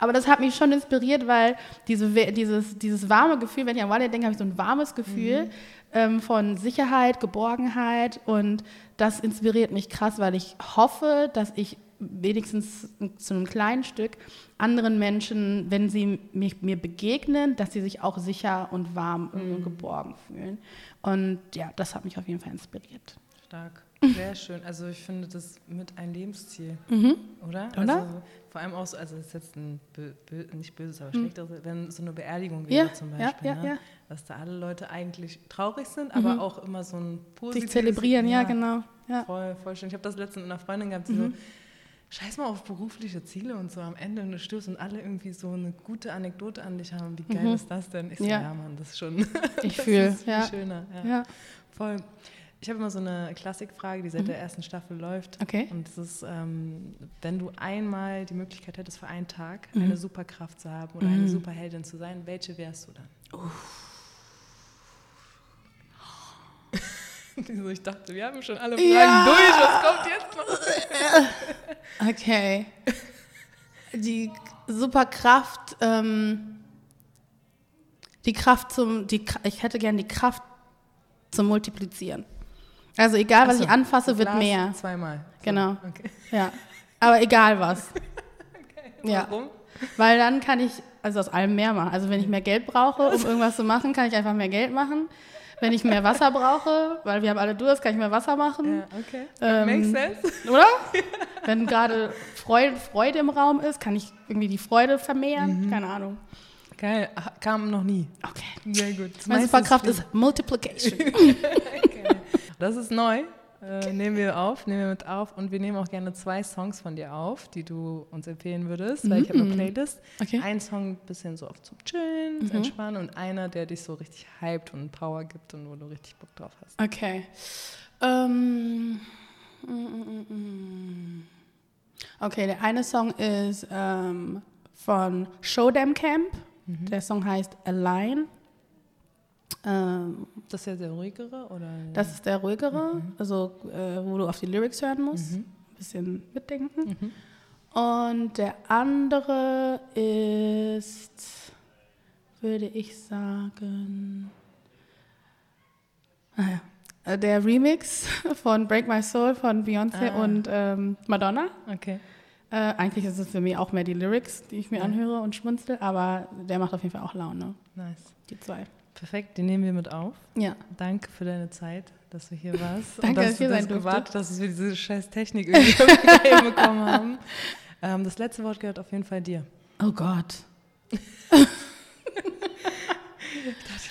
C: Aber das hat mich schon inspiriert, weil diese, dieses, dieses warme Gefühl, wenn ich an Wale denke, habe ich so ein warmes Gefühl ähm, von Sicherheit, Geborgenheit und das inspiriert mich krass, weil ich hoffe, dass ich wenigstens zu einem kleinen Stück anderen Menschen, wenn sie mich, mir begegnen, dass sie sich auch sicher und warm und geborgen fühlen. Und ja, das hat mich auf jeden Fall inspiriert.
B: Stark. Sehr schön. Also ich finde das mit ein Lebensziel, oder?
C: Mhm. Oder?
B: Also vor allem auch so, also das ist jetzt ein bö, bö, nicht böses, aber schlechtes, wenn so eine Beerdigung wäre
C: Ja,
B: zum
C: ja,
B: Beispiel,
C: ja,
B: ne?
C: ja.
B: dass da alle Leute eigentlich traurig sind, aber auch immer so ein positives...
C: Sich zelebrieren, ja, genau. Ja.
B: Voll, voll schön. Ich habe das letztens mit einer Freundin gehabt, die so, scheiß mal auf berufliche Ziele und so am Ende und du stößt und alle irgendwie so eine gute Anekdote an dich haben. Wie geil ist das denn? Ich so, ja,
C: Ja.
B: Mann, das ist schon
C: Ich
B: das
C: fühl,
B: ist viel
C: ja.
B: schöner. Ja.
C: Ja.
B: Voll. Ich habe immer so eine Klassikfrage, die seit der ersten Staffel läuft.
C: Okay.
B: Und das ist, ähm, wenn du einmal die Möglichkeit hättest, für einen Tag
C: Mhm.
B: eine Superkraft zu haben oder eine Superheldin zu sein, welche wärst du dann? Wieso? ich dachte, wir haben schon alle Fragen
C: Ja.
B: durch. Was kommt jetzt noch?
C: Okay. Die Superkraft, ähm, die Kraft zum, die, ich hätte gern die Kraft zum Multiplizieren. Also egal, was
B: so,
C: ich anfasse, wird
B: Glas
C: mehr.
B: Zweimal. So,
C: Genau.
B: Okay.
C: Ja. Aber egal was. Ja.
B: Warum?
C: Weil dann kann ich also aus allem mehr machen. Also wenn ich mehr Geld brauche, um irgendwas zu machen, kann ich einfach mehr Geld machen. Wenn ich mehr Wasser brauche, weil wir haben alle Durst, kann ich mehr Wasser machen.
B: Ja, okay.
C: Ähm,
B: Makes sense.
C: Oder? Wenn gerade Freude, Freude im Raum ist, kann ich irgendwie die Freude vermehren. Keine Ahnung.
B: Geil. Kam noch nie.
C: Okay.
B: Sehr gut.
C: Meine Superkraft ist Multiplication.
B: Das ist neu. Äh, nehmen wir auf, nehmen wir mit auf und wir nehmen auch gerne zwei Songs von dir auf, die du uns empfehlen würdest, weil ich habe eine Playlist.
C: Okay.
B: Ein Song ein bisschen so auf zum Chillen, zum Entspannen und einer, der dich so richtig hypt und Power gibt und wo du richtig Bock drauf hast.
C: Okay. Ähm, mm, mm, mm, mm. okay, der eine Song ist ähm, von Show Them Camp. Der Song heißt Align. Ähm,
B: Das ist ja der ruhigere oder?
C: das ist der ruhigere, also äh, wo du auf die Lyrics hören musst. Ein bisschen mitdenken. Und der andere ist, würde ich sagen, ah ja, äh, der Remix von Break My Soul von Beyoncé
B: Ah.
C: und ähm, Madonna.
B: Okay.
C: Äh, eigentlich ist es für mich auch mehr die Lyrics, die ich mir anhöre und schmunzel, aber der macht auf jeden Fall auch Laune,
B: Nice.
C: die zwei.
B: Perfekt, den nehmen wir mit auf.
C: Ja.
B: Danke für deine Zeit, dass du hier warst.
C: Danke,
B: und
C: dass
B: dass
C: ich
B: du das gewartet, dass wir diese scheiß Technik irgendwie hinbekommen haben. Ähm, das letzte Wort gehört auf jeden Fall dir.
C: Oh Gott.
B: Ich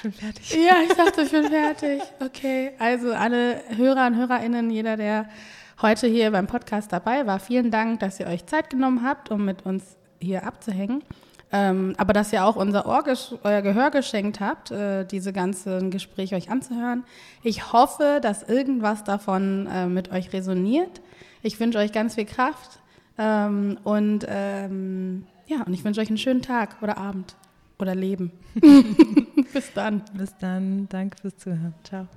B: bin fertig.
C: Ja, ich dachte, ich bin fertig. Okay, also alle Hörer und Hörerinnen, jeder, der heute hier beim Podcast dabei war, vielen Dank, dass ihr euch Zeit genommen habt, um mit uns hier abzuhängen. Ähm, aber dass ihr auch unser Ohr euer Gehör geschenkt habt, äh, diese ganzen Gespräche euch anzuhören. Ich hoffe, dass irgendwas davon äh, mit euch resoniert. Ich wünsche euch ganz viel Kraft ähm, und ähm, ja, und ich wünsche euch einen schönen Tag oder Abend oder Leben. Bis dann.
B: Bis dann. Danke fürs Zuhören. Ciao.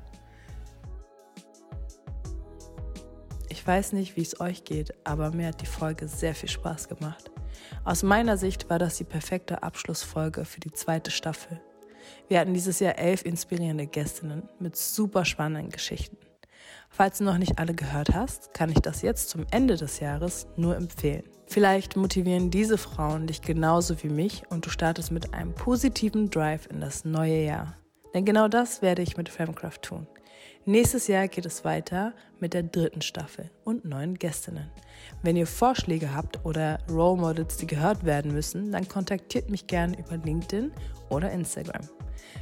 B: Ich weiß nicht, wie es euch geht, aber mir hat die Folge sehr viel Spaß gemacht. Aus meiner Sicht war das die perfekte Abschlussfolge für die zweite Staffel. Wir hatten dieses Jahr elf inspirierende Gästinnen mit super spannenden Geschichten. Falls du noch nicht alle gehört hast, kann ich das jetzt zum Ende des Jahres nur empfehlen. Vielleicht motivieren diese Frauen dich genauso wie mich und du startest mit einem positiven Drive in das neue Jahr. Denn genau das werde ich mit Femcraft tun. Nächstes Jahr geht es weiter mit der dritten Staffel und neuen Gästinnen. Wenn ihr Vorschläge habt oder Role Models, die gehört werden müssen, dann kontaktiert mich gerne über LinkedIn oder Instagram.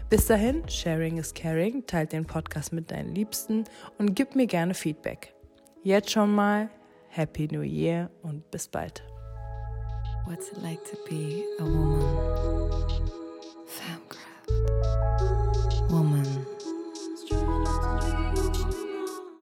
B: Bis dahin, Sharing is Caring, teilt den Podcast mit deinen Liebsten und gib mir gerne Feedback. Jetzt schon mal Happy New Year und bis bald.
A: What's it like to be a woman?